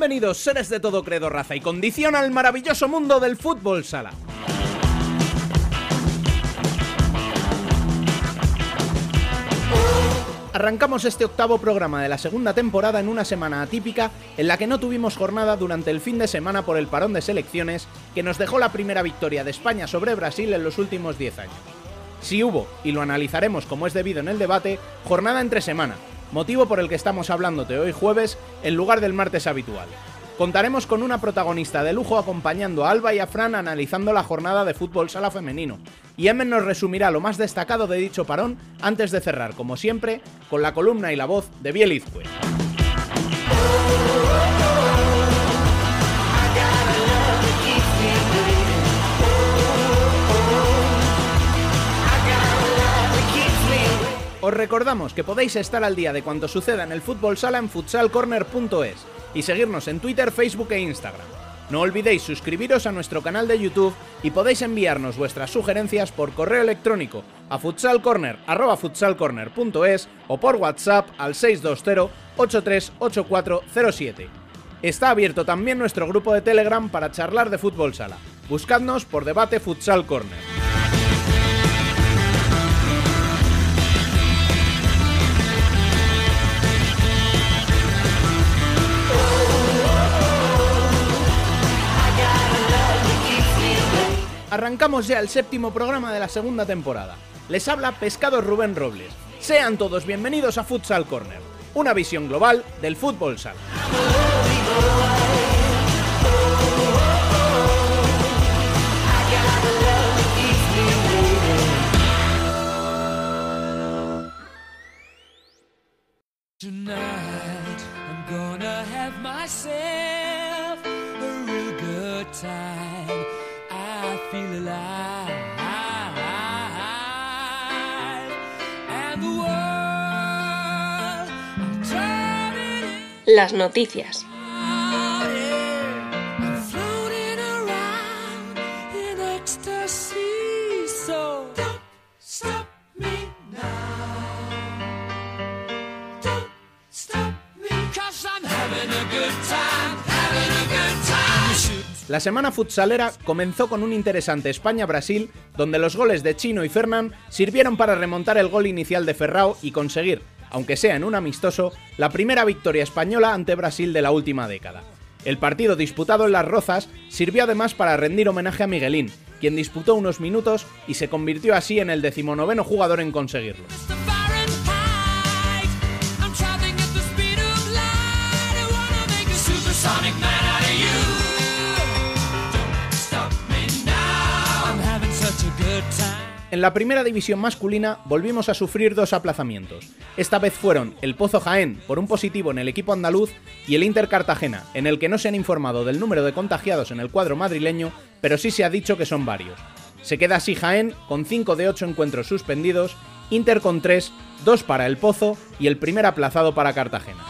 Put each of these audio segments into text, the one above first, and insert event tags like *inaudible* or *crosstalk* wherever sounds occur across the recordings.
Bienvenidos seres de todo credo, raza y condición al maravilloso mundo del fútbol sala. Arrancamos este octavo programa de la segunda temporada en una semana atípica en la que no tuvimos jornada durante el fin de semana por el parón de selecciones que nos dejó la primera victoria de España sobre Brasil en los últimos 10 años. Si hubo, y lo analizaremos como es debido en el debate, jornada entre semana, motivo por el que estamos hablándote hoy jueves en lugar del martes habitual. Contaremos con una protagonista de lujo acompañando a Alba y a Fran analizando la jornada de fútbol sala femenino. Y Emen nos resumirá lo más destacado de dicho parón antes de cerrar, como siempre, con la columna y la voz de Bielizque. Os recordamos que podéis estar al día de cuanto suceda en el fútbol sala en futsalcorner.es y seguirnos en Twitter, Facebook e Instagram. No olvidéis suscribiros a nuestro canal de YouTube y podéis enviarnos vuestras sugerencias por correo electrónico a futsalcorner.es o por WhatsApp al 620-838407. Está abierto también nuestro grupo de Telegram para charlar de fútbol sala. Buscadnos por Debate Futsal Corner. Arrancamos ya el séptimo programa de la segunda temporada. Les habla Pescado Rubén Robles. Sean todos bienvenidos a Futsal Corner, una visión global del fútbol las noticias. La semana futsalera comenzó con un interesante España-Brasil, donde los goles de Chino y Fernán sirvieron para remontar el gol inicial de Ferrao y conseguir, aunque sea en un amistoso, la primera victoria española ante Brasil de la última década. El partido disputado en Las Rozas sirvió además para rendir homenaje a Miguelín, quien disputó unos minutos y se convirtió así en el decimonoveno jugador en conseguirlo. En la primera división masculina volvimos a sufrir dos aplazamientos. Esta vez fueron el Pozo Jaén por un positivo en el equipo andaluz y el Inter Cartagena, en el que no se han informado del número de contagiados en el cuadro madrileño, pero sí se ha dicho que son varios. Se queda así Jaén con 5 de 8 encuentros suspendidos, Inter con 3, 2 para el Pozo y el primer aplazado para Cartagena.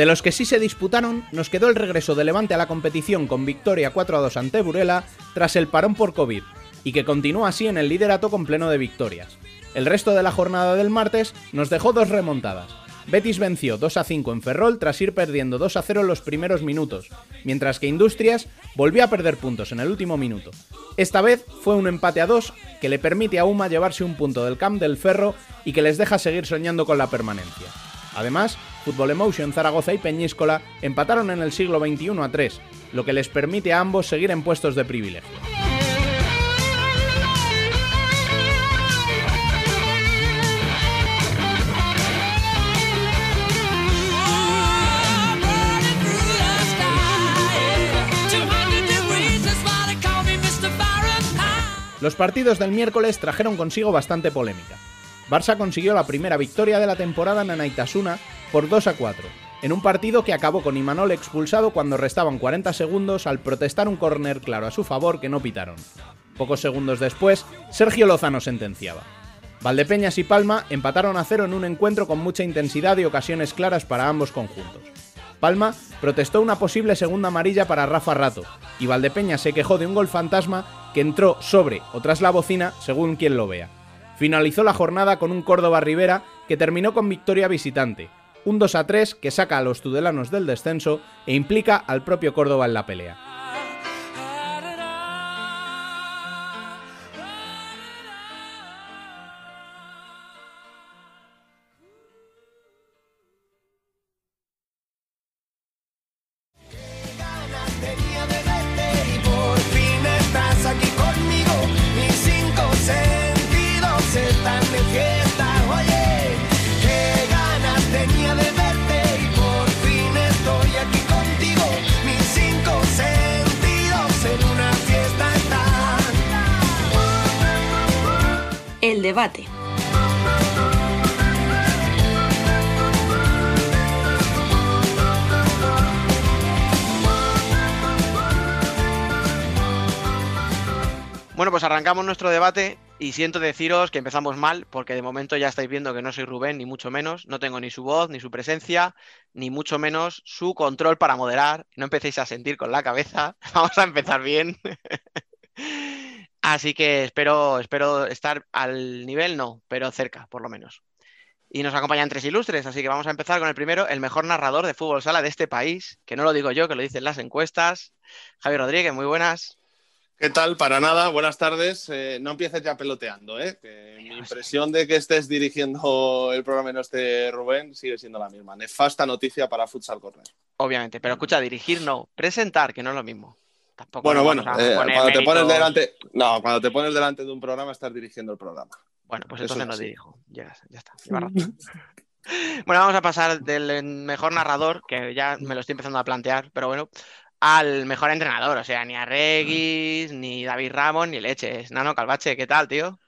De los que sí se disputaron, nos quedó el regreso de Levante a la competición con victoria 4 a 2 ante Burela tras el parón por COVID, y que continúa así en el liderato con pleno de victorias. El resto de la jornada del martes nos dejó dos remontadas. Betis venció 2 a 5 en Ferrol tras ir perdiendo 2 a 0 en los primeros minutos, mientras que Industrias volvió a perder puntos en el último minuto. Esta vez fue un empate a 2 que le permite a UMA llevarse un punto del Camp del Ferro y que les deja seguir soñando con la permanencia. Además, Football Emotion, Zaragoza y Peñíscola empataron en el siglo XXI a 3, lo que les permite a ambos seguir en puestos de privilegio. Los partidos del miércoles trajeron consigo bastante polémica. Barça consiguió la primera victoria de la temporada en Anaitasuna por 2 a 4, en un partido que acabó con Imanol expulsado cuando restaban 40 segundos al protestar un córner claro a su favor que no pitaron. Pocos segundos después, Sergio Lozano sentenciaba. Valdepeñas y Palma empataron a cero en un encuentro con mucha intensidad y ocasiones claras para ambos conjuntos. Palma protestó una posible segunda amarilla para Rafa Rato y Valdepeña se quejó de un gol fantasma que entró sobre o tras la bocina según quien lo vea. Finalizó la jornada con un Córdoba Rivera que terminó con victoria visitante, un 2 a 3 que saca a los tudelanos del descenso e implica al propio Córdoba en la pelea. Debate. Bueno, pues arrancamos nuestro debate y siento deciros que empezamos mal porque de momento ya estáis viendo que no soy Rubén, ni mucho menos. No tengo ni su voz, ni su presencia, ni mucho menos su control para moderar. No empecéis a sentir con la cabeza. *laughs* Vamos a empezar bien. Así que espero, espero estar al nivel, no, pero cerca, por lo menos. Y nos acompañan tres ilustres, así que vamos a empezar con el primero, el mejor narrador de fútbol sala de este país, que no lo digo yo, que lo dicen las encuestas. Javier Rodríguez, muy buenas. ¿Qué tal? Para nada, buenas tardes. Eh, no empieces ya peloteando, ¿eh? mi impresión de que estés dirigiendo el programa y no esté Rubén sigue siendo la misma. Nefasta noticia para Futsal Corner. Obviamente, pero escucha, dirigir no, presentar, que no es lo mismo bueno, bueno, eh, cuando te pones delante, no, cuando te pones delante de un programa estás dirigiendo el programa. Bueno, pues entonces no dirijo. ya está. *laughs* bueno, vamos a pasar del mejor narrador, que ya me lo estoy empezando a plantear, pero bueno, al mejor entrenador. O sea, ni a Regis, ni David Ramos, ni Leches. Nano Calvache, ¿qué tal, tío?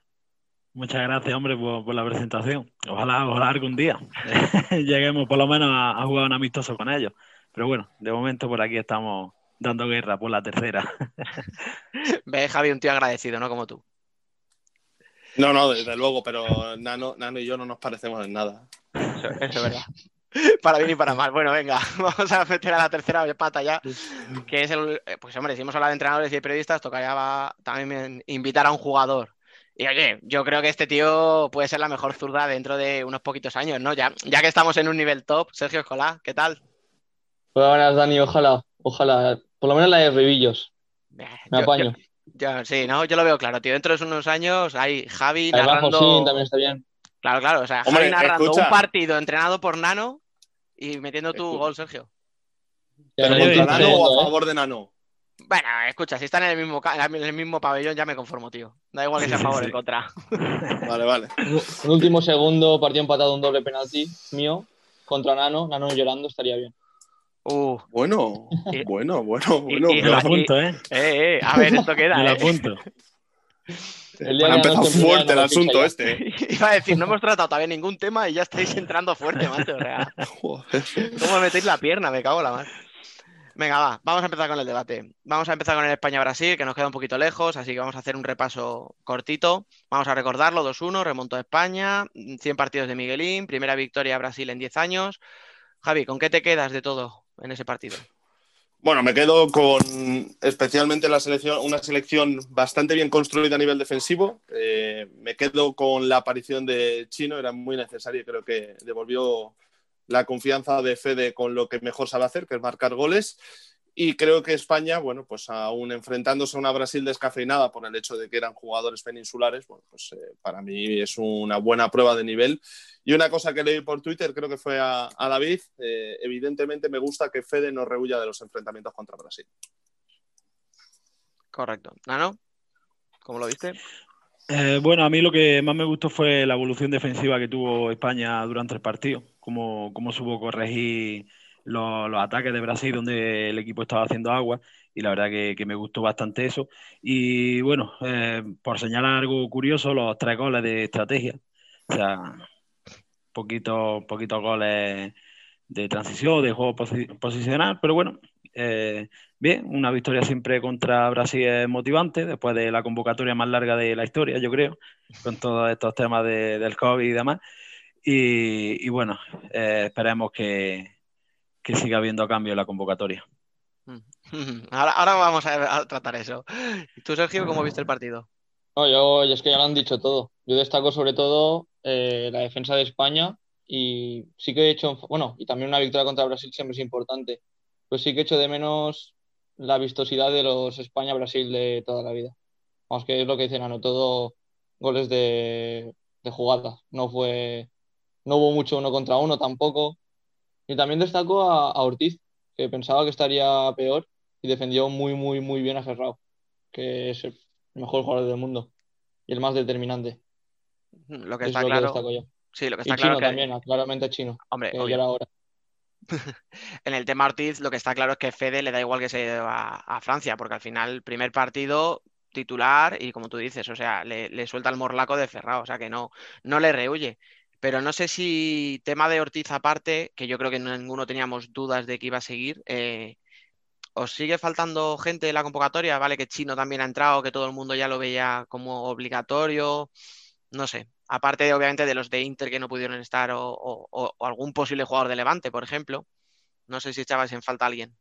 Muchas gracias, hombre, por, la presentación. Ojalá, ojalá algún día *laughs* lleguemos por lo menos a, a jugar un amistoso con ellos. Pero bueno, de momento por aquí estamos dando guerra por la tercera. *laughs* Ve, Javi, un tío agradecido, ¿no? Como tú. No, no, desde luego, pero Nano, Nano y yo no nos parecemos en nada. Eso, es verdad. *laughs* Para bien y para mal. Bueno, venga, *laughs* vamos a meter a la tercera pata ya, que es el. Eh, pues hombre, si hemos hablado de entrenadores y de periodistas, tocaría también invitar a un jugador. Y oye, yo creo que este tío puede ser la mejor zurda dentro de unos poquitos años, ¿no? Ya, ya que estamos en un nivel top, Sergio Escolá, ¿qué tal? Buenas, Dani, ojalá, ojalá. Por lo menos la de Ribillos. Me apaño. sí, no, yo lo veo claro, tío. Dentro de unos años hay Javi narrando. Sí, también está bien. Claro, claro. O sea, Javi narrando un partido entrenado por Nano y metiendo tu gol, Sergio. ¿Pero contra Nano o a favor de Nano? Bueno, escucha, si están en el mismo, en el mismo pabellón ya me conformo, tío. Da igual que sea a favor o en *laughs* contra. *laughs* Vale, vale. Un último segundo, partido empatado, un doble penalti mío contra Nano. Nano llorando estaría bien. Uh. Bueno, bueno, bueno, bueno. me lo apunto, ¿eh? ¿eh? A ver, esto queda. me lo ¿eh? apunto. *laughs* ha empezado fuerte el asunto este. ¿eh? *laughs* Iba a decir, no hemos tratado todavía ningún tema y ya estáis entrando fuerte, macho. O *laughs* ¿Cómo metéis la pierna? Me cago en la mano. Venga, va, vamos a empezar con el debate. Vamos a empezar con el España-Brasil, que nos queda un poquito lejos, así que vamos a hacer un repaso cortito. Vamos a recordarlo, 2-1, remontó a España, 100 partidos de Miguelín, primera victoria a Brasil en 10 años. Javi, ¿con qué te quedas de todo? En ese partido? Bueno, me quedo con especialmente la selección, una selección bastante bien construida a nivel defensivo. Eh, me quedo con la aparición de Chino, era muy necesario, creo que devolvió la confianza de Fede con lo que mejor sabe hacer, que es marcar goles. Y creo que España, bueno, pues aún enfrentándose a una Brasil descafeinada por el hecho de que eran jugadores peninsulares, bueno, pues eh, para mí es una buena prueba de nivel. Y una cosa que leí por Twitter, creo que fue a, David, eh, evidentemente me gusta que Fede no rehuya de los enfrentamientos contra Brasil. Correcto. Nano, ¿cómo lo viste? Eh, bueno, a mí lo que más me gustó fue la evolución defensiva que tuvo España durante el partido, cómo, cómo supo corregir los, ataques de Brasil donde el equipo estaba haciendo agua y la verdad que, me gustó bastante eso. Y bueno, eh, por señalar algo curioso, los tres goles de estrategia. O sea, poquitos poquito goles de transición, de juego posicional, pero bueno, eh, bien, una victoria siempre contra Brasil es motivante, después de la convocatoria más larga de la historia, yo creo, con todos estos temas del COVID y demás. Y, bueno, eh, esperemos que, que siga habiendo cambio en la convocatoria. *laughs* Ahora, vamos a, tratar eso. ¿Y tú, Sergio, cómo viste el partido? No, yo, es que ya lo han dicho todo. Yo destaco sobre todo eh, la defensa de España y sí que he hecho, bueno, y también una victoria contra Brasil siempre es importante. Pues sí que he hecho de menos la vistosidad de los España-Brasil de toda la vida. Vamos, que es lo que dicen, no todo goles de, jugada. No fue, no hubo mucho uno contra uno tampoco. Y también destaco a, Ortiz, que pensaba que estaría peor y defendió muy, muy, muy bien a Ferrao, que es el mejor jugador del mundo y el más determinante. Lo que está claro. Sí, lo que está y claro chino también, claramente chino. Hombre, ahora. *laughs* en el tema Ortiz, lo que está claro es que Fede le da igual que se va a Francia, porque al final, primer partido titular y como tú dices, o sea, le, suelta el morlaco de Ferrao, o sea que no, no le rehuye. Pero no sé si tema de Ortiz aparte, que yo creo que ninguno teníamos dudas de que iba a seguir, eh, ¿os sigue faltando gente de la convocatoria? Vale, que Chino también ha entrado, que todo el mundo ya lo veía como obligatorio, no sé. Aparte, de, obviamente, de los de Inter que no pudieron estar o, algún posible jugador de Levante, por ejemplo. No sé si echabais en falta alguien.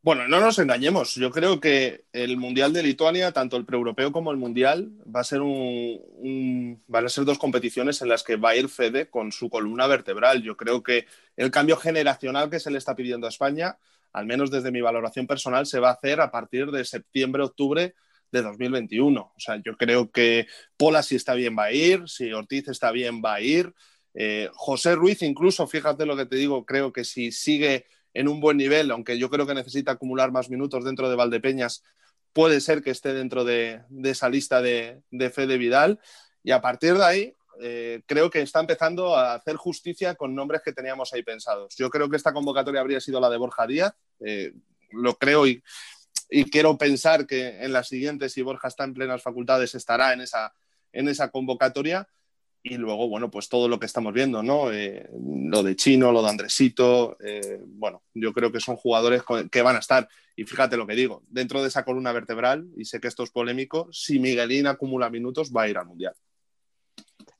Bueno, no nos engañemos. Yo creo que el Mundial de Lituania, tanto el pre-europeo como el Mundial, va a ser un, van a ser dos competiciones en las que va a ir Fede con su columna vertebral. Yo creo que el cambio generacional que se le está pidiendo a España, al menos desde mi valoración personal, se va a hacer a partir de septiembre-octubre de 2021. O sea, yo creo que Pola si está bien va a ir, si Ortiz está bien va a ir. Eh, José Ruiz incluso, fíjate lo que te digo, creo que si sigue en un buen nivel, aunque yo creo que necesita acumular más minutos dentro de Valdepeñas, puede ser que esté dentro de, esa lista de, de Fede Vidal. Y a partir de ahí, eh, creo que está empezando a hacer justicia con nombres que teníamos ahí pensados. Yo creo que esta convocatoria habría sido la de Borja Díaz, eh, lo creo y, quiero pensar que en las siguientes, si Borja está en plenas facultades, estará en esa, en esa convocatoria y luego, bueno, pues todo lo que estamos viendo, ¿no? Eh, lo de Chino, lo de Andresito, eh, bueno, yo creo que son jugadores que van a estar. Y fíjate lo que digo, dentro de esa columna vertebral, y sé que esto es polémico, si Miguelín acumula minutos, va a ir al Mundial.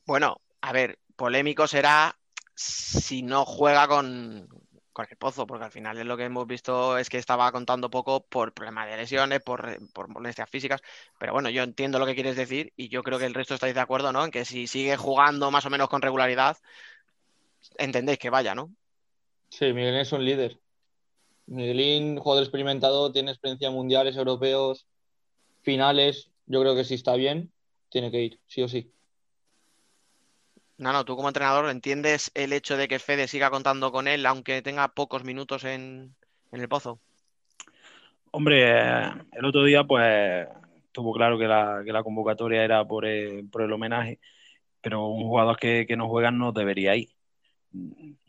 Bueno, a ver, polémico será si no juega con, cualquier pozo, porque al final es lo que hemos visto es que estaba contando poco por problemas de lesiones, por, por molestias físicas, pero bueno, yo entiendo lo que quieres decir y yo creo que el resto estáis de acuerdo, ¿no? En que si sigue jugando más o menos con regularidad, entendéis que vaya, ¿no? Sí, Miguelín es un líder. Miguelín, jugador experimentado, tiene experiencia en mundiales, europeos, finales. Yo creo que si está bien, tiene que ir, sí o sí. No, no, tú como entrenador entiendes el hecho de que Fede siga contando con él, aunque tenga pocos minutos en, el pozo. Hombre, el otro día pues tuvo claro que la, convocatoria era por el, homenaje, pero un jugador que, que, no juega no debería ir.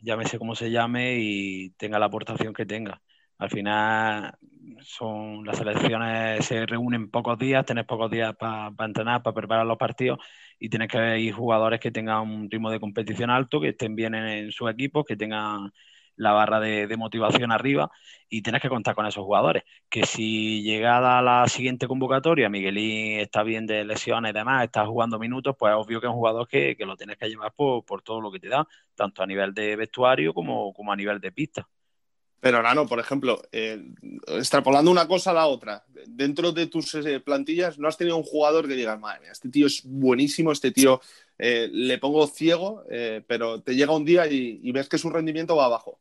Llámese como se llame y tenga la aportación que tenga. Al final son las selecciones se reúnen pocos días, tenés pocos días para entrenar, para preparar los partidos y tienes que ir jugadores que tengan un ritmo de competición alto, que estén bien en, su equipo, que tengan la barra de, motivación arriba y tienes que contar con esos jugadores. Que si llegada la siguiente convocatoria, Miguelín está bien de lesiones y demás, está jugando minutos, pues obvio que es un jugador que, lo tienes que llevar por, todo lo que te da, tanto a nivel de vestuario como, como a nivel de pista. Pero Nano, por ejemplo, eh, extrapolando una cosa a la otra, dentro de tus eh, plantillas no has tenido un jugador que digas, madre mía, este tío es buenísimo, este tío eh, le pongo ciego, pero te llega un día y, ves que su rendimiento va abajo.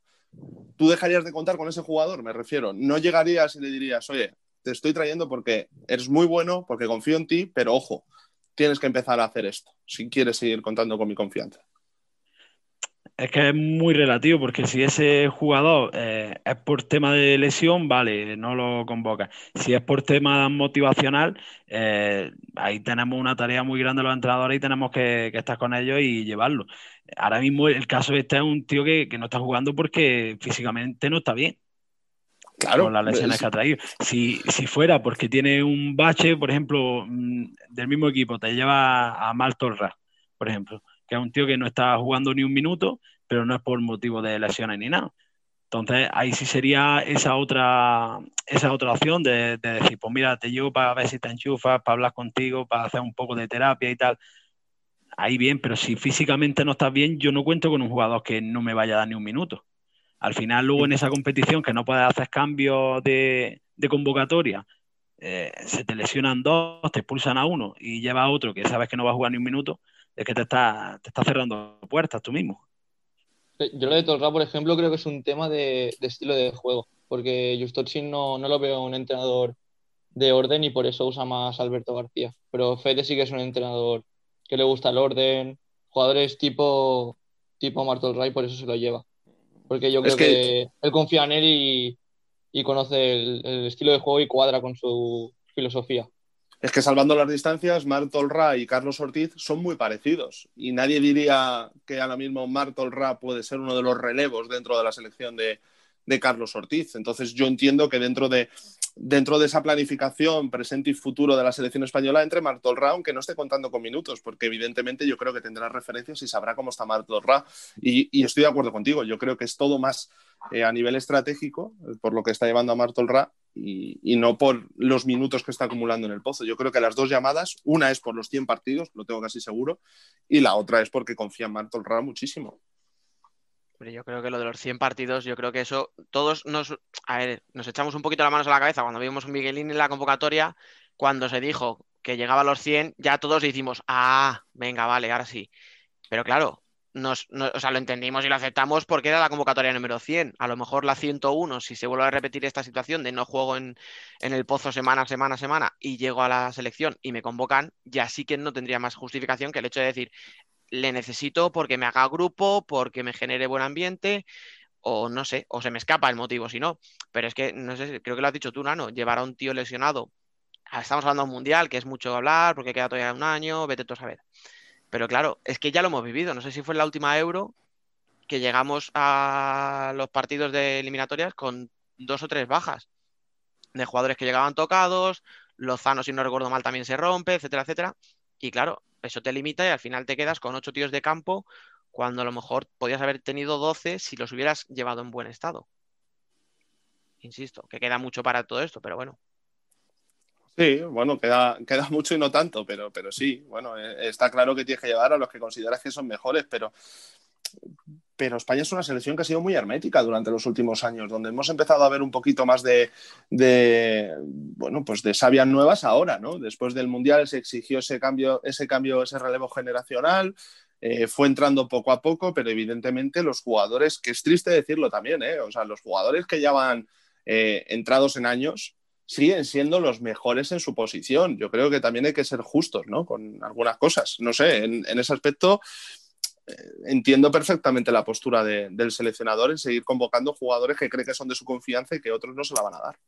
¿Tú dejarías de contar con ese jugador? Me refiero. No llegarías y le dirías, oye, te estoy trayendo porque eres muy bueno, porque confío en ti, pero ojo, tienes que empezar a hacer esto si quieres seguir contando con mi confianza. Es que es muy relativo, porque si ese jugador eh, es por tema de lesión, vale, no lo convoca. Si es por tema motivacional, eh, ahí tenemos una tarea muy grande los entrenadores y tenemos que, estar con ellos y llevarlo. Ahora mismo el caso este es un tío que, no está jugando porque físicamente no está bien. Claro. Con las lesiones que ha traído. Si, si fuera porque tiene un bache, por ejemplo, mm, del mismo equipo, te lleva a Mal Torra, por ejemplo que es un tío que no está jugando ni un minuto, pero no es por motivo de lesiones ni nada. Entonces, ahí sí sería esa otra, esa otra opción de, decir, pues mira, te llevo para ver si te enchufas, para hablar contigo, para hacer un poco de terapia y tal. Ahí bien, pero si físicamente no estás bien, yo no cuento con un jugador que no me vaya a dar ni un minuto. Al final, luego en esa competición que no puedes hacer cambios de, convocatoria, eh, se te lesionan dos, te expulsan a uno y lleva a otro que sabes que no va a jugar ni un minuto, es que te está, te está cerrando puertas tú mismo. Yo lo de Torra, por ejemplo, creo que es un tema de, estilo de juego, porque Justochin no, no lo veo un entrenador de orden y por eso usa más Alberto García. Pero Fede sí que es un entrenador que le gusta el orden, jugadores tipo, tipo Martel Ray, por eso se lo lleva. Porque yo creo que... él confía en él y, conoce el, estilo de juego y cuadra con su filosofía. Es que salvando las distancias, Martol Ra y Carlos Ortiz son muy parecidos. Y nadie diría que ahora mismo Martol Ra puede ser uno de los relevos dentro de la selección de, de Carlos Ortiz. Entonces yo entiendo que dentro de, dentro de esa planificación presente y futuro de la selección española entre Martol Ra, aunque no esté contando con minutos, porque evidentemente yo creo que tendrá referencias y sabrá cómo está Martol Ra. Y, estoy de acuerdo contigo, yo creo que es todo más eh, a nivel estratégico, eh, por lo que está llevando a Martol Ra, y, y, no por los minutos que está acumulando en el pozo. Yo creo que las dos llamadas, una es por los 100 partidos, lo tengo casi seguro, y la otra es porque confía en Martol Ra muchísimo yo creo que lo de los 100 partidos, yo creo que eso, todos nos, a ver, nos echamos un poquito las manos a la cabeza cuando vimos a Miguelín en la convocatoria, cuando se dijo que llegaba a los 100, ya todos decimos, ah, venga, vale, ahora sí. Pero claro, nos, o sea, lo entendimos y lo aceptamos porque era la convocatoria número 100. A lo mejor la 101, si se vuelve a repetir esta situación de no juego en, el pozo semana, semana, semana y llego a la selección y me convocan, ya sí que no tendría más justificación que el hecho de decir, le necesito porque me haga grupo, porque me genere buen ambiente, o no sé, o se me escapa el motivo si no. Pero es que, no sé, creo que lo has dicho tú, Nano, llevar a un tío lesionado. Estamos hablando de un mundial, que es mucho hablar, porque queda todavía un año, vete tú a saber. Pero claro, es que ya lo hemos vivido. No sé si fue en la última Euro que llegamos a los partidos de eliminatorias con dos o tres bajas de jugadores que llegaban tocados, Lozano, si no recuerdo mal, también se rompe, etcétera, etcétera. Y claro, eso te limita y al final te quedas con ocho tíos de campo cuando a lo mejor podías haber tenido 12 si los hubieras llevado en buen estado. Insisto, que queda mucho para todo esto, pero bueno. Sí, bueno, queda, queda *laughs* mucho y no tanto, pero, pero sí, bueno, eh, está claro que tienes que llevar a los que consideras que son mejores, pero pero España es una selección que ha sido muy hermética durante los últimos años, donde hemos empezado a ver un poquito más de, bueno, pues de sabias nuevas ahora, ¿no? Después del Mundial se exigió ese cambio, ese cambio, ese relevo generacional, eh, fue entrando poco a poco, pero evidentemente los jugadores, que es triste decirlo también, ¿eh? O sea, los jugadores que ya van eh, entrados en años siguen siendo los mejores en su posición. Yo creo que también hay que ser justos, ¿no? Con algunas cosas. No sé, en, en ese aspecto entiendo perfectamente la postura del seleccionador en seguir convocando jugadores que cree que son de su confianza y que otros no se la van a dar.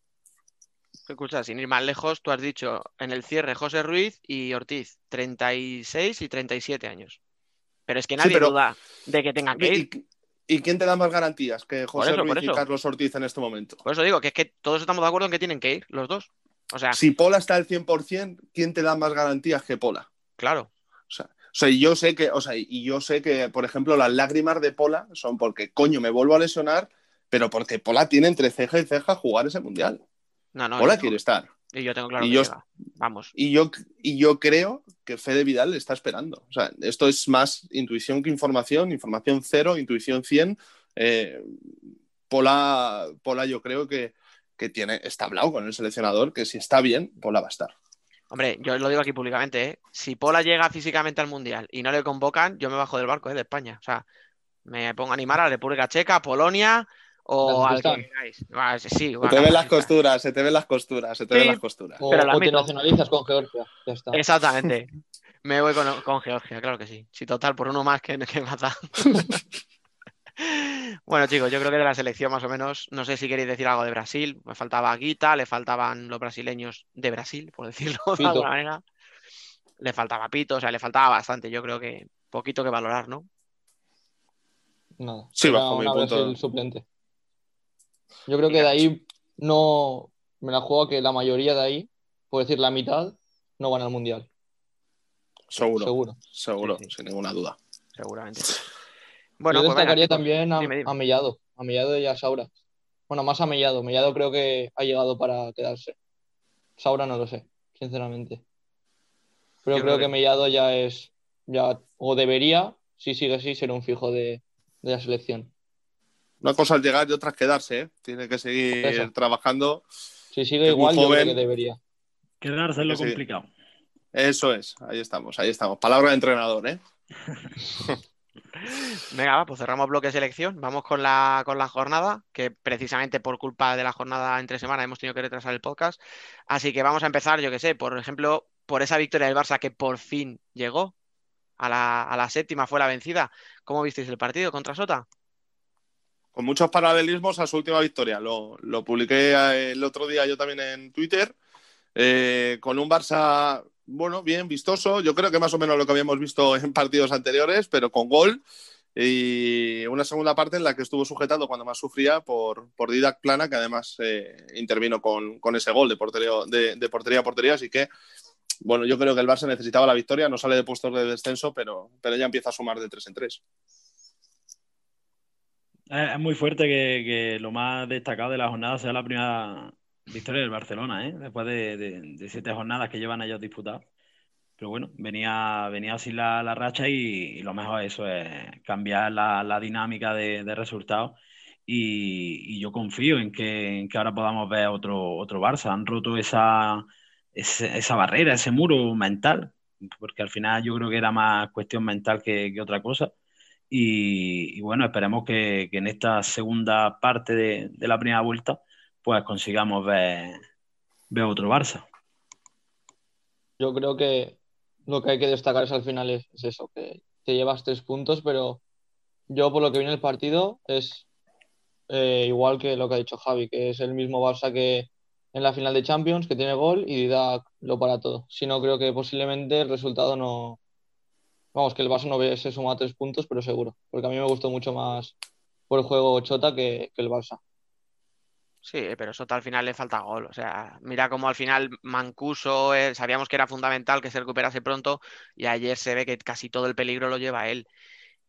Escucha, sin ir más lejos, tú has dicho en el cierre José Ruiz y Ortiz, 36 y 37 años. Pero es que nadie duda de que tengan que ir. ¿Y, quién te da más garantías que José Ruiz y Carlos Ortiz en este momento? Por eso digo que es que todos estamos de acuerdo en que tienen que ir los dos. O sea, si Pola está al 100%, ¿quién te da más garantías que Pola? Claro. O sea, o sea, yo sé que, o sea, y yo sé que, por ejemplo, las lágrimas de Pola son porque, coño, me vuelvo a lesionar, pero porque Pola tiene entre ceja y ceja jugar ese mundial. No, no. Pola quiere estar. Y yo tengo claro que Vamos. Y yo, y yo creo que Fede Vidal le está esperando. O sea, esto es más intuición que información, información cero, intuición 100. Eh, Pola, Pola yo creo que, que tiene, está hablado con el seleccionador, que si está bien, Pola va a estar. Hombre, yo lo digo aquí públicamente, ¿eh? si Pola llega físicamente al Mundial y no le convocan, yo me bajo del barco ¿eh? de España. O sea, me pongo a animar a la República Checa, Polonia o al que Sí, se te ven las costuras, se te ven las costuras, se te ven las costuras. O, te nacionalizas con Georgia. Ya está. Exactamente. *laughs* me voy con, Georgia, claro que sí. Sí, total, por uno más que, que mata. *laughs* Bueno, chicos, yo creo que de la selección más o menos, no sé si queréis decir algo de Brasil. Me faltaba Guita, le faltaban los brasileños de Brasil, por decirlo de alguna manera. Le faltaba Pito, o sea, le faltaba bastante. Yo creo que poquito que valorar, ¿no? Nada. Sí, bajo mi punto. El suplente. Yo creo que de ahí no me la juego que la mayoría de ahí, por decir la mitad, no van al mundial. Seguro. Seguro. Seguro, sin ninguna duda. Seguramente. Bueno, Yo pues destacaría también a, Mellado, a Mellado y a Saura. Bueno, más a Mellado. Mellado creo que ha llegado para quedarse. Saura no lo sé, sinceramente. Pero creo, que, Mellado ya es, ya, o debería, si sigue así, ser un fijo de, la selección. Una cosa es llegar y otra es quedarse, ¿eh? Tiene que seguir trabajando. Si sigue igual, yo creo que debería. Quedarse es lo complicado. Eso es, ahí estamos, ahí estamos. Palabra de entrenador, ¿eh? *laughs* Venga, pues cerramos bloque selección. Vamos con la, con la jornada, que precisamente por culpa de la jornada entre semana hemos tenido que retrasar el podcast. Así que vamos a empezar, yo que sé, por ejemplo, por esa victoria del Barça que por fin llegó a la, a la séptima, fue la vencida. ¿Cómo visteis el partido contra Sota? Con muchos paralelismos a su última victoria. Lo, lo publiqué eh, el otro día yo también en Twitter. Eh, con un Barça bueno, bien, vistoso. Yo creo que más o menos lo que habíamos visto en partidos anteriores, pero con gol. Y una segunda parte en la que estuvo sujetado cuando más sufría por, por Didac Plana, que además eh, intervino con, ese gol de portería, de, portería a portería. Así que, bueno, yo creo que el Barça necesitaba la victoria. No sale de puestos de descenso, pero, pero ya empieza a sumar de tres en tres. Es muy fuerte que, lo más destacado de la jornada sea la primera victoria del Barcelona, ¿eh? después de, siete jornadas que llevan ellos disputadas. Pero bueno, venía, venía así la, racha y, lo mejor eso es cambiar la, dinámica de, resultados. Y, yo confío en que, ahora podamos ver otro, otro Barça. Han roto esa, esa, barrera, ese muro mental, porque al final yo creo que era más cuestión mental que, otra cosa. Y, bueno, esperemos que, en esta segunda parte de la primera vuelta pues consigamos ver, otro Barça. Yo creo que lo que hay que destacar es al final es, eso, que te llevas tres puntos, pero yo por lo que viene el partido es eh, igual que lo que ha dicho Javi, que es el mismo Barça que en la final de Champions, que tiene gol y da lo para todo. Si no, creo que posiblemente el resultado no... Vamos, que el Barça no se suma tres puntos, pero seguro, porque a mí me gustó mucho más por el juego Chota que, que el Barça. Sí, pero eso al final le falta gol. O sea, mira cómo al final Mancuso, eh, sabíamos que era fundamental que se recuperase pronto y ayer se ve que casi todo el peligro lo lleva él.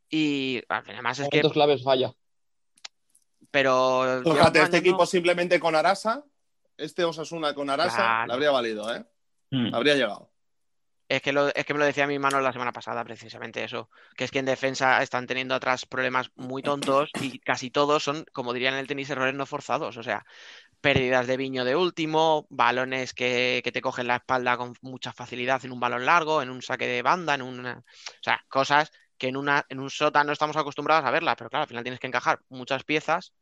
Y además es que. claves falla. Pero. Fíjate, este equipo simplemente con Arasa, este Osasuna con Arasa, le habría valido, ¿eh? Hmm. Habría llegado. Es que, es que me lo decía mi mano la semana pasada, precisamente eso. Que es que en defensa están teniendo atrás problemas muy tontos y casi todos son, como dirían en el tenis, errores no forzados. O sea, pérdidas de viño de último, balones que, te cogen la espalda con mucha facilidad en un balón largo, en un saque de banda, en una. O sea, cosas que en, una, en un sota no estamos acostumbrados a verlas, pero claro, al final tienes que encajar muchas piezas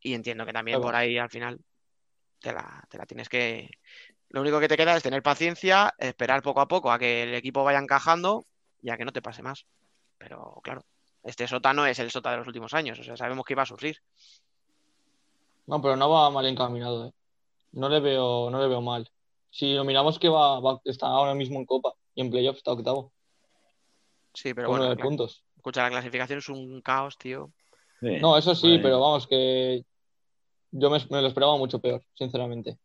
y entiendo que también por ahí al final te la, te la tienes que, lo único que te queda es tener paciencia, esperar poco a poco a que el equipo vaya encajando y a que no te pase más. Pero claro, este sota no es el sota de los últimos años, o sea, sabemos que iba a sufrir. No, pero no va mal encaminado, ¿eh? No le veo, no le veo mal. Si lo miramos que va, está ahora mismo en Copa y en Playoff está octavo. Sí, pero bueno. puntos. Escucha, la clasificación es un caos, tío. no, eso sí, pero vamos, que yo me, lo esperaba mucho peor, sinceramente.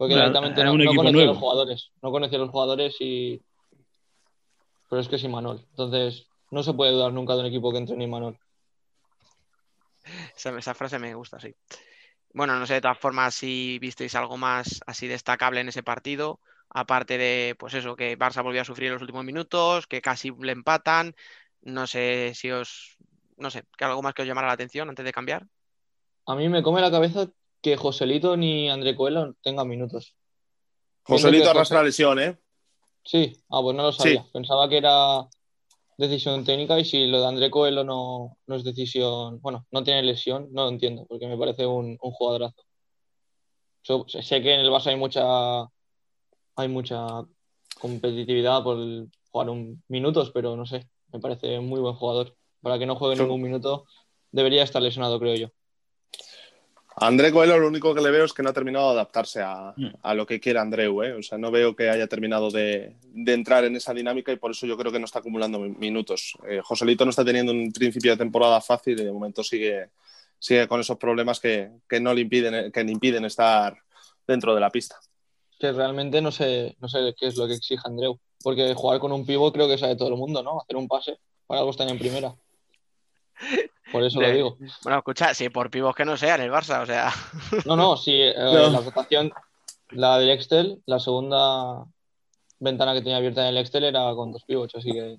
Porque directamente no, conocía a los jugadores. No conocía a los jugadores y. Pero es que es Imanol. Entonces, no se puede dudar nunca de un equipo que entre en Imanol. Esa, esa frase me gusta, sí. Bueno, no sé, de todas formas, si visteis algo más así destacable en ese partido, aparte de, pues eso, que Barça volvió a sufrir en los últimos minutos, que casi le empatan, no sé si os, no sé, que algo más que os llamara la atención antes de cambiar. A mí me come la cabeza que Joselito ni André Coelho tengan minutos. Joselito arrastra la lesión, ¿eh? Sí, ah, pues no lo sabía. Pensaba que era decisión técnica y si lo de André Coelho no, es decisión, bueno, no tiene lesión, no lo entiendo, porque me parece un, un jugadorazo. sé que en el Barça hay mucha hay mucha competitividad por jugar un, minutos, pero no sé, me parece muy buen jugador. Para que no juegue ningún minuto, debería estar lesionado, creo yo. André Coelho lo único que le veo es que no ha terminado de adaptarse a, mm. lo que quiere Andreu. ¿eh? O sea, no veo que haya terminado de, entrar en esa dinámica y por eso yo creo que no está acumulando minutos. Eh, Joselito no está teniendo un principio de temporada fácil y de momento sigue, sigue con esos problemas que, no le impiden, que le impiden estar dentro de la pista. Que realmente no sé, no sé qué es lo que exige Andreu. Porque jugar con un pivo creo que sabe todo el mundo, ¿no? Hacer un pase. Para algo están en primera. Por eso lo digo. Bueno, escucha, si por pivos que no sean el Barça, o sea. No, no, si eh, *laughs* la rotación, la del Excel, la segunda ventana que tenía abierta en el Excel era con dos pivots, así que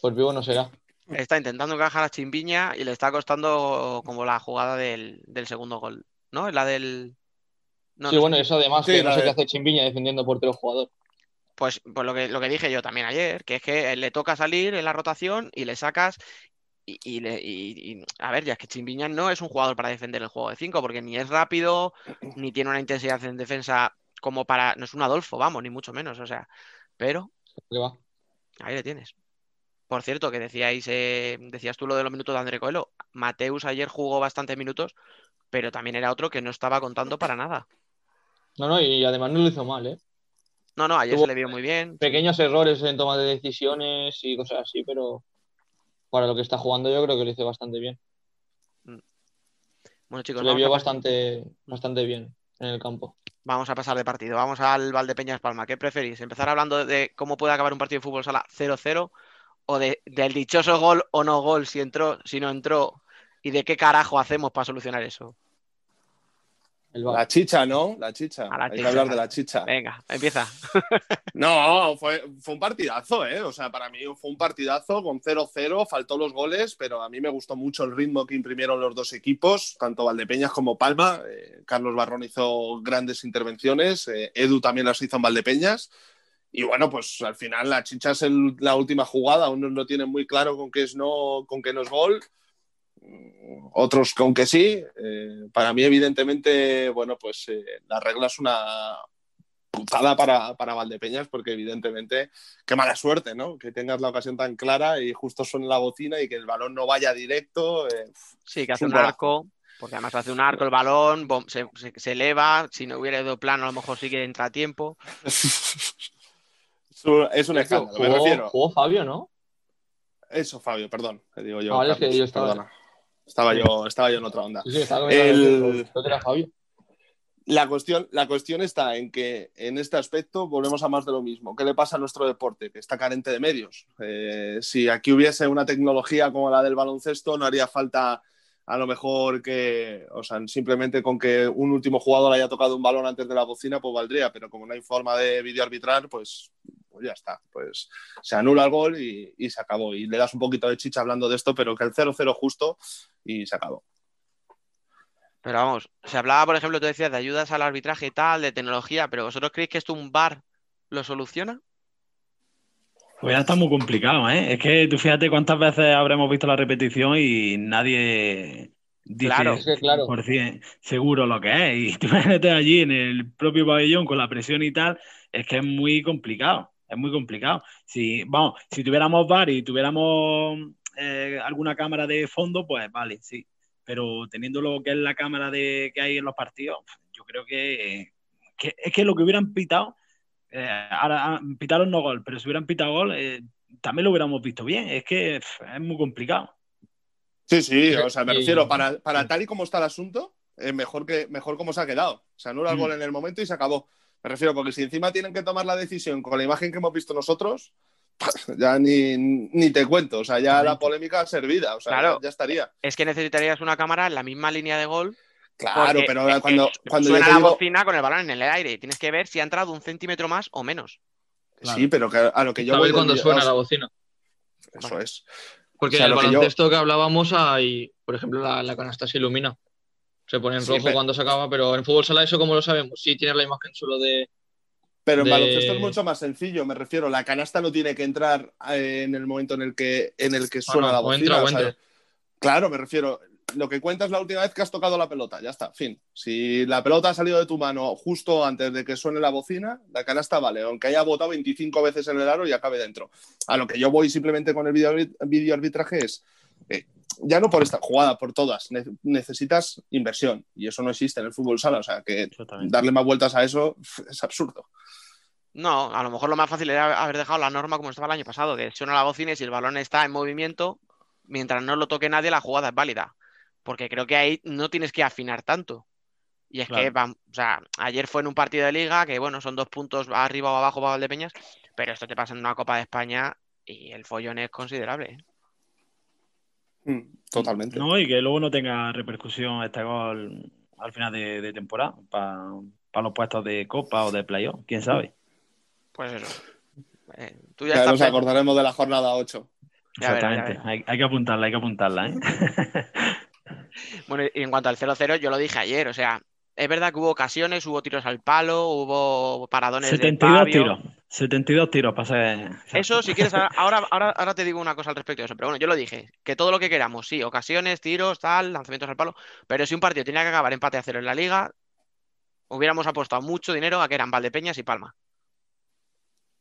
por pivo no será. Está intentando encajar a Chimbiña y le está costando como la jugada del, del segundo gol, ¿no? La del... No, sí, no sé. bueno, eso además Sí, que no sé de- qué hace Chimbiña defendiendo portero jugador. Pues, pues lo que, lo que dije yo también ayer, que es que le toca salir en la rotación y le sacas. Y, y le- y- y- a ver, ya es que Chimbiña no es un jugador para defender el juego de 5, porque ni es rápido, *clears throat* ni tiene una intensidad en defensa como para. No es un Adolfo, vamos, ni mucho menos, o sea. Pero ahí le tienes. Por cierto, que decíais, eh, decías tú lo de los minutos de André Coelho. Mateus ayer jugó bastantes minutos, pero también era otro que no estaba contando para nada. No, no, y además no lo hizo mal, ¿eh? No, no, ayer Tuvo- se le vio muy bien. Pequeños errores en toma de decisiones y cosas así, pero para lo que está jugando yo creo que lo hizo bastante bien. Bueno, chicos, Se le vio bastante, bastante bien en el campo. Vamos a pasar de partido. Vamos al Valdepeñas Palma. ¿Qué preferís? ¿Empezar hablando de cómo puede acabar un partido de fútbol sala 0-0? ¿O de, del dichoso gol o no gol, si entró, si no entró? ¿Y de qué carajo hacemos para solucionar eso? La chicha, ¿no? La chicha. La Hay chicha. que hablar de la chicha. Venga, empieza. *laughs* No, fue, fue un partidazo, ¿eh? O sea, para mí fue un partidazo con 0-0, faltó los goles, pero a mí me gustó mucho el ritmo que imprimieron los dos equipos, tanto Valdepeñas como Palma. Eh, Carlos Barrón hizo grandes intervenciones, eh, Edu también las hizo en Valdepeñas. Y bueno, pues al final la chicha es el- la última jugada, unos no tienen muy claro con qué es no, con qué no es gol, otros con que sí. Eh, para mí, evidentemente, bueno, pues eh, la regla es una, putada para, para Valdepeñas porque evidentemente qué mala suerte, ¿no? Que tengas la ocasión tan clara y justo suene la bocina y que el balón no vaya directo. eh, Sí, que hace un arco, porque además hace un arco el balón, bom, se, se- se eleva. Si no hubiera ido plano, a lo mejor sí que entra a tiempo. *laughs* es un- es un escándalo, me refiero. jugó Fabio, ¿no? Eso, Fabio, perdón, digo yo. Ah, vale, es que yo estaba- perdona. Estaba yo, estaba yo en otra onda. Sí, sí, estaba El- comentando, creo que era Fabio. La cuestión, la cuestión está en que en este aspecto volvemos a más de lo mismo. ¿Qué le pasa a nuestro deporte? Que está carente de medios. Eh, si aquí hubiese una tecnología como la del baloncesto, no haría falta a lo mejor que, o sea, simplemente con que un último jugador haya tocado un balón antes de la bocina, pues valdría, pero como no hay forma de videoarbitrar, pues, pues ya está. Pues se anula el gol y, y se acabó. Y le das un poquito de chicha hablando de esto, pero que el 0-0 justo y se acabó. Pero vamos, se hablaba, por ejemplo, tú decías de ayudas al arbitraje y tal, de tecnología, pero ¿vosotros creéis que esto un VAR lo soluciona? Pues ya está muy complicado, ¿eh? Es que tú fíjate cuántas veces habremos visto la repetición y nadie dice Claro. Es que, claro. 100% seguro lo que es. Y tú *laughs* metes allí en el propio pabellón con la presión y tal, es que es muy complicado. Es muy complicado. Si, vamos, si tuviéramos VAR y tuviéramos eh, alguna cámara de fondo, pues vale, sí. Pero teniendo lo que es la cámara de, que hay en los partidos, yo creo que, que es que lo que hubieran pitado, eh, ahora ah, pitaron no gol, pero si hubieran pitado gol, eh, también lo hubiéramos visto bien. Es que es muy complicado. Sí, sí, o sea, me refiero, para, para tal y como está el asunto, es mejor, que, mejor como se ha quedado. Se anula el Mm. gol en el momento y se acabó. Me refiero, porque si encima tienen que tomar la decisión con la imagen que hemos visto nosotros, *laughs* ya ni, ni te cuento. O sea, ya la polémica servida. O sea, Claro. ya, estaría. Es que necesitarías una cámara en la misma línea de gol. Claro, pero es que cuando, cuando yo suena te la digo- bocina con el balón en el aire. y Tienes que ver si ha entrado un centímetro más o menos. Sí, pero que a lo que yo voy cuando suena o sea, la bocina. Eso es. Porque O sea, en el lo que yo- baloncesto que hablábamos hay, por ejemplo, la, la canasta se ilumina. Se pone en Sí, rojo pero- cuando se acaba, pero en fútbol sala eso como lo sabemos. Sí tienes la imagen solo de... Pero en de- baloncesto es mucho más sencillo, me refiero, la canasta no tiene que entrar eh, en el momento en el que, en el que suena no, la o bocina. entra o o sea, entra. claro, me refiero, lo que cuenta es la última vez que has tocado la pelota, ya está, fin. Si la pelota ha salido de tu mano justo antes de que suene la bocina, la canasta vale, aunque haya botado 25 veces en el aro y acabe dentro. A lo que yo voy simplemente con el video, video arbitraje es, eh, ya no por esta jugada, por todas, ne- necesitas inversión y eso no existe en el fútbol sala, o sea que darle más vueltas a eso es absurdo. No, a lo mejor lo más fácil era haber dejado la norma como estaba el año pasado, que suena la bocina y si el balón está en movimiento, mientras no lo toque nadie, la jugada es válida. Porque creo que ahí no tienes que afinar tanto. Y es que, Claro. o sea, ayer fue en un partido de liga, que bueno, son dos puntos arriba o abajo para Valdepeñas, pero esto te pasa en una Copa de España y el follón es considerable. Mm, Totalmente. No, y que luego no tenga repercusión este gol al final de, de temporada para los puestos de Copa o de Playoff, quién sabe. Pues eso. Eh, tú ya nos acordaremos de la jornada 8. Exactamente, Hay, que apuntarla, hay que apuntarla. ¿eh? *laughs* bueno, y en cuanto al 0-0, yo lo dije ayer, o sea, es verdad que hubo ocasiones, hubo tiros al palo, hubo paradones 72 de tiros, 72 tiros pasé. Eso, si quieres, ahora, ahora, ahora te digo una cosa al respecto de eso, pero bueno, yo lo dije, que todo lo que queramos, sí, ocasiones, tiros, tal, lanzamientos al palo, pero si un partido tenía que acabar empate a cero en la liga, hubiéramos apostado mucho dinero a que eran Valdepeñas y Palma.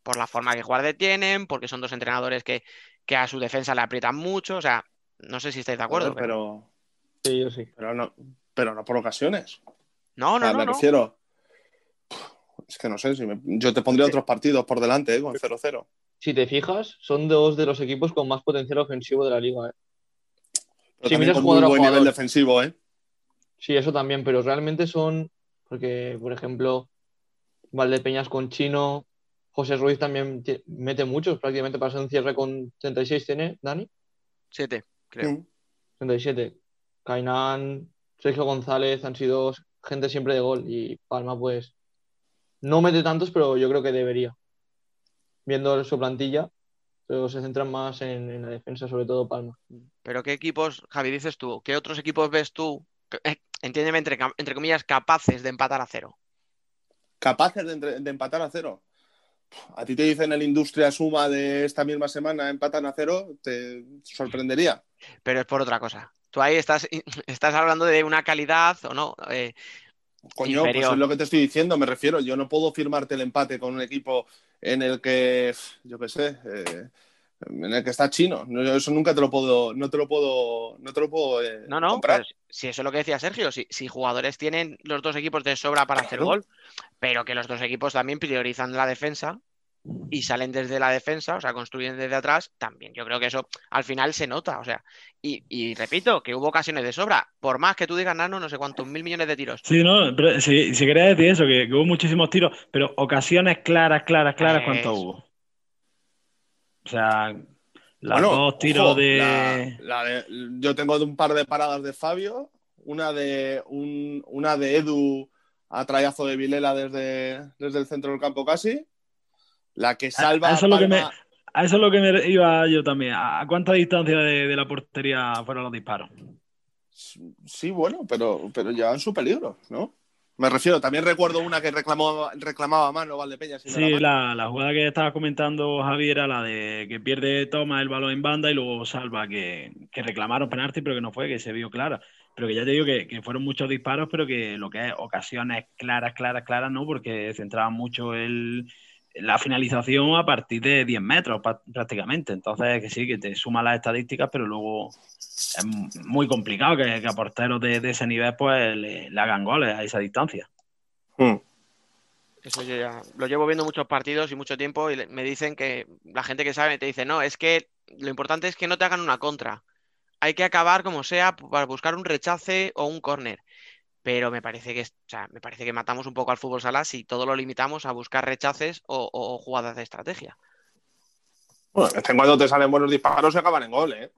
Por la forma que jugar tienen, porque son dos entrenadores que, que a su defensa le aprietan mucho, o sea, no sé si estáis de acuerdo. pero... Sí, yo sí. Pero no, pero no por ocasiones. No, no, no. Me refiero. Es que no sé, si yo te pondría otros partidos por delante ¿eh? con 0-0. Si te fijas, son dos de los equipos con más potencial ofensivo de la liga. ¿eh? si miras con muy buen nivel defensivo, ¿eh? Sí, eso también, pero realmente son. Porque, por ejemplo, Valdepeñas con Chino, José Ruiz también mete muchos, prácticamente para ser un cierre con 36, ¿tiene, Dani? 7, creo. 37. Cainán, Sergio González han sido gente siempre de gol y Palma pues no mete tantos, pero yo creo que debería. Viendo su plantilla, pero se centran más en, la defensa, sobre todo Palma. Pero ¿qué equipos, Javi, dices tú? ¿Qué otros equipos ves tú, eh, entiéndeme, entre, entre comillas, capaces de empatar a cero? ¿Capaces de, empatar a cero? A ti te dicen el Industria Suma de esta misma semana empatan a cero, te sorprendería. Pero es por otra cosa. Tú ahí estás, *laughs* estás hablando de una calidad o no. Eh, Coño, pues es lo que te estoy diciendo, me refiero. Yo no puedo firmarte el empate con un equipo en el que, yo qué sé, eh, en el que está chino. eso nunca te lo puedo, no te lo puedo, no te lo puedo eh, no, no, comprar. Pues, si eso es lo que decía Sergio, si, si, jugadores tienen los dos equipos de sobra para hacer gol, pero que los dos equipos también priorizan la defensa, y salen desde la defensa, o sea, construyen desde atrás, también yo creo que eso al final se nota, o sea, y, repito, que hubo ocasiones de sobra, por más que tú digas, Nano, no sé cuántos mil millones de tiros. Sí, no, pero si, quería decir eso, que, hubo muchísimos tiros, pero ocasiones claras, claras, claras, ¿cuántos hubo? O sea, los dos tiros de... Yo tengo un par de paradas de Fabio, una de, un, una de Edu a trayazo de Vilela desde, desde el centro del campo casi la que salva a, eso, Lo que me, a eso es lo que me iba yo también. ¿A cuánta distancia de, la portería fueron los disparos? Sí, bueno, pero, pero en su peligro, ¿no? Me refiero, también recuerdo una que reclamaba, reclamaba mano Valdepeña. sí, la, la, jugada que estaba comentando Javier era la de que pierde toma el balón en banda y luego salva, que, que reclamaron penalti, pero que no fue, que se vio clara. Pero que ya te digo que, que, fueron muchos disparos, pero que lo que es ocasiones claras, claras, claras, no, porque centraba mucho el, la finalización a partir de 10 metros prácticamente. Entonces, que sí, que te suma las estadísticas, pero luego es muy complicado que, a porteros de, ese nivel pues le, hagan goles a esa distancia. Hmm. Eso yo ya lo llevo viendo muchos partidos y mucho tiempo y me dicen que la gente que sabe te dice, no, es que lo importante es que no te hagan una contra. Hay que acabar como sea para buscar un rechace o un córner pero me parece que, me parece que matamos un poco al fútbol sala si todo lo limitamos a buscar rechaces o, jugadas de estrategia. Bueno, es que cuando te salen buenos disparos se acaban en gol, ¿eh?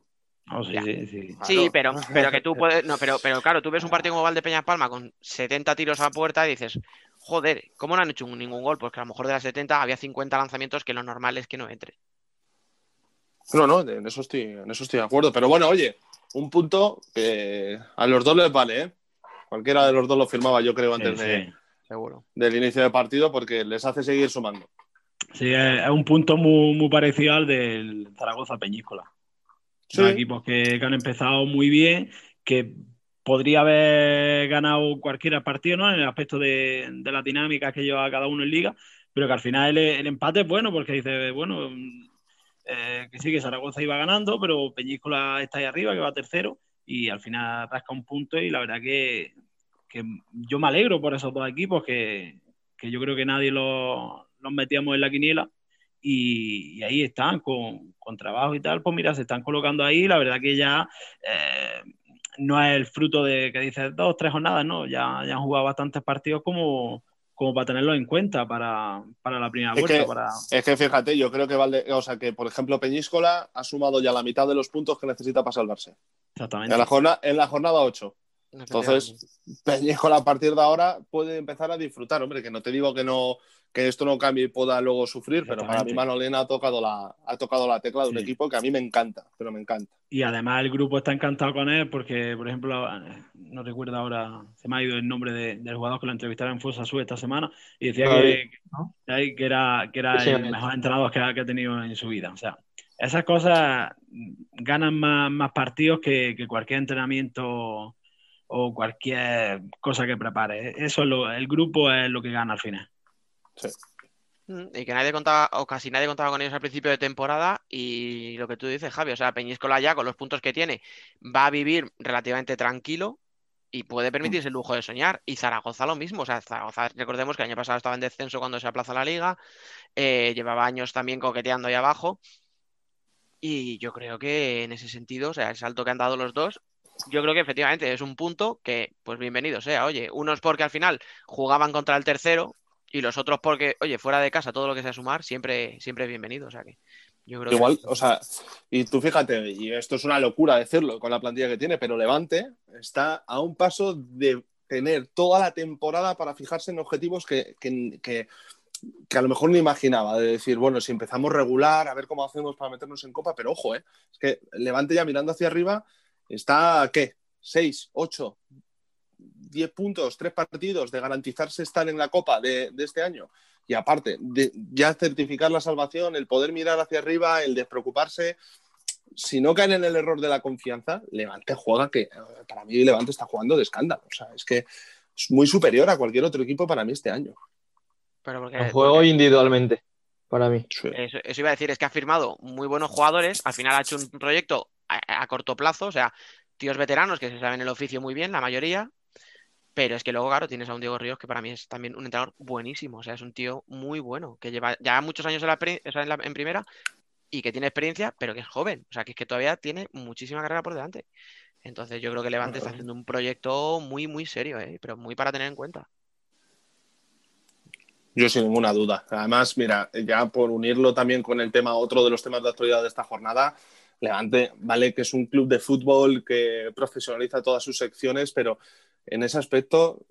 Oh, sí, sí, sí. sí, pero, pero que tú *laughs* puedes. No, pero, pero claro, tú ves un partido como Valdepeñas Palma con 70 tiros a puerta y dices, joder, ¿cómo no han hecho ningún gol? Pues que a lo mejor de las 70 había 50 lanzamientos que lo normal es que no entre. No, no, en eso estoy, en eso estoy de acuerdo. Pero bueno, oye, un punto que a los dos les vale, ¿eh? Cualquiera de los dos lo firmaba, yo creo, antes de, Seguro. del inicio del partido, porque les hace seguir sumando. Sí, es un punto muy, parecido al del Zaragoza Peñíscola. Son equipos que, han empezado muy bien, que podría haber ganado cualquier partido, ¿no? En el aspecto de, la dinámica que lleva cada uno en liga, pero que al final el, empate es bueno, porque dice, bueno, eh, que sí, que Zaragoza iba ganando, pero Peñíscola está ahí arriba, que va tercero, y al final rasca un punto y la verdad que, yo me alegro por esos dos equipos que, yo creo que nadie los, metíamos en la quiniela y, ahí están con, trabajo y tal, pues mira, se están colocando ahí, la verdad que ya eh, no es el fruto de que dices dos, tres jornadas, no, ya, ya han jugado bastantes partidos como, como para tenerlo en cuenta para, la primera vuelta. Es que fíjate, yo creo que vale, o sea que por ejemplo Peñíscola ha sumado ya la mitad de los puntos que necesita para salvarse. Exactamente. En la jornada, en la jornada 8. Entonces, Peñíscola a partir de ahora puede empezar a disfrutar, hombre, que no te digo que no que esto no cambie y pueda luego sufrir, pero para mí Manolena ha tocado la, ha tocado la tecla de un equipo que a mí me encanta, pero me encanta. Y además el grupo está encantado con él porque, por ejemplo, no recuerdo ahora, se me ha ido el nombre del jugador que lo entrevistaron en Fosa Sur esta semana y decía que, que, era, que era el mejor entrenador que ha, que ha, tenido en su vida. O sea, esas cosas ganan más, más partidos que, que cualquier entrenamiento o cualquier cosa que prepare. Eso es lo, el grupo es lo que gana al final. Mm, y que nadie contaba, o casi nadie contaba con ellos al principio de temporada. Y lo que tú dices, Javi, o sea, Peñíscola ya con los puntos que tiene, va a vivir relativamente tranquilo y puede permitirse el lujo de soñar. Y Zaragoza lo mismo. O sea, Zaragoza, recordemos que el año pasado estaba en descenso cuando se aplaza la liga. Eh, llevaba años también coqueteando ahí abajo. Y yo creo que en ese sentido, o sea, el salto que han dado los dos, yo creo que efectivamente es un punto que, pues bienvenido sea. Oye, unos porque al final jugaban contra el tercero, y los otros porque, oye, fuera de casa todo lo que sea sumar, siempre, siempre es bienvenido. O sea que yo creo Igual, o sea, y tú fíjate, y esto es una locura decirlo con la plantilla que tiene, pero Levante está a un paso de tener toda la temporada para fijarse en objetivos que, que, a lo mejor no imaginaba, de decir, bueno, si empezamos regular, a ver cómo hacemos para meternos en copa, pero ojo, ¿eh? es que Levante ya mirando hacia arriba está, ¿qué? ¿Seis? ¿Ocho? 10 puntos, 3 partidos de garantizarse estar en la Copa de, este año. Y aparte, de ya certificar la salvación, el poder mirar hacia arriba, el despreocuparse. Si no caen en el error de la confianza, Levante juega que para mí Levante está jugando de escándalo. O sea, es que es muy superior a cualquier otro equipo para mí este año. Pero porque, juego individualmente, para mí. Eso, iba a decir, es que ha firmado muy buenos jugadores, al final ha hecho un proyecto a corto plazo, o sea, tíos veteranos que se saben el oficio muy bien, la mayoría, pero es que luego, claro, tienes a un Diego Ríos que para mí es también un entrenador buenísimo. O sea, es un tío muy bueno, que lleva ya muchos años en, la, en, primera y que tiene experiencia, pero que es joven. O sea, que es que todavía tiene muchísima carrera por delante. Entonces yo creo que Levante está haciendo un proyecto muy, muy serio, ¿eh? pero muy para tener en cuenta. Yo sin ninguna duda. Además, mira, ya por unirlo también con el tema, otro de los temas de actualidad de esta jornada, Levante, vale que es un club de fútbol que profesionaliza todas sus secciones, pero en ese aspecto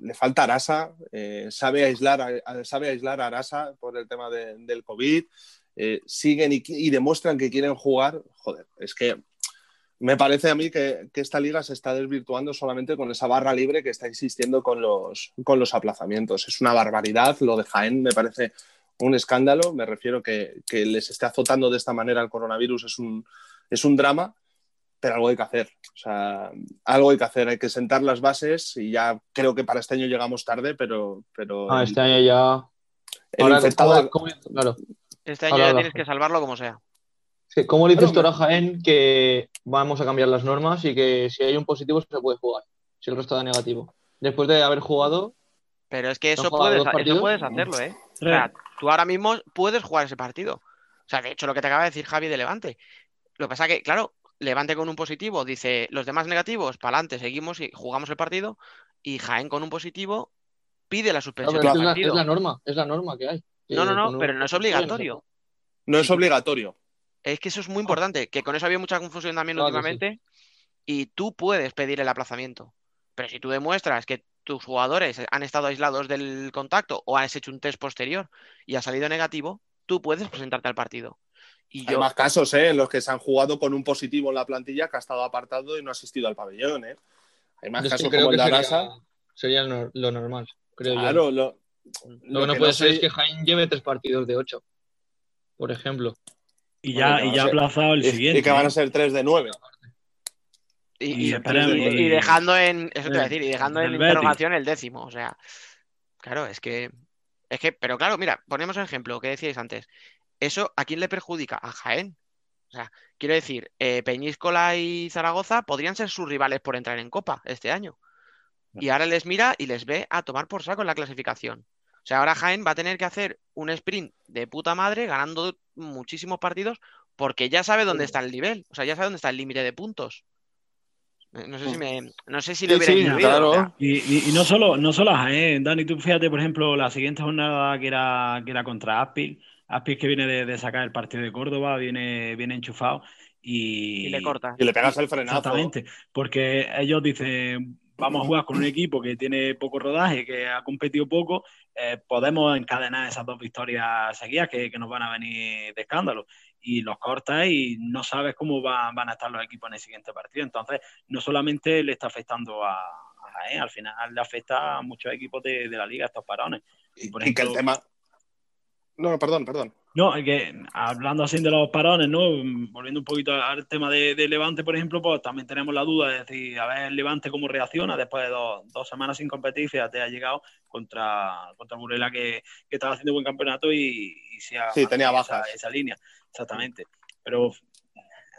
le falta Arasa, eh, sabe, aislar, sabe aislar a Arasa por el tema del COVID, eh, siguen y, demuestran que quieren jugar. Joder, es que me parece a mí que, esta liga se está desvirtuando solamente con esa barra libre que está existiendo con los, con los aplazamientos. Es una barbaridad, lo de Jaén me parece un escándalo, me refiero que, que les esté azotando de esta manera el coronavirus es un, es un drama pero algo hay que hacer. O sea, algo hay que hacer, hay que sentar las bases y ya creo que para este año llegamos tarde, pero... pero ah, este año ya... claro. Este año ya tienes que salvarlo como sea. Sí, ¿Cómo le dices tú a Jaén que vamos a cambiar las normas y que si hay un positivo se puede jugar, si el resto da negativo? Después de haber jugado... Pero es que eso puedes, eso puedes hacerlo, ¿eh? O sea, tú ahora mismo puedes jugar ese partido. O sea, de hecho, lo que te acaba de decir Javi de Levante. Lo que pasa que, claro, Levante con un positivo dice los demás negativos, para adelante, seguimos y jugamos el partido. Y Jaén con un positivo pide la suspensión del partido. Es la, norma, es la norma que hay. No, no, no, pero no es obligatorio. No es obligatorio. Es que eso es muy importante, que con eso había mucha confusión también últimamente. Y tú puedes pedir el aplazamiento. Pero si tú demuestras que tus jugadores han estado aislados del contacto o has hecho un test posterior y ha salido negativo, tú puedes presentarte al partido. Hay más casos ¿eh? en los que se han jugado con un positivo en la plantilla que ha estado apartado y no ha asistido al pabellón. ¿eh? Hay más casos como el de Arasa. Sería, lo, normal, creo claro, Lo, lo, que no puede ser es que Jaén lleve tres partidos de ocho, por ejemplo. Y ya, y ya ha aplazado el siguiente. Y que van a ser tres de nueve. Y, dejando en eso te decir, y dejando en interrogación el décimo. O sea, claro, es que. Es que, pero claro, mira, ponemos un ejemplo que decíais antes. ¿Eso a quién le perjudica? A Jaén. O sea, quiero decir, eh, Peñíscola y Zaragoza podrían ser sus rivales por entrar en Copa este año. Y ahora les mira y les ve a tomar por saco en la clasificación. O sea, ahora Jaén va a tener que hacer un sprint de puta madre ganando muchísimos partidos porque ya sabe dónde está el nivel. O sea, ya sabe dónde está el límite de puntos. No sé si me, no sé si lo hubiera claro. y, no solo, no solo a Jaén, Dani, tú fíjate, por ejemplo, la siguiente jornada que era, que era contra Aspil Aspis que viene de, sacar el partido de Córdoba, viene, viene enchufado. y, Y le cortas. Y le pegas el frenazo. Exactamente, porque ellos dicen, vamos a jugar con un equipo que tiene poco rodaje, que ha competido poco, eh, podemos encadenar esas dos victorias seguidas que, que nos van a venir de escándalo. Y los cortas y no sabes cómo va- van a estar los equipos en el siguiente partido. Entonces, no solamente le está afectando a, a Jaén, al final le afecta a muchos equipos de, de la liga estos parones. Y, por y que el tema. No, perdón, perdón. No, es que hablando así de los parones, ¿no? Volviendo un poquito al tema de, de Levante, por ejemplo, pues también tenemos la duda de decir, a ver, Levante cómo reacciona después de dos, dos semanas sin competir, fíjate, ha llegado contra, contra Burela que, que estaba haciendo buen campeonato y, y se ha Sí, tenía mantenido esa, bajas. esa línea, exactamente. Pero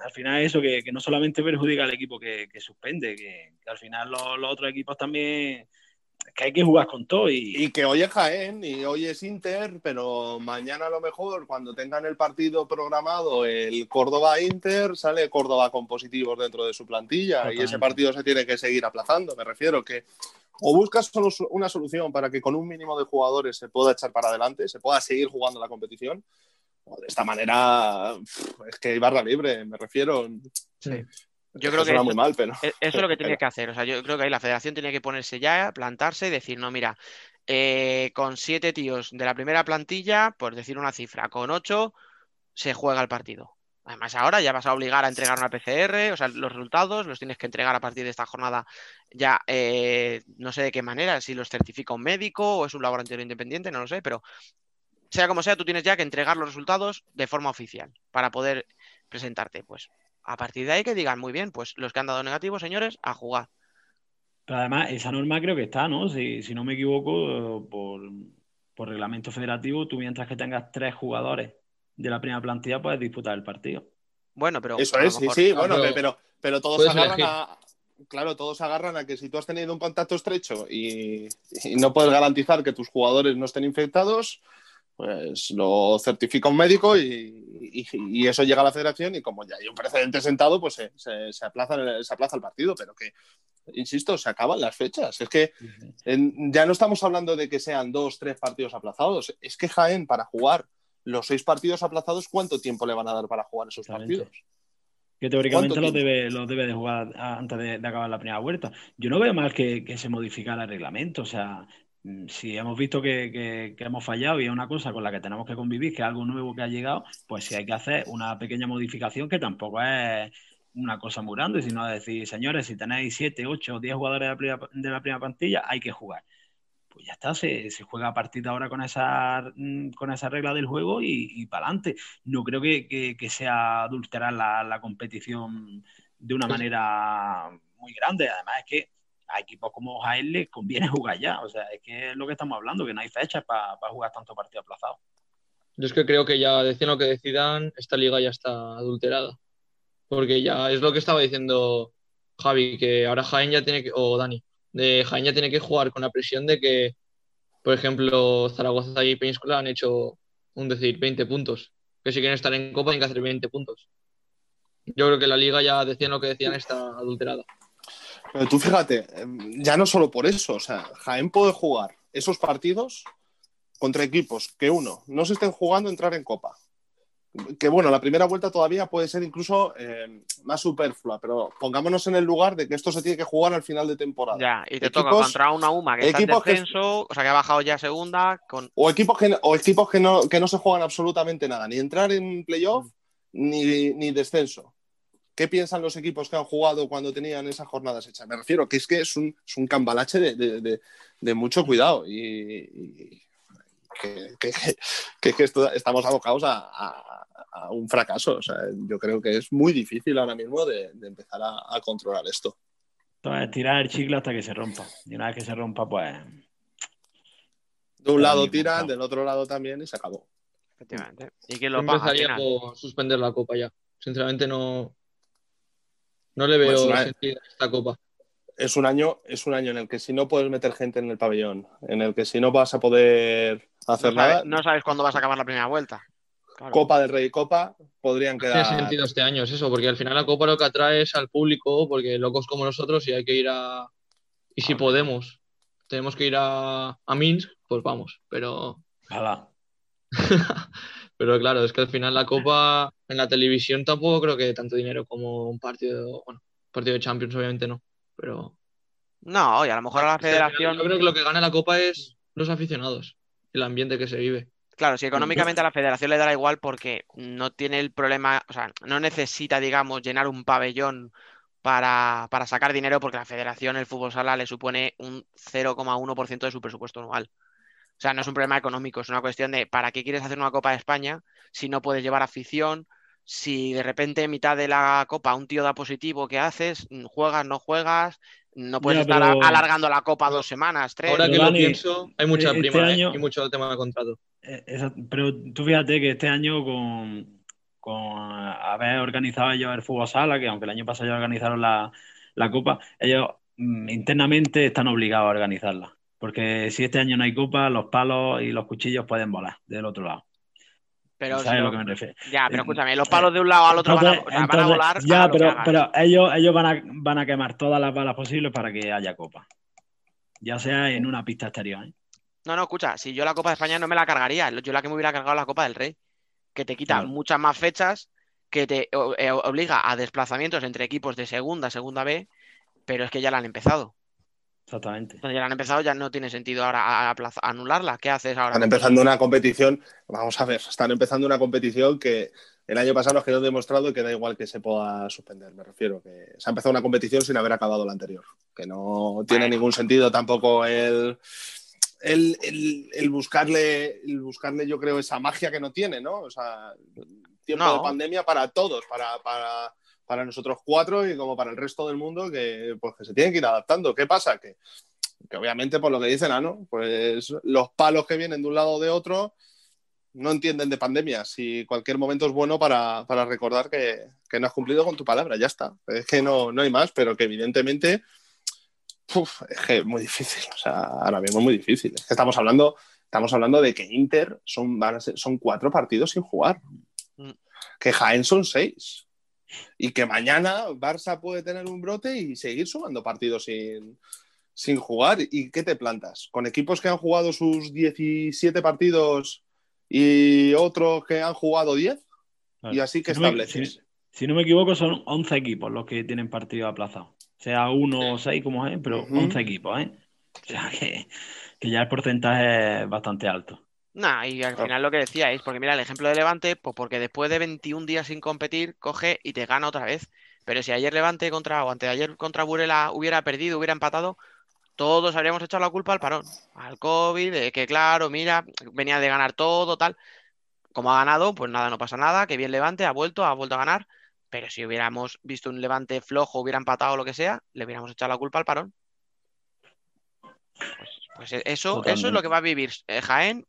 al final eso, que, que no solamente perjudica al equipo que, que suspende, que, que al final los, los otros equipos también, que hay que jugar con todo y, Y que hoy es Jaén y hoy es Inter, pero mañana a lo mejor, cuando tengan el partido programado, el Córdoba-Inter, sale Córdoba con positivos dentro de su plantilla y ese Totalmente. partido se tiene que seguir aplazando. Me refiero que o buscas solo una solución para que con un mínimo de jugadores se pueda echar para adelante, se pueda seguir jugando la competición, de esta manera es que hay barra libre, me refiero. Yo creo que suena eso- muy mal, pero Eso es lo que *laughs* tiene que hacer. O sea, yo creo que ahí la federación tiene que ponerse ya, plantarse y decir, no, mira, eh, con siete tíos de la primera plantilla, por decir una cifra, con ocho se juega el partido. Además, ahora ya vas a obligar a entregar una PCR, o sea, los resultados los tienes que entregar a partir de esta jornada ya, eh, no sé de qué manera, si los certifica un médico o es un laboratorio independiente, no lo sé, pero sea como sea, tú tienes ya que entregar los resultados de forma oficial para poder presentarte. Pues a partir de ahí que digan, muy bien, pues los que han dado negativos, señores, a jugar. Pero además, esa norma creo que está, ¿no? Si, si no me equivoco, por, por reglamento federativo, tú mientras que tengas tres jugadores de la primera plantilla puedes disputar el partido. Bueno, pero Eso es, sí, mejor- sí, bueno, pero pero, pero todos agarran elegir. a. Claro, todos agarran a que si tú has tenido un contacto estrecho y, y no puedes garantizar que tus jugadores no estén infectados, pues lo certifica un médico y, y- y eso llega a la federación y como ya hay un precedente sentado, pues se, se- se aplaza, el- se aplaza el partido, pero que, insisto, se acaban las fechas. Es que en- ya no estamos hablando de que sean dos, tres partidos aplazados, es que Jaén para jugar los seis partidos aplazados, ¿cuánto tiempo le van a dar para jugar esos partidos? Que teóricamente ¿Cuánto los debe, los debe de jugar antes de, de acabar la primera vuelta. Yo no veo mal que, que se modificara el reglamento. O sea, si hemos visto que, que- que hemos fallado y es una cosa con la que tenemos que convivir, que es algo nuevo que ha llegado, pues si hay que hacer una pequeña modificación que tampoco es una cosa muy grande, sino decir, señores, si tenéis 7, 8 o 10 jugadores de la primera, de la primera plantilla, hay que jugar. Pues ya está, se, se juega a partir de ahora con esa, mm, con esa regla del juego y, y para adelante. No creo que, que- que sea adulterar la, la competición de una manera muy grande. Además, es que a equipos como Jaén les conviene *laughs* jugar ya. O sea, es que es lo que estamos hablando, que no hay fechas para jugar tantos partidos aplazados. Yo es que creo que ya decían lo que decidan, esta liga ya está adulterada. Porque ya es lo que estaba diciendo Javi, que ahora Jaén ya tiene que, o Dani, de Jaén ya tiene que jugar con la presión de que, por ejemplo, Zaragoza y Peñíscola han hecho, un decir, 20 puntos. Que si quieren estar en Copa tienen que hacer 20 puntos. Yo creo que la liga ya decían lo que decían, está adulterada. Pero tú fíjate, em, ya no solo por eso, o sea, Jaén puede jugar esos partidos contra equipos que uno, no se estén jugando entrar en Copa. Que bueno, la primera vuelta todavía puede ser incluso eh, más superflua, pero pongámonos en el lugar de que esto se tiene que jugar al final de temporada. Ya, y te Equipos- toca contra una UMA que está en que- descenso, o sea, que ha bajado ya a segunda, con O equipos que, o equipos que, no, que no se juegan absolutamente nada, ni entrar en playoff ni, ni descenso. ¿Qué piensan los equipos que han jugado cuando tenían esas jornadas hechas? Me refiero que es que es un, es un cambalache de, de- de- de mucho cuidado y, y que, que- que- que esto- estamos abocados a, a- a un fracaso. O sea, yo creo que es muy difícil ahora mismo de, de empezar a, a controlar esto. Entonces, tirar el chicle hasta que se rompa. Y una vez que se rompa, pues. De un lado tiran, del otro lado también y se acabó. efectivamente. Y que lo empezaría por suspender la Copa ya. Sinceramente no, no le veo Pues sentido a esta Copa. es un año, es un año en el que si no puedes meter gente en el pabellón, en el que si no vas a poder No hacer sabes, nada, no sabes cuándo vas a acabar la primera vuelta. Claro. Copa del Rey y Copa podrían Tiene quedar. sentido este año, es eso, porque al final la Copa lo que atrae es al público, porque locos como nosotros, y hay que ir a. Y si podemos, tenemos que ir a, a Minsk, pues vamos, pero, Ojalá. *laughs* Pero claro, es que al final la Copa en la televisión tampoco creo que tanto dinero como un partido, bueno, partido de Champions obviamente no, pero... No, y a lo mejor a la federación... Yo creo que lo que gana la Copa es los aficionados, el ambiente que se vive. Claro, si económicamente a la federación le dará igual porque no tiene el problema, o sea, no necesita, digamos, llenar un pabellón para, para sacar dinero porque la federación, el fútbol sala, le supone un 0,1% de su presupuesto anual. O sea, no es un problema económico, es una cuestión de ¿para qué quieres hacer una Copa de España si no puedes llevar afición? Si de repente en mitad de la Copa un tío da positivo, ¿qué haces? ¿Juegas, no juegas? No puedes Ya, estar pero- alargando la Copa dos semanas, tres. Ahora que Dani, lo pienso, hay mucha este prima ¿eh? y mucho tema de contrato. Eh, esa- pero tú fíjate que este año con, con haber organizado ellos el fútbol sala, que aunque el año pasado ya organizaron la, la Copa, ellos mm, internamente están obligados a organizarla. Porque si este año no hay Copa, los palos y los cuchillos pueden volar del otro lado. Pero ¿Sabes si lo que me refiero? Ya, pero Eh, escúchame, los palos de un lado al otro van a, Entonces- van volar. Ya, pero, ellos, ellos van, a, van a quemar todas las balas posibles para que haya Copa. Ya sea en una pista exterior. ¿eh? No, no, escucha, si yo la Copa de España no me la cargaría, yo la que me hubiera cargado la Copa del Rey, que te quita Claro. muchas más fechas, que te eh, obliga a desplazamientos entre equipos de segunda, segunda B, pero es que ya la han empezado. Exactamente. Cuando ya la han empezado, ya no tiene sentido ahora a- a aplaza- anularla. ¿Qué haces ahora? Están empezando una competición, vamos a ver, están empezando una competición que el año pasado nos quedó demostrado que da igual que se pueda suspender, me refiero, que se ha empezado una competición sin haber acabado la anterior, que no tiene Bueno. ningún sentido tampoco el, el, el- el buscarle, el buscarle, yo creo, esa magia que no tiene, ¿no? O sea, tiempo No. de pandemia para todos, para, para, para nosotros cuatro y como para el resto del mundo que, pues, que se tienen que ir adaptando. ¿Qué pasa? Que que obviamente por lo que dicen, Ano, pues los palos que vienen de un lado o de otro no entienden de pandemias y cualquier momento es bueno para, para recordar que, que no has cumplido con tu palabra, ya está. Es que no, no hay más, pero que evidentemente uf, es que es muy difícil, o sea, ahora mismo es muy difícil. Es que estamos hablando, estamos hablando de que Inter son, van a ser- son cuatro partidos sin jugar, Mm. que Jaén son seis. Y que mañana Barça puede tener un brote y seguir sumando partidos sin, sin jugar. ¿Y qué te plantas? ¿Con equipos que han jugado sus 17 partidos y otros que han jugado 10? Y así que Si no me- estableces. si- si no me equivoco, son 11 equipos los que tienen partido aplazado. Sea uno o seis, como es, pero Ujú. 11 equipos, ¿eh? O sea que, que ya el porcentaje es bastante alto. Nah, y al final lo que decíais, porque mira, el ejemplo de Levante, pues porque después de 21 días sin competir, coge y te gana otra vez. Pero si ayer Levante contra, o antes de ayer contra Burela hubiera perdido, hubiera empatado, todos habríamos echado la culpa al parón, al COVID, de que claro, mira, venía de ganar todo, tal. Como ha ganado, pues nada, no pasa nada, que bien Levante, ha vuelto, ha vuelto a ganar. Pero si hubiéramos visto un Levante flojo, hubiera empatado o lo que sea, le hubiéramos echado la culpa al parón. Pues, pues eso, eso es lo que va a vivir eh, Jaén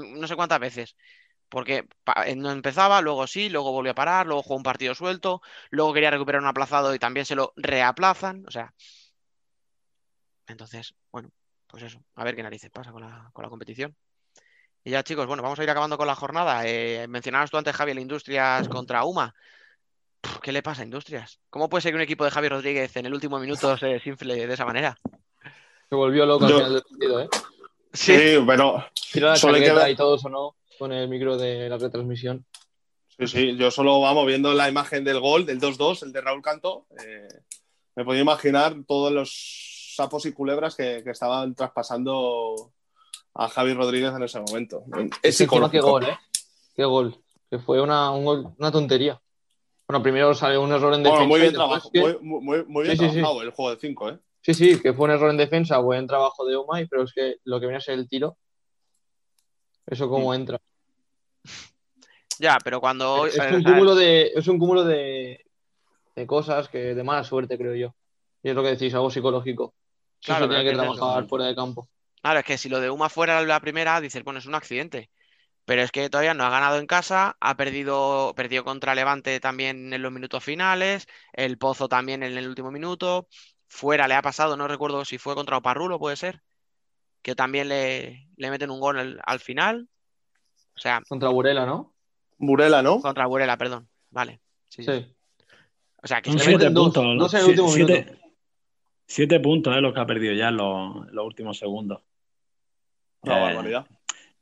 no sé cuántas veces. Porque eh, no empezaba, luego sí, luego volvió a parar, luego jugó un partido suelto, luego quería recuperar un aplazado y también se lo reaplazan. O sea. Entonces, bueno, pues eso. A ver qué narices pasa con la, con la competición. Y ya, chicos, bueno, vamos a ir acabando con la jornada. Eh, mencionabas tú antes, Javi, el Industrias contra UMA. ¿Qué le pasa a Industrias? ¿Cómo puede ser que un equipo de Javi Rodríguez en el último minuto se desinfle de esa manera? Se volvió loco Yo- al final del partido, ¿eh? Sí, Sí, pero Tiró la Solo hay que chaqueta ver- y todo sonó con el micro de la retransmisión. Sí, sí, yo solo vamos viendo la imagen del gol, del 2-2, el de Raúl Canto. eh, me podía imaginar todos los sapos y culebras que, que estaban traspasando a Javi Rodríguez en ese momento. Es qué gol, ¿eh? Qué gol. Que fue una, un gol- una tontería. Bueno, primero salió un error en defensa. Bueno, muy bien trabajo, que- muy, muy- muy bien Sí, sí, sí. trabajado el juego de 5, ¿eh? Sí, sí, que fue un error en defensa, buen trabajo de Omay, pero es que lo que viene a ser el tiro, eso cómo entra. ya, pero cuando. Es un cúmulo de, es un cúmulo de, de cosas que de mala suerte, creo yo. Y es lo que decís, algo psicológico. Eso Claro, se tiene que es trabajar eso. fuera de campo. Claro, es que si lo de Uma fuera la primera, dices, bueno, es un accidente. Pero es que todavía no ha ganado en casa, ha perdido, perdió contra Levante también en los minutos finales, el Pozo también en el último minuto, fuera le ha pasado, no recuerdo si fue contra Oparrulo, puede ser, que también le, le meten un gol al, al final. O sea, Contra Burela, ¿no? Burela, ¿no? contra Burela, perdón. Vale. Sí, sí. Sí. O sea, que se meten siete dos, puntos. ¿no? dos en el último siete, minuto. siete puntos, ¿eh? Los que ha perdido ya en los, en los últimos segundos. Una Eh, barbaridad.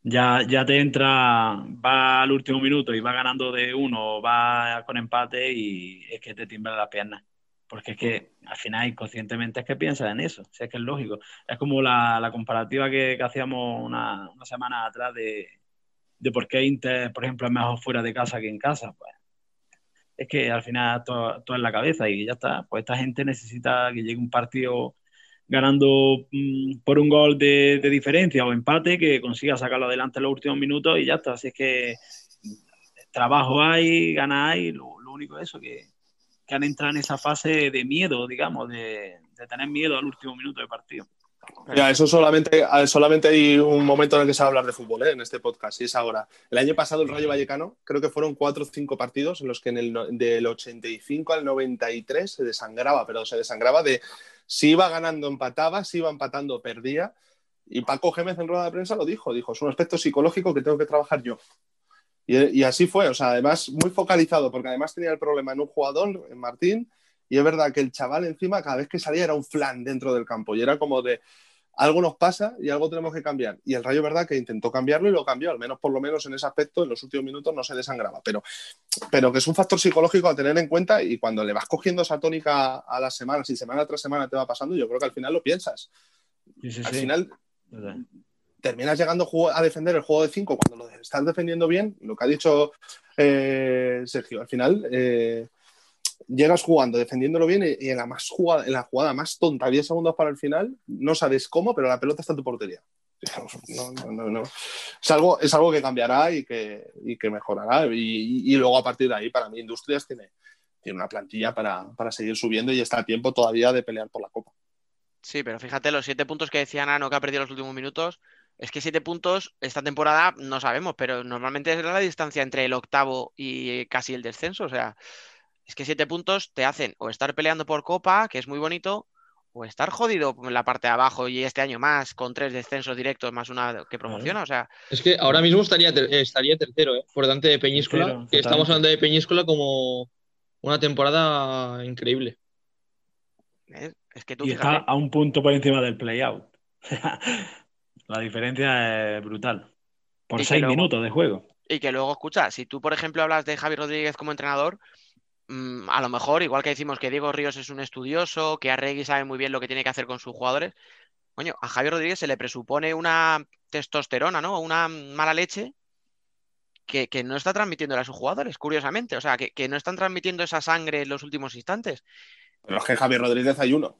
ya, ya te entra, va al último minuto y va ganando de uno, va con empate y es que te tiembla la pierna. Porque es que al final inconscientemente es que piensas en eso, si es que es lógico. Es como la, comparativa que, hacíamos una, una, semana atrás de, de por qué Inter, por ejemplo, es mejor fuera de casa que en casa. Pues es que al final todo, todo en la cabeza y ya está. Pues esta gente necesita que llegue un partido ganando mm, por un gol de, diferencia o empate, que consiga sacarlo adelante en los últimos minutos y ya está. Así es que trabajo hay, gana hay, lo, único es eso, que, que, han entrado en esa fase de miedo, digamos, de, tener miedo al último minuto de partido. Ya, eso solamente, solamente hay un momento en el que se va a hablar de fútbol, ¿eh? en este podcast, y es ahora. El año pasado el Rayo Vallecano, creo que fueron cuatro o cinco partidos en los que en el, del 85 al 93 se desangraba, pero se desangraba de si iba ganando, empataba, si iba empatando, perdía. Y Paco Gémez en rueda de prensa lo dijo, dijo, es un aspecto psicológico que tengo que trabajar yo. Y, así fue, o sea, además muy focalizado, porque además tenía el problema en un jugador, en Martín, y es verdad que el chaval encima cada vez que salía era un flan dentro del campo, y era como de, algo nos pasa y algo tenemos que cambiar. Y el Rayo, verdad, que intentó cambiarlo y lo cambió, al menos por lo menos en ese aspecto, en los últimos minutos no se desangraba, pero, pero que es un factor psicológico a tener en cuenta y cuando le vas cogiendo esa tónica a las semanas y semana tras semana te va pasando, yo creo que al final lo piensas. al final terminas llegando a defender el juego de 5 cuando lo estás defendiendo bien, lo que ha dicho eh, Sergio, al final... Eh, llegas jugando, defendiéndolo bien y, en, la más jugada, en la jugada más tonta, 10 segundos para el final, no sabes cómo, pero la pelota está en tu portería. No, no, no, es, algo, es algo que cambiará y que, y que mejorará. Y, luego a partir de ahí, para mí, Industrias tiene, tiene una plantilla para, para, seguir subiendo y está a tiempo todavía de pelear por la Copa. Sí, pero fíjate, los siete puntos que decía Nano que ha perdido los últimos minutos, es que siete puntos esta temporada no sabemos, pero normalmente es la distancia entre el octavo y casi el descenso. O sea, es que siete puntos te hacen o estar peleando por Copa, que es muy bonito, o estar jodido en la parte de abajo y este año más, con tres descensos directos más una que promociona. O sea. Es que ahora mismo estaría, estaría tercero, ¿eh? por delante de Peñíscola, que estamos hablando de Peñíscola como una temporada increíble. Es que tú y está a un punto por encima del play-out. *laughs* la diferencia es brutal. Por seis minutos de juego. Y que luego, escucha, si tú, por ejemplo, hablas de Javi Rodríguez como entrenador, Mm, a lo mejor, igual que decimos que Diego Ríos es un estudioso, que Arregui sabe muy bien lo que tiene que hacer con sus jugadores, coño, a Javier Rodríguez se le presupone una testosterona, ¿no? Una mala leche que, no está transmitiendo a sus jugadores, curiosamente. O sea, que, no están transmitiendo esa sangre en los últimos instantes. Pero es que Javier Rodríguez hay uno.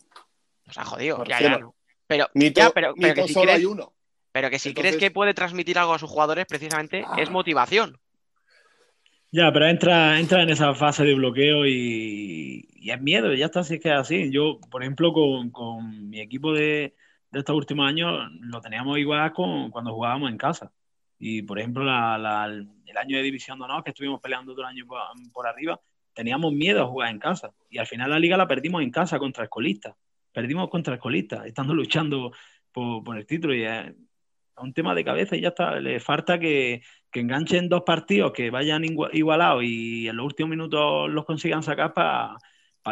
O sea, jodido, ya, ya. Pero, ya, pero, que si crees, uno. Pero que si crees que puede transmitir algo a sus jugadores, precisamente es ah. motivación. Ya, pero entra, entra en esa fase de bloqueo y, es miedo, ya está, así es que es así. Yo, por ejemplo, con, mi equipo de, estos últimos años lo teníamos igual con cuando jugábamos en casa. Y, por ejemplo, el año de División de Honor, que estuvimos peleando todo el año por, arriba, teníamos miedo a jugar en casa. Y al final la liga la perdimos en casa contra Escolistas. Perdimos contra Escolistas, estando luchando por, por el título. Y un tema de cabeza y ya está. Le falta que que enganchen dos partidos que vayan igualados y en los últimos minutos los consigan sacar para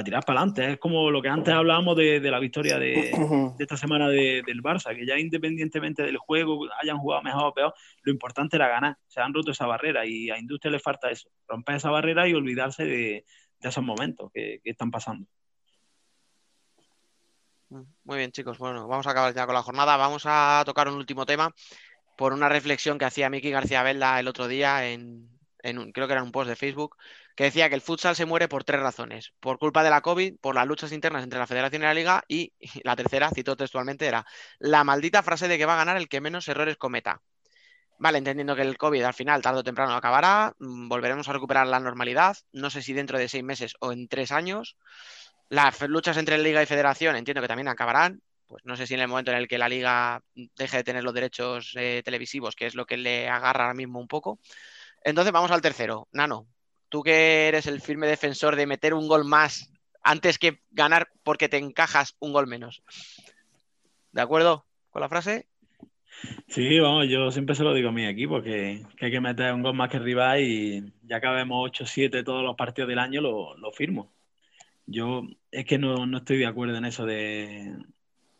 tirar para adelante. Es como lo que antes hablábamos de, la victoria de, *coughs* esta semana del Barça, que ya independientemente del juego, hayan jugado mejor o peor, lo importante era ganar. Se han roto esa barrera y a Industria le falta eso, romper esa barrera y olvidarse de, esos momentos que, que están pasando. Muy bien, chicos. Bueno, vamos a acabar ya con la jornada. Vamos a tocar un último tema por una reflexión que hacía Miki García Velda el otro día en, un, creo que era un post de Facebook, que decía que el futsal se muere por tres razones. Por culpa de la COVID, por las luchas internas entre la federación y la liga y, *laughs* la tercera, citó textualmente, era la maldita frase de que va a ganar el que menos errores cometa. Vale, entendiendo que el COVID al final, tarde o temprano, acabará, mm, volveremos a recuperar la normalidad, no sé si dentro de seis meses o en tres años. Las luchas entre liga y federación entiendo que también acabarán, pues no sé si en el momento en el que la liga deje de tener los derechos eh, televisivos, que es lo que le agarra ahora mismo un poco. Entonces vamos al tercero. Nano, tú que eres el firme defensor de meter un gol más antes que ganar porque te encajas un gol menos. ¿De acuerdo con la frase? Sí, vamos, yo siempre se lo digo a mi equipo, que, hay que meter un gol más que rival y ya que vemos 8-7 todos los partidos del año, lo, lo firmo. Yo es que no, no, estoy de acuerdo en eso de,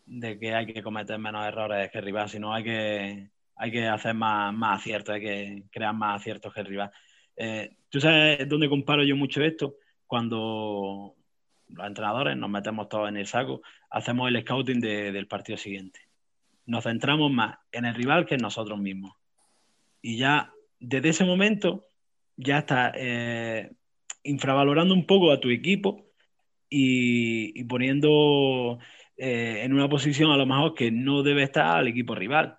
de que hay que cometer menos errores que rival, sino hay que, hay que hacer más, más aciertos, hay que crear más aciertos que el rival. Eh, ¿Tú sabes dónde comparo yo mucho esto? Cuando los entrenadores nos metemos todos en el saco, hacemos el scouting del partido siguiente. Nos centramos más en el rival que en nosotros mismos. Y ya desde ese momento ya estás eh, infravalorando un poco a tu equipo y, poniendo eh, en una posición a lo mejor que no debe estar al equipo rival.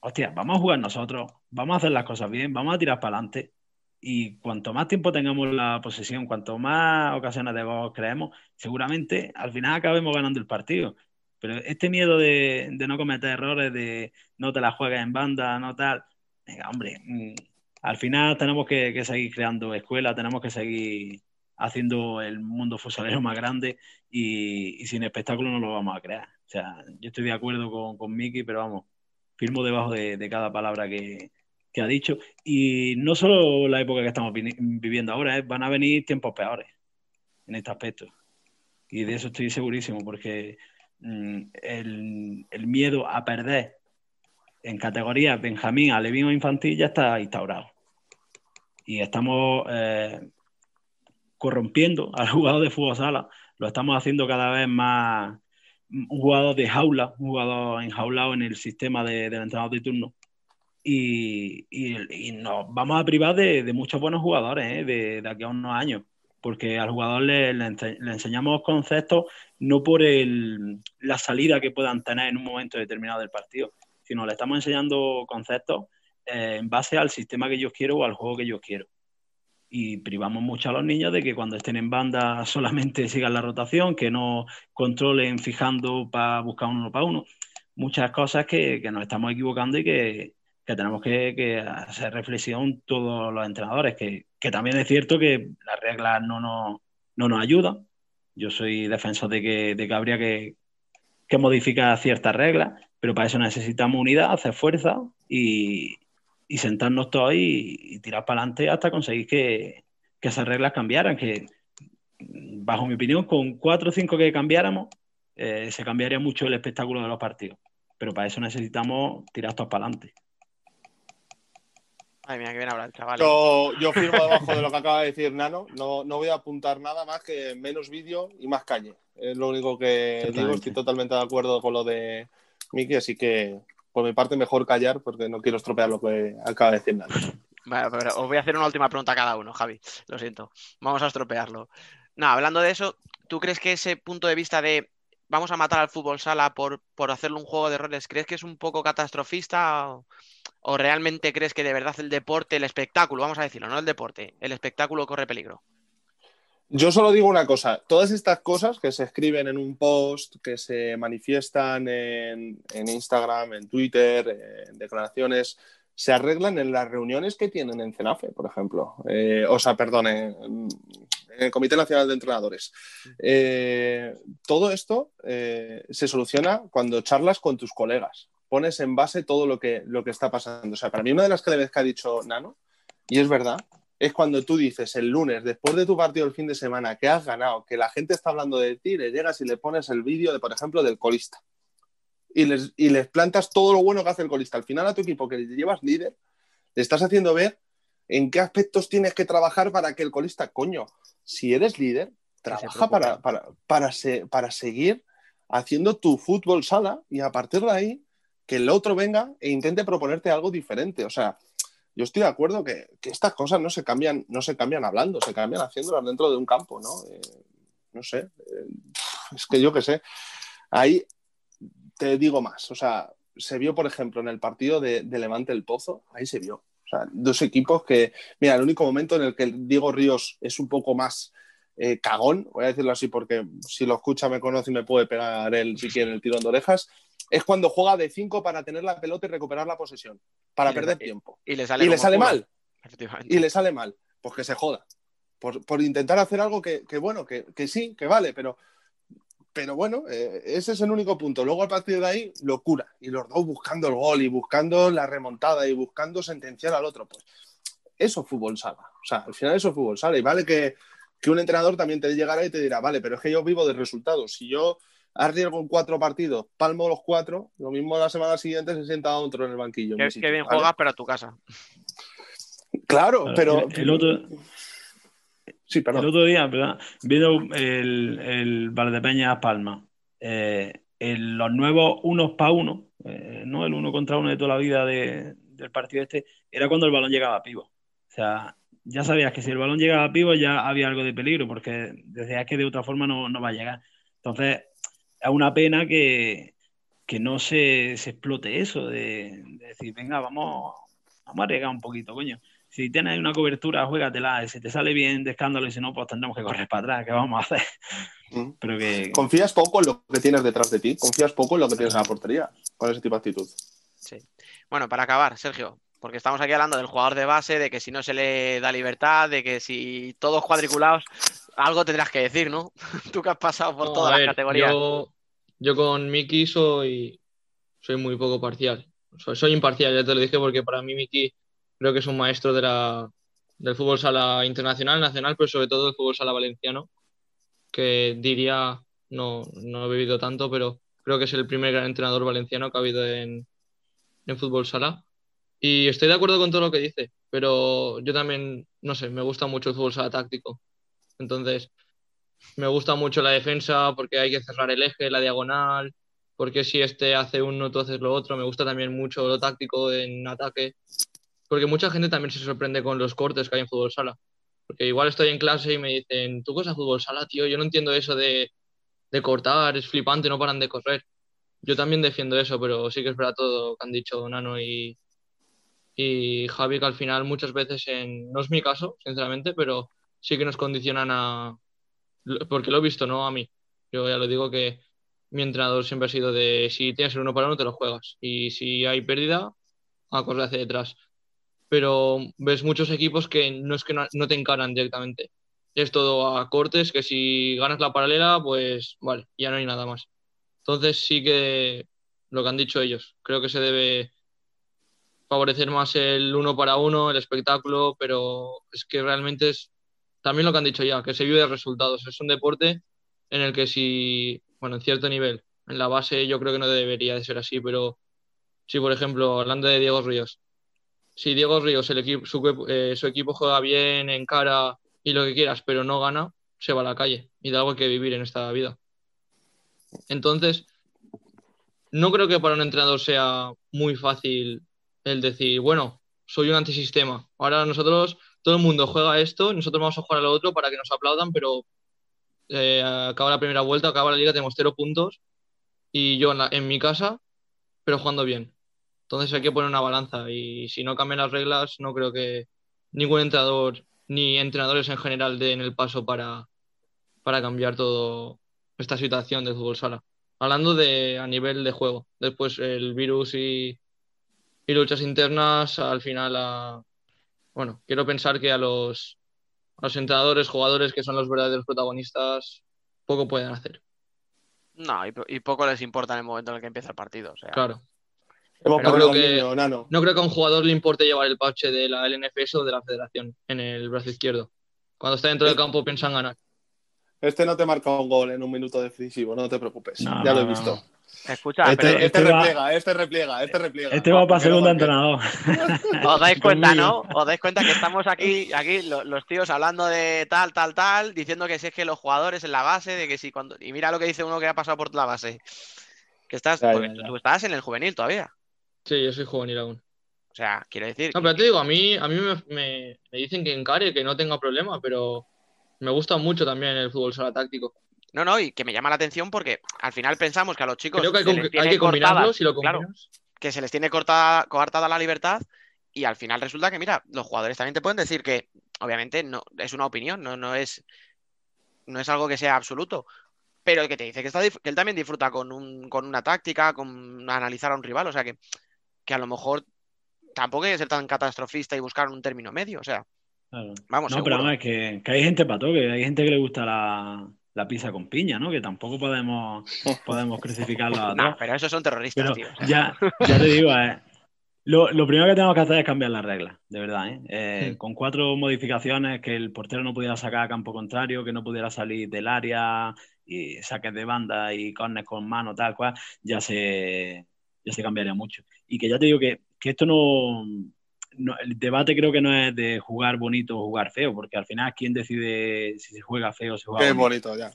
Hostia, vamos a jugar nosotros, vamos a hacer las cosas bien, vamos a tirar para adelante. Y cuanto más tiempo tengamos la posesión, cuanto más ocasiones de gol creemos, seguramente al final acabemos ganando el partido. Pero este miedo de, no cometer errores, de no te la juegues en banda, no tal, venga, hombre, mm, al final tenemos que, seguir creando escuelas, tenemos que seguir haciendo el mundo fusalero más grande y, sin espectáculo no lo vamos a crear. O sea, yo estoy de acuerdo con, con Miki, pero vamos, firmo debajo de, cada palabra que, ha dicho. Y no solo la época que estamos viviendo ahora, ¿eh? van a venir tiempos peores en este aspecto. Y de eso estoy segurísimo, porque mm, el, miedo a perder en categorías Benjamín, Alevín o infantil ya está instaurado. Y estamos eh, corrompiendo al jugador de fútbol sala, lo estamos haciendo cada vez más un jugador de jaula, un jugador enjaulado en el sistema de, del entrenador de turno. Y, nos vamos a privar de, muchos buenos jugadores ¿eh? de, aquí a unos años, porque al jugador le, le, enseñamos conceptos no por el, la salida que puedan tener en un momento determinado del partido, sino le estamos enseñando conceptos eh, en base al sistema que yo quiero o al juego que yo quiero. Y privamos mucho a los niños de que cuando estén en banda *laughs* solamente sigan la rotación, que no controlen fijando para buscar uno para uno. Muchas cosas que, que nos estamos equivocando y que, que tenemos que, que, hacer reflexión todos los entrenadores, que, también es cierto que las reglas no nos, no nos ayudan. Yo soy defensor de que, de que habría que, que modificar ciertas reglas, pero para eso necesitamos unidad, hacer fuerza y, y sentarnos todos y, tirar para adelante hasta conseguir que, esas reglas cambiaran, que bajo mi opinión, con cuatro o cinco que cambiáramos, eh, se cambiaría mucho el espectáculo de los partidos. Pero para eso necesitamos tirar todos para adelante. Ay, mira, que bien hablar, chaval. Yo, yo firmo debajo de lo que *laughs* acaba de decir Nano. No, no voy a apuntar nada más que menos vídeo y más calle. Es lo único que digo. Estoy totalmente de acuerdo con lo de Miki, así que por mi parte, mejor callar porque no quiero estropear lo que acaba de decir nadie. Bueno, pero os voy a hacer una última pregunta a cada uno, Javi. Lo siento. Vamos a estropearlo. No, hablando de eso, ¿tú crees que ese punto de vista de vamos a matar al fútbol sala por, por hacerle un juego de roles, ¿crees que es un poco catastrofista o, o, realmente crees que de verdad el deporte, el espectáculo, vamos a decirlo, no el deporte, el espectáculo corre peligro? Yo solo digo una cosa, todas estas cosas que se escriben en un post, que se manifiestan en, Instagram, en Twitter, en declaraciones, se arreglan en las reuniones que tienen en CENAFE, por ejemplo. Eh, o sea, perdón, en, el Comité Nacional de Entrenadores. Eh, todo esto eh, se soluciona cuando charlas con tus colegas. Pones en base todo lo que, lo que está pasando. O sea, para mí una de las claves que ha dicho Nano, y es verdad, es cuando tú dices el lunes, después de tu partido el fin de semana, que has ganado, que la gente está hablando de ti, le llegas y le pones el vídeo, de, por ejemplo, del colista. Y les, y les plantas todo lo bueno que hace el colista. Al final a tu equipo que le llevas líder, le estás haciendo ver en qué aspectos tienes que trabajar para que el colista, coño, si eres líder, trabaja para, para, para, para seguir haciendo tu fútbol sala y a partir de ahí que el otro venga e intente proponerte algo diferente. O sea, yo estoy de acuerdo que, estas cosas no se cambian, no se cambian hablando, se cambian haciéndolas dentro de un campo, ¿no? Eh, no sé, eh, es que yo qué sé. Ahí te digo más, o sea, se vio, por ejemplo, en el partido de, Levante el Pozo, ahí se vio. Dos equipos que, mira, el único momento en el que Diego Ríos es un poco más eh, cagón, voy a decirlo así porque si lo escucha me conoce y me puede pegar él si quiere el tirón de orejas, es cuando juega de 5 para tener la pelota y recuperar la posesión, para perder tiempo. Y le sale, mal. Y le sale mal. Pues que se joda. Por, intentar hacer algo que, bueno, que, sí, que vale, pero, pero bueno, eh, ese es el único punto. Luego a partir de ahí, locura. Y los dos buscando el gol y buscando la remontada y buscando sentenciar al otro. Pues eso es fútbol sala. O sea, al final eso es fútbol sala. Y vale que, que un entrenador también te llegará y te dirá, vale, pero es que yo vivo de resultados. Si yo arriesgo en cuatro partidos, palmo los cuatro, lo mismo la semana siguiente se sienta otro en el banquillo. Que, bien juegas, pero a tu casa. Claro, pero... El, otro... Sí, perdón. El otro día, ¿verdad? Viendo el, el Valdepeña Palma, eh, los nuevos unos para uno, eh, no el uno contra uno de toda la vida del partido este, era cuando el balón llegaba a pivo. O sea, ya sabías que si el balón llegaba a pivo ya había algo de peligro, porque decías que de otra forma no, va a llegar. Entonces, es una pena que, no se, explote eso, de, decir, venga, vamos, vamos a arriesgar un poquito, coño. Si tienes una cobertura, juégatela, si te sale bien de escándalo y si no, pues tendremos que correr para atrás, ¿qué vamos a hacer? Mm. Pero que... ¿Confías poco en lo que tienes detrás de ti? ¿Confías poco en lo que tienes en la portería? Con ese tipo de actitud. Sí. Bueno, para acabar, Sergio, porque estamos aquí hablando del jugador de base, de que si no se le da libertad, de que si todos cuadriculados, algo tendrás que decir, ¿no? *laughs* Tú que has pasado por todas las categorías. Yo, con Miki soy, soy muy poco parcial. Soy, imparcial, ya te lo dije, porque para mí Miki creo que es un maestro de la, del fútbol sala internacional, nacional, pero sobre todo del fútbol sala valenciano, que diría, no, no he vivido tanto, pero creo que es el primer gran entrenador valenciano que ha habido en, en fútbol sala. Y estoy de acuerdo con todo lo que dice, pero yo también, no sé, me gusta mucho el fútbol sala táctico. Entonces, me gusta mucho la defensa porque hay que cerrar el eje, la diagonal, porque si este hace uno, tú haces lo otro. Me gusta también mucho lo táctico en ataque, porque mucha gente también se sorprende con los cortes que hay en fútbol sala. Porque igual estoy en clase y me dicen, ¿tú cosa fútbol sala, tío? Yo no entiendo eso de, de cortar, es flipante, no paran de correr. Yo también defiendo eso, pero sí que es verdad todo que han dicho Nano y, y Javi, que al final muchas veces, en, no es mi caso, sinceramente, pero sí que nos condicionan a, porque lo he visto, no a mí. Yo ya lo digo que mi entrenador siempre ha sido de si tienes el uno para uno te lo juegas y si hay pérdida, a correr hacia detrás. Pero ves muchos equipos que no es que no, no te encaran directamente. Es todo a cortes, que si ganas la paralela, pues vale, ya no hay nada más. Entonces sí que lo que han dicho ellos, creo que se debe favorecer más el uno para uno, el espectáculo, pero es que realmente es también lo que han dicho ya, que se vive de resultados. Es un deporte en el que si, bueno, en cierto nivel, en la base yo creo que no debería de ser así, pero si, por ejemplo, hablando de Diego Ríos, si Diego Ríos, el equipo, su, eh, su equipo juega bien, en cara y lo que quieras, pero no gana, se va a la calle y da algo que vivir en esta vida. Entonces, no creo que para un entrenador sea muy fácil el decir, bueno, soy un antisistema. Ahora nosotros, todo el mundo juega esto, nosotros vamos a jugar a lo otro para que nos aplaudan, pero eh, acaba la primera vuelta, acaba la liga, tenemos cero puntos y yo en, mi casa, pero jugando bien. Entonces hay que poner una balanza y si no cambian las reglas, no creo que ningún entrenador ni entrenadores en general den el paso para, para cambiar todo esta situación del fútbol sala. Hablando de a nivel de juego, después el virus y y luchas internas al final a, bueno, quiero pensar que a los, a los entrenadores, jugadores que son los verdaderos protagonistas, poco pueden hacer. No, y, poco les importa en el momento en el que empieza el partido. O sea, claro. No creo, que, no creo que a un jugador le importe llevar el parche de la LNFS o de la federación en el brazo izquierdo. Cuando está dentro del campo piensan ganar. Este no te marca un gol en un minuto decisivo, no te preocupes. ya lo he visto. Escucha, este, este, este, repliega, este repliega, este repliega. Este va para segundo entrenador. *laughs* Os dais cuenta, ¿no? Os dais cuenta que estamos aquí, aquí los, tíos hablando de tal, tal, tal, diciendo que si es que los jugadores en la base, de que si cuando. Y mira lo que dice uno que ha pasado por la base. Que estás. Tú estás en el juvenil todavía. Sí, yo soy juvenil aún. O sea, quiero decir. No, pero te digo, a mí, a mí me, me, dicen que encare, que no tenga problema, pero me gusta mucho también el fútbol sala táctico. No, no, y que me llama la atención porque al final pensamos que a los chicos. Creo que hay, que combinarlo si lo claro, que se les tiene cortada, coartada la libertad y al final resulta que, mira, los jugadores también te pueden decir que, obviamente, no es una opinión, no, no, es, no es algo que sea absoluto, pero que te dice que, está, que él también disfruta con, un, con una táctica, con analizar a un rival, o sea que, que a lo mejor tampoco hay que ser tan catastrofista y buscar un término medio, o sea. Vamos, no, pero además que, que hay gente para todo, que hay gente que le gusta la, la pizza con piña, ¿no? Que tampoco podemos, *laughs* podemos crucificarlo a No, pero esos son terroristas, tío. Ya, ya te digo, eh, Lo, primero que tenemos que hacer es cambiar las reglas, de verdad. ¿eh? Eh, con cuatro modificaciones, que el portero no pudiera sacar a campo contrario, que no pudiera salir del área, y saques de banda y cornes con mano, tal cual, ya se, ya se cambiaría mucho. Y que ya te digo que, que esto no, el debate creo que no es de jugar bonito o jugar feo, porque al final quién decide si se juega feo o se juega bonito. ya.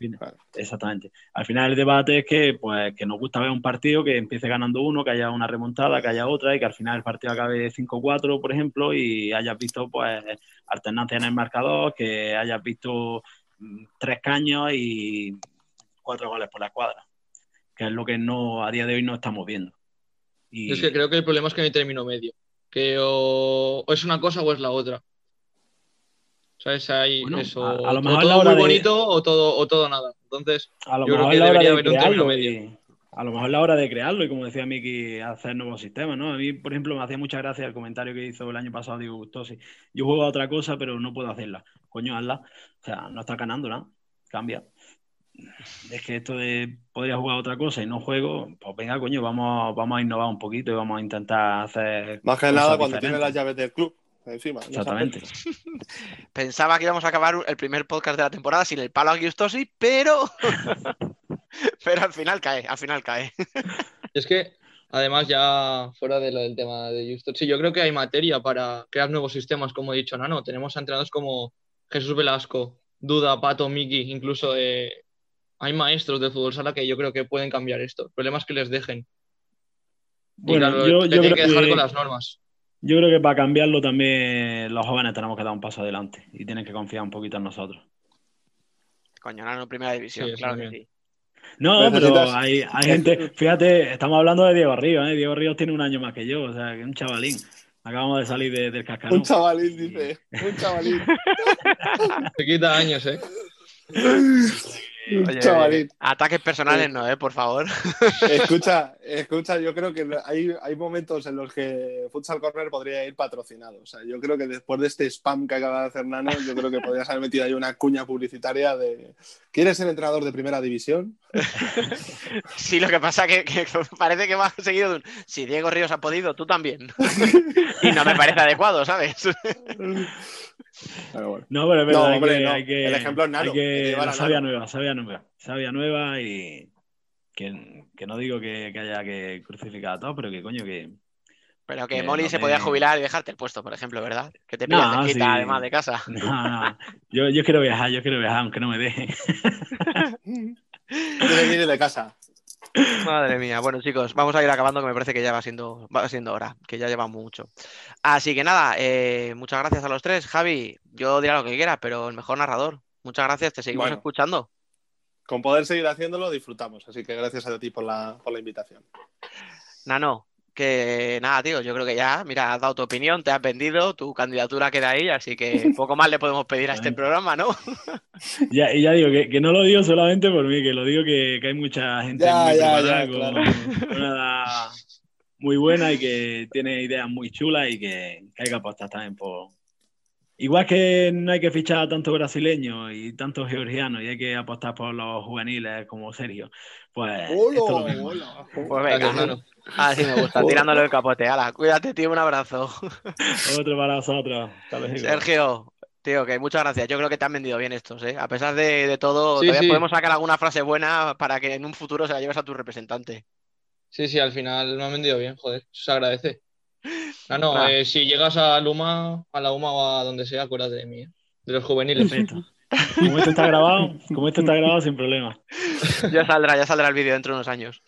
Exactamente. Al final el debate es que, pues, que nos gusta ver un partido que empiece ganando uno, que haya una remontada, que haya otra y que al final el partido acabe 5-4, por ejemplo, y hayas visto pues alternancia en el marcador, que hayas visto mm, tres caños y cuatro goles por la escuadra, que es lo que no a día de hoy no estamos viendo. Y... Es que creo que el problema es que no hay término medio que o, es una cosa o es la otra. ¿Sabes? Hay eso. A, lo mejor o todo muy bonito o, todo, o todo nada. Entonces, a lo yo creo que debería haber un término medio. a lo mejor la hora de crearlo y como decía Miki, hacer nuevos sistemas, ¿no? A mí, por ejemplo, me hacía mucha gracia el comentario que hizo el año pasado Diego Gustosi. Yo juego a otra cosa, pero no puedo hacerla. Coño, hazla. O sea, no está ganando nada. Cambia es que esto de podría jugar otra cosa y no juego, pues venga, coño, vamos, vamos a innovar un poquito y vamos a intentar hacer. Más que nada cuando tiene las llaves del club encima. Exactamente. *laughs* Pensaba que íbamos a acabar el primer podcast de la temporada sin el palo a Giustosi, pero. *laughs* pero al final cae, al final cae. *laughs* es que, además, ya fuera de lo del tema de Giustosi, yo creo que hay materia para crear nuevos sistemas, como he dicho Nano. Tenemos entrenadores como Jesús Velasco, Duda, Pato, Miki, incluso de hay maestros de fútbol sala que yo creo que pueden cambiar esto. El problema es que les dejen. Bueno, yo, creo que dejar con las normas. Yo creo que para cambiarlo también los jóvenes tenemos que dar un paso adelante y tienen que confiar un poquito en nosotros. Coño, no, primera división, claro que sí. No, pero hay, hay, gente, fíjate, estamos hablando de Diego Ríos, ¿eh? Diego Ríos tiene un año más que yo, o sea, que es un chavalín. Acabamos de salir del cascarón. Un chavalín, dice, un chavalín. *laughs* Se quita años, ¿eh? *laughs* ataques personales no, ¿eh? Por favor. *laughs* Escucha, escucha, yo creo que hay, hay momentos en los que Futsal Corner podría ir patrocinado. O sea, yo creo que después de este spam que acaba de hacer Nano, yo creo que podrías haber metido ahí una cuña publicitaria de ¿Quieres ser entrenador de primera división? *laughs* Sí, lo que pasa que, que *laughs* parece que va seguido de un si Diego Ríos ha podido, tú también. y no me parece adecuado, ¿sabes? No, pero es verdad, que, hay que, el ejemplo es Hay que, la sabia nueva, sabia nueva, sabia nueva y que, que no digo que, haya que crucificar a todos, pero que coño que... Pero que, Molly se podía jubilar y dejarte el puesto, por ejemplo, ¿verdad? Que te pillas no, cerquita, además de casa. *laughs* No, no. Yo, yo quiero viajar, yo quiero viajar, aunque no me deje. *laughs* Quiero de casa. Madre mía. Bueno, chicos, vamos a ir acabando, que me parece que ya va siendo, va siendo hora, que ya llevamos mucho. Así que nada, eh, muchas gracias a los tres. Javi, yo diré lo que quiera, pero el mejor narrador. Muchas gracias, te seguimos escuchando. Con poder seguir haciéndolo, disfrutamos. Así que gracias a ti por la, por la invitación. Nano, que nada, tío, yo creo que ya, mira, has dado tu opinión, te has vendido, tu candidatura queda ahí, así que *laughs* poco más le podemos pedir a este programa, ¿no? *laughs* ya, y ya digo, que, no lo digo solamente por mí, que lo digo que, hay mucha gente muy preparada, con una edad muy buena y que tiene ideas muy chulas y que, que hay que apostar también por, Igual que no hay que fichar a tantos brasileños y tantos georgianos y hay que apostar por los juveniles como Sergio, pues esto es lo Pues venga, así me gusta, *laughs* tirándole el capote. Ala, cuídate, tío, un abrazo. *laughs* Otro para vosotros. Sergio, tío, que muchas gracias. Yo creo que te han vendido bien estos, ¿eh? A pesar de, todo, todavía podemos sacar alguna frase buena para que en un futuro se la lleves a tu representante. Sí, sí, al final me han vendido bien, joder, se agradece. Ah, no, eh, si llegas a Luma, a la UMA o a donde sea, acuérdate de mí, ¿eh? de los juveniles. Como esto está grabado, *laughs* como esto está grabado sin problema. *laughs* Ya saldrá, ya saldrá el vídeo dentro de unos años.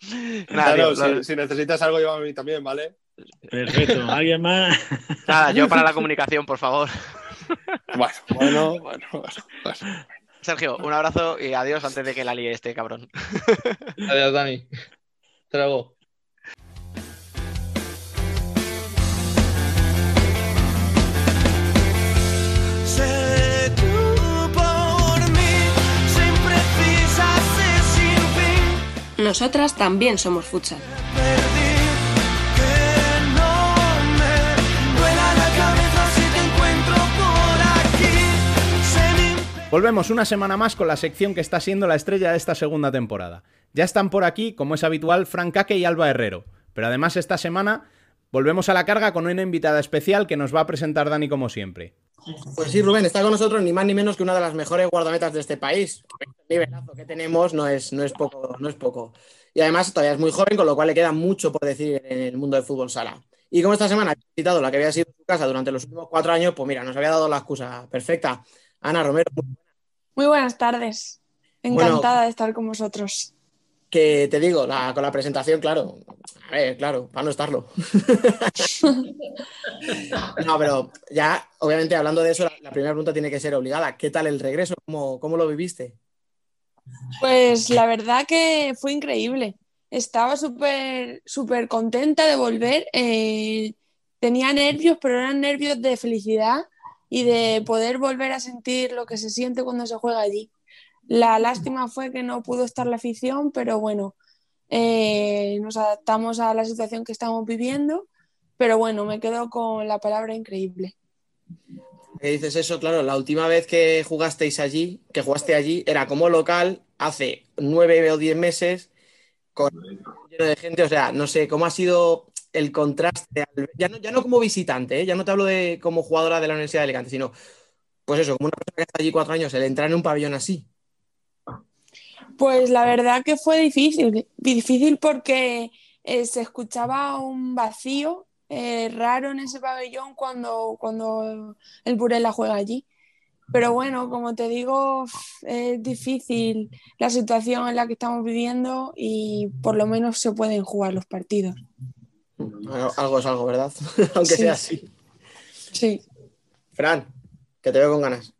claro, si, necesitas algo, llévame a mí también, ¿vale? Perfecto. ¿Alguien más? Nada, yo para la *laughs* comunicación, por favor. Bueno, bueno, bueno, Sergio, un abrazo y adiós antes de que la líe este cabrón. Adiós, Dani. Trago. Nosotras también somos futsal. Volvemos una semana más con la sección que está siendo la estrella de esta segunda temporada. Ya están por aquí, como es habitual, Frank Kake y Alba Herrero. Pero además esta semana Volvemos a la carga con una invitada especial que nos va a presentar Dani como siempre. Pues sí, Rubén, está con nosotros ni más ni menos que una de las mejores guardametas de este país. El nivelazo que tenemos no es, no es poco, no es poco. Y además todavía es muy joven, con lo cual le queda mucho por decir en el mundo del fútbol sala. Y como esta semana ha visitado la que había sido su casa durante los últimos cuatro años, pues mira, nos había dado la excusa perfecta. Ana Romero. Muy buenas tardes. Encantada de estar con vosotros que te digo, con la presentación, claro, a ver, claro, para no estarlo. *laughs* no, pero ya, obviamente, hablando de eso, la, primera pregunta tiene que ser obligada. ¿Qué tal el regreso? ¿Cómo, cómo lo viviste? Pues la verdad que fue increíble. Estaba súper, súper contenta de volver. Eh, tenía nervios, pero eran nervios de felicidad y de poder volver a sentir lo que se siente cuando se juega allí. La lástima fue que no pudo estar la afición, pero bueno, eh, nos adaptamos a la situación que estamos viviendo, pero bueno, me quedo con la palabra increíble. ¿Qué dices eso? Claro, la última vez que jugasteis allí, que jugaste allí, era como local hace nueve o diez meses, con lleno de gente, o sea, no sé, ¿cómo ha sido el contraste? Ya no, ya no como visitante, ¿eh? ya no te hablo de como jugadora de la Universidad de Alicante, sino, pues eso, como una persona que está allí cuatro años, el entrar en un pabellón así. Pues la verdad que fue difícil, difícil porque eh, se escuchaba un vacío eh, raro en ese pabellón cuando, cuando el Burela juega allí. Pero bueno, como te digo, es difícil la situación en la que estamos viviendo y por lo menos se pueden jugar los partidos. algo es algo, ¿verdad? *laughs* Aunque sea así. Sí. Fran, que te veo con ganas.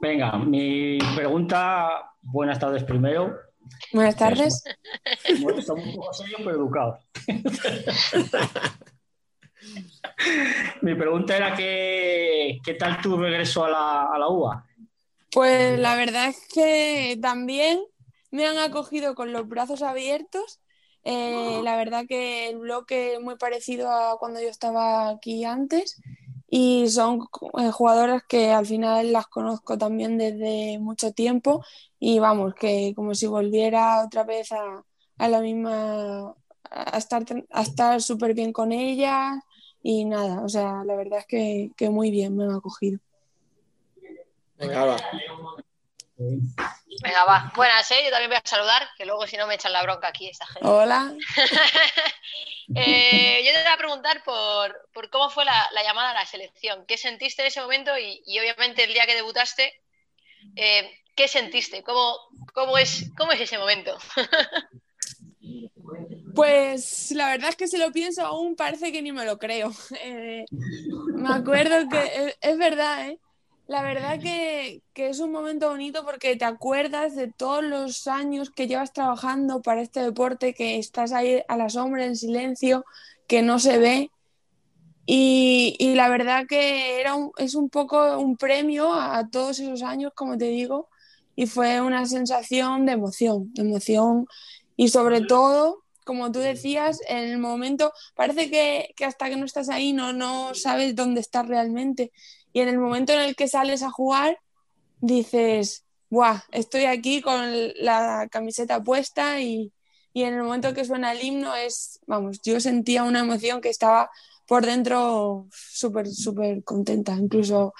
Venga, mi pregunta Buenas tardes primero. Buenas tardes. Estamos un poco serios pero educados. *laughs* Mi pregunta era que, qué tal tu regreso a la, a la UA. Pues la verdad es que también me han acogido con los brazos abiertos. Eh, la verdad que el bloque es muy parecido a cuando yo estaba aquí antes y son eh, jugadoras que al final las conozco también desde mucho tiempo y vamos, que como si volviera otra vez a, la misma, a estar, a estar súper bien con ellas y nada, o sea, la verdad es que, que muy bien me han acogido. Venga, va. Venga, va. Buenas, ¿eh? yo también voy a saludar, que luego si no me echan la bronca aquí esta gente. Hola. *laughs* Eh, yo te voy a preguntar por, cómo fue la, llamada a la selección. ¿Qué sentiste en ese momento? Y, obviamente el día que debutaste, eh, ¿qué sentiste? ¿Cómo, cómo, es, ¿Cómo es ese momento? *laughs* Pues la verdad es que si lo pienso aún parece que ni me lo creo. *laughs* Eh, me acuerdo que es verdad, ¿eh? La verdad que, es un momento bonito porque te acuerdas de todos los años que llevas trabajando para este deporte, que estás ahí a la sombra, en silencio, que no se ve. Y, la verdad que era es un poco un premio a, todos esos años, como te digo, y fue una sensación de emoción, de emoción y sobre todo, como tú decías, en el momento, parece que, que hasta que no estás ahí no, no sabes dónde estás realmente y en el momento en el que sales a jugar, dices, ¡buah! Estoy aquí con la camiseta puesta y, en el momento que suena el himno es, vamos, yo sentía una emoción que estaba por dentro súper, súper contenta. Incluso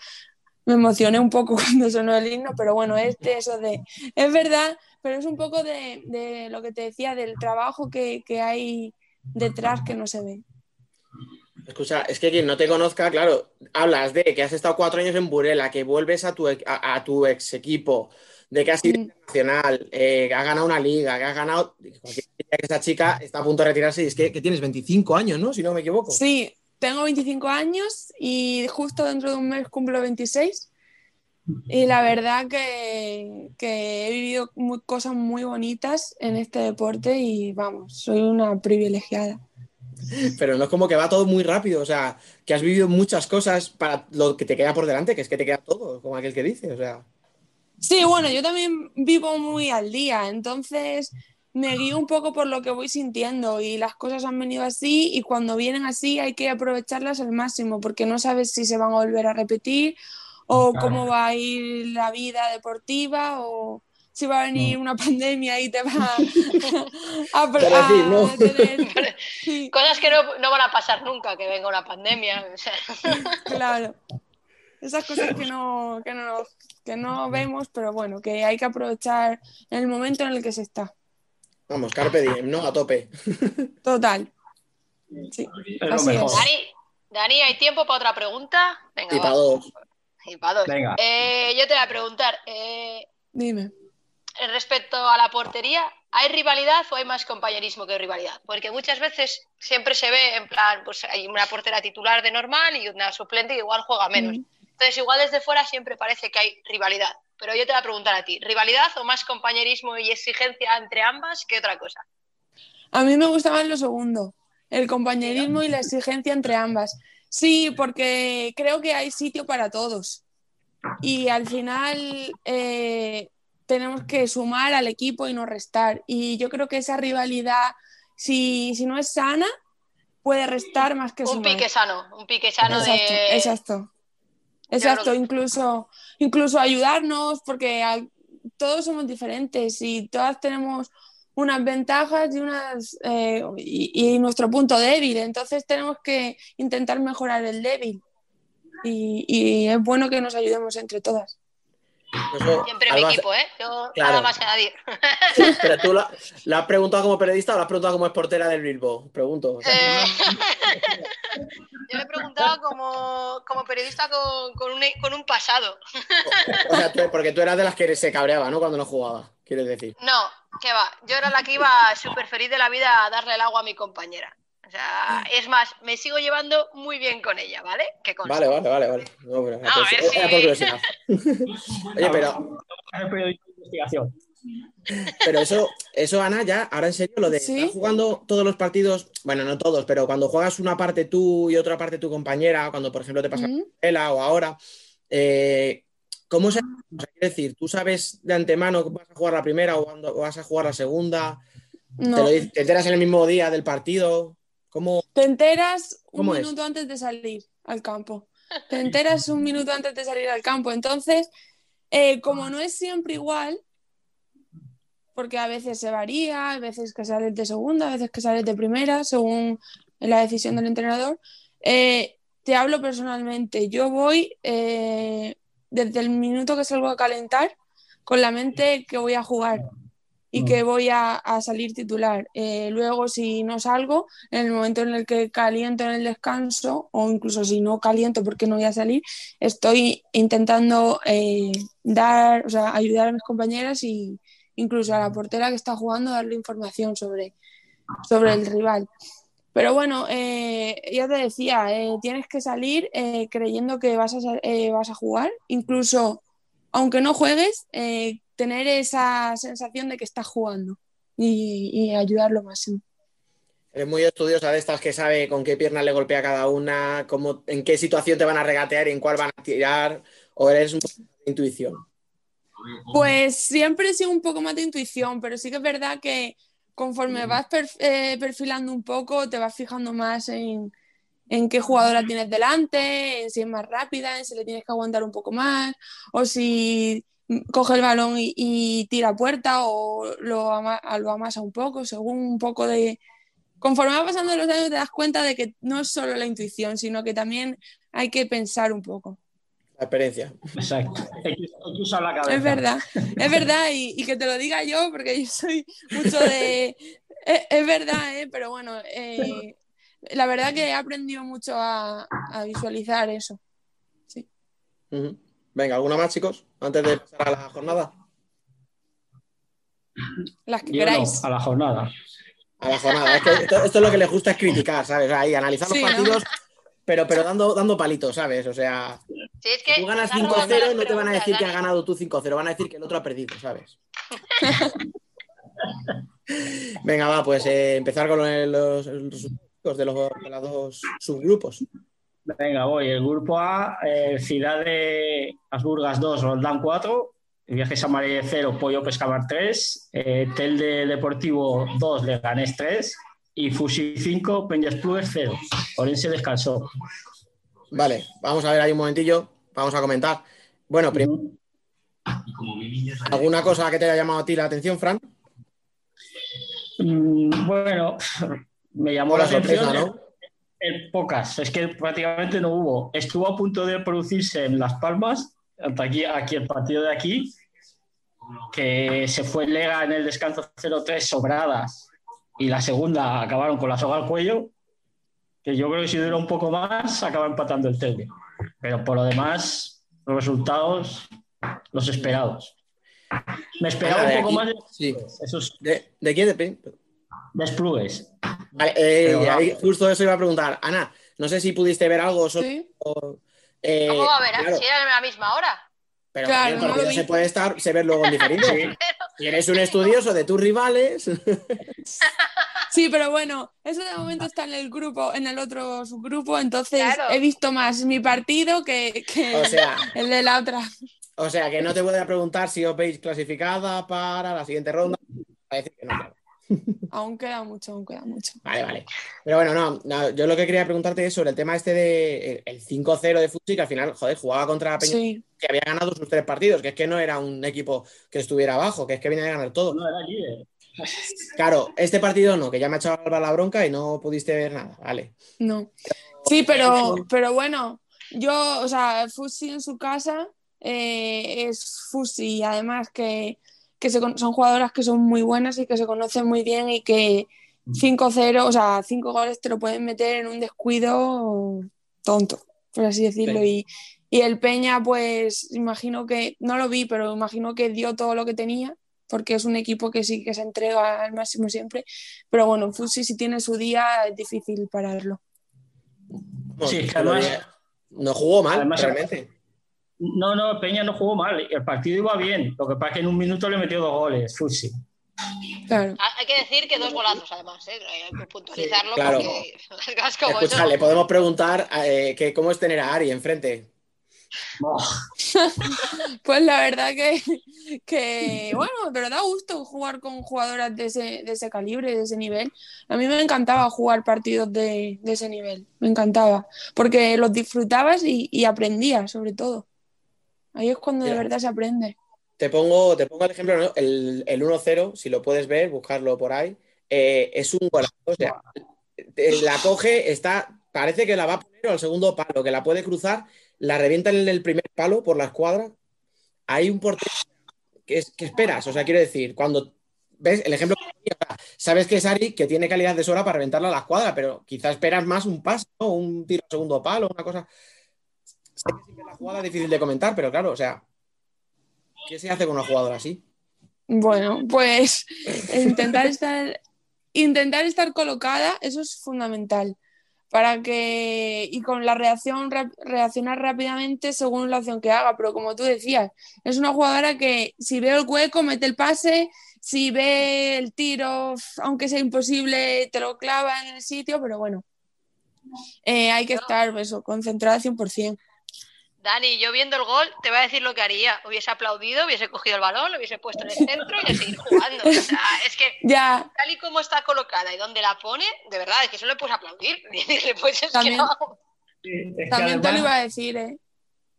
me emocioné un poco *laughs* cuando sonó el himno, pero bueno, es de eso de, es verdad, pero es un poco de, lo que te decía, del trabajo que, que hay detrás que no se ve. Escucha, es que quien no te conozca, claro, hablas de que has estado cuatro años en Burela, que vuelves a tu, a, tu ex equipo, de que has sido mm. internacional, eh, que has ganado una liga, que has ganado. Esa chica está a punto de retirarse y es que, tienes 25 años, ¿no? Si no me equivoco. Sí, tengo 25 años y justo dentro de un mes cumplo 26. Y la verdad que, que he vivido cosas muy bonitas en este deporte y vamos, soy una privilegiada. Pero no es como que va todo muy rápido, o sea, que has vivido muchas cosas para lo que te queda por delante, que es que te queda todo, como aquel que dice, o sea. Sí, bueno, yo también vivo muy al día, entonces me guío un poco por lo que voy sintiendo y las cosas han venido así y cuando vienen así hay que aprovecharlas al máximo porque no sabes si se van a volver a repetir o cómo va a ir la vida deportiva o si va a venir una pandemia y te va *laughs* a, a- Pero a decir, ¿no? tener- *laughs* sí, Cosas que no, no van a pasar nunca, que venga una pandemia. o sea. *laughs* claro. Esas cosas que no, que, no, que no vemos, pero bueno, que hay que aprovechar en el momento en el que se está. Vamos, Carpe Diem, ¿no? A tope. Total. Sí, Es lo así mejor. es. Dani, Dani, ¿hay tiempo para otra pregunta? Venga, Y para dos. Y para dos. Venga. Eh, yo te voy a preguntar, eh, Dime. Respecto a la portería, ¿hay rivalidad o hay más compañerismo que rivalidad? Porque muchas veces siempre se ve en plan, pues hay una portera titular de normal y una suplente que igual juega menos. Mm. Entonces, igual desde fuera siempre parece que hay rivalidad. Pero yo te voy a preguntar a ti, ¿rivalidad o más compañerismo y exigencia entre ambas que otra cosa? A mí me gustaba lo segundo, el compañerismo y la exigencia entre ambas. Sí, porque creo que hay sitio para todos. Y al final eh, tenemos que sumar al equipo y no restar. Y yo creo que esa rivalidad, si, si no es sana, puede restar más que Un sumar. pique sano, un pique sano Exacto, de... exacto. Exacto, que- incluso, incluso ayudarnos, porque todos somos diferentes y todas tenemos unas ventajas y unas eh, y, y nuestro punto débil. Entonces tenemos que intentar mejorar el débil. Y, y es bueno que nos ayudemos entre todas. Eso, Siempre mi equipo, ¿eh? Yo Claro. nada más que nadie. Pero tú la, has preguntado como periodista o la has preguntado como exportera del Bilbo. Pregunto. o sea, Eh, *laughs* Yo le he preguntado como, como periodista con, con un, con un pasado. o sea, tú- porque tú eras de las que se cabreaba, ¿no? Cuando no jugaba, quieres decir. No, que va. Yo era la que iba súper feliz de la vida a darle el agua a mi compañera. O sea, es más, me sigo llevando muy bien con ella, ¿vale? Que conste. Vale, vale, vale, vale. No, pero era No, por- a ver era si- por curiosidad. *laughs* Oye, pero, investigación. pero eso, eso, Ana, ya, ahora en serio, lo de ¿Sí? estar jugando todos los partidos, bueno, no todos, pero cuando juegas una parte tú y otra parte tu compañera, cuando por ejemplo te pasa Mm. Ela o ahora, eh, ¿cómo se o sea, decir, tú sabes de antemano que vas a jugar la primera o cuando vas a jugar la segunda? ¿Te, No, lo dices- te enteras en el mismo día del partido? ¿Cómo? te enteras un ¿Cómo es? minuto antes de salir al campo. Te enteras un minuto antes de salir al campo. Entonces, eh, como no es siempre igual, porque a veces se varía, a veces que sales de segunda, a veces que sales de primera, según la decisión del entrenador, eh, te hablo personalmente. Yo voy eh, desde el minuto que salgo a calentar con la mente que voy a jugar y que voy a, a salir titular. Eh, luego, si no salgo, en el momento en el que caliento en el descanso, o incluso si no caliento porque no voy a salir, estoy intentando eh, dar, o sea, ayudar a mis compañeras y incluso a la portera que está jugando, darle información sobre, sobre el rival. Pero bueno, eh, ya te decía, eh, tienes que salir eh, creyendo que vas a, eh, vas a jugar, incluso aunque no juegues, eh, tener esa sensación de que estás jugando y, y ayudar lo máximo. Eres muy estudiosa de estas que sabe con qué pierna le golpea cada una, cómo, en qué situación te van a regatear y en cuál van a tirar, o eres un poco de intuición. Pues siempre he sido un poco más de intuición, pero sí que es verdad que conforme vas per- eh, perfilando un poco, te vas fijando más en, en qué jugadora tienes delante, en si es más rápida, en si le tienes que aguantar un poco más, o si coge el balón y, y tira a puerta o lo, ama- lo amasa un poco, según un poco de... Conforme va pasando los años te das cuenta de que no es solo la intuición, sino que también hay que pensar un poco. La experiencia. Exacto. Hay que, hay que usar la cabeza. Es verdad, es verdad, y, y que te lo diga yo, porque yo soy mucho de... Es, es verdad, ¿eh? pero bueno, eh, la verdad que he aprendido mucho a, a visualizar eso. Ujú. Venga, ¿alguna más, chicos? Antes de pasar a la jornada. Las que Yo no, queráis. a la jornada. A la jornada. Es que esto, esto es lo que les gusta es criticar, ¿sabes? Ahí, analizar los Sí, ¿no? partidos, pero, pero dando, dando palitos, ¿sabes? O sea, Si es que si tú ganas estás robando 5-0, las no te van a decir que has Dani. ganado tú 5-0, van a decir que el otro ha perdido, ¿sabes? *laughs* Venga, va, pues eh, empezar con los, los, de, los, de los dos subgrupos. Venga, voy. El grupo A, eh, Ciudad de Asburgas 2, Roldán 4, Viajes a Marelle 0, Pollo Pescamar 3, eh, Telde Deportivo 2, Leganés 3 y Fusi 5, Peñas Plugues 0. Orense descansó. Vale, vamos a ver ahí un momentillo, vamos a comentar. Bueno, primero, ¿Alguna cosa que te haya llamado a ti la atención, Fran? Mm, bueno, me llamó la atención. sorpresa, ¿no? eh, pocas, es que prácticamente no hubo. Estuvo a punto de producirse en Las Palmas, hasta aquí, aquí el partido de aquí, que se fue Lega en el descanso 0-3 sobradas y la segunda acabaron con la soga al cuello, que yo creo que si dura un poco más acaba empatando el tele. Pero por lo demás, los resultados, los esperados. Me esperaba un poco aquí- más de, Sí. ¿De, de quién? De... desplugues. Vale, eh, ahí vamos. justo eso iba a preguntar. Ana, no sé si pudiste ver algo solo. o- eh, ¿Cómo va a ver? claro, Si era a la misma hora. pero Claro, no lo se puede estar, se ve luego en diferente. *laughs* Si eres un estudioso de tus rivales. *laughs* Sí, pero bueno, eso de momento está en el grupo, en el otro subgrupo, entonces Claro. he visto más mi partido que, que O sea, el de la otra. o sea, que no te voy a preguntar si os veis clasificada para la siguiente ronda. Decir que no, claro. *laughs* Aún queda mucho, aún queda mucho. Vale, vale. Pero bueno, no, no, yo lo que quería preguntarte es sobre el tema este de el 5-0 de Futsi, que al final, joder, jugaba contra la Peña Sí, que había ganado sus tres partidos, que es que no era un equipo que estuviera abajo, que es que venía a ganar todo. No era líder. Claro, este partido no, que ya me ha echado Alba la bronca y no pudiste ver nada, vale. no. Sí, pero, pero bueno, yo, o sea, Fusi en su casa eh, es Fusi, además que, que se son jugadoras que son muy buenas y que se conocen muy bien y que 5-0, o sea, 5 goles te lo pueden meter en un descuido tonto, por así decirlo. Y, y el Peña, pues imagino que, no lo vi, pero imagino que dio todo lo que tenía, porque es un equipo que sí que se entrega al máximo siempre. Pero bueno, Fusi si tiene su día es difícil pararlo. Bueno, Sí, que además- no jugó mal, además- realmente. No, no, Peña no jugó mal. El partido iba bien. Lo que pasa es que en un minuto le metió dos goles, Fusi. Claro. Ah, Hay que decir que dos golazos, además, ¿eh? hay que puntualizarlo claro. porque *laughs* como Escucha, le podemos preguntar eh, que cómo es tener a Ari enfrente. *laughs* Pues la verdad que, que, bueno, pero da gusto jugar con jugadoras de ese, de ese calibre, de ese nivel. A mí me encantaba jugar partidos de, de ese nivel, me encantaba, porque los disfrutabas y, y aprendías, sobre todo. Ahí es cuando de verdad se aprende. Te pongo, te pongo el ejemplo, ¿no? el, el 1-0, si lo puedes ver, buscarlo por ahí. eh, es un golazo. O sea, la coge, está, parece que la va a poner al segundo palo, que la puede cruzar, la revienta en el primer palo por la escuadra. Hay un portero que, es, que esperas, o sea, quiero decir, cuando ves el ejemplo, sabes que es Ari que tiene calidad de sobra para reventarla a la escuadra, pero quizás esperas más un paso, ¿no? un tiro al segundo palo, una cosa. Jugada difícil de comentar, pero claro, o sea, ¿qué se hace con una jugadora así? Bueno, pues intentar estar, intentar estar colocada, eso es fundamental. Para que, y con la reacción, reaccionar rápidamente según la opción que haga. Pero como tú decías, es una jugadora que si ve el hueco, mete el pase, si ve el tiro, aunque sea imposible, te lo clava en el sitio, pero bueno, eh, hay que estar eso, concentrada 100%. Dani, yo viendo el gol, te voy a decir lo que haría. Hubiese aplaudido, hubiese cogido el balón, lo hubiese puesto en el centro y a seguir jugando. O sea, es que *laughs* Ya, tal y como está colocada y donde la pone, de verdad, es que solo le puedes aplaudir. Decirle, pues *laughs* es También. que no. Es que también te lo iba a decir, ¿eh?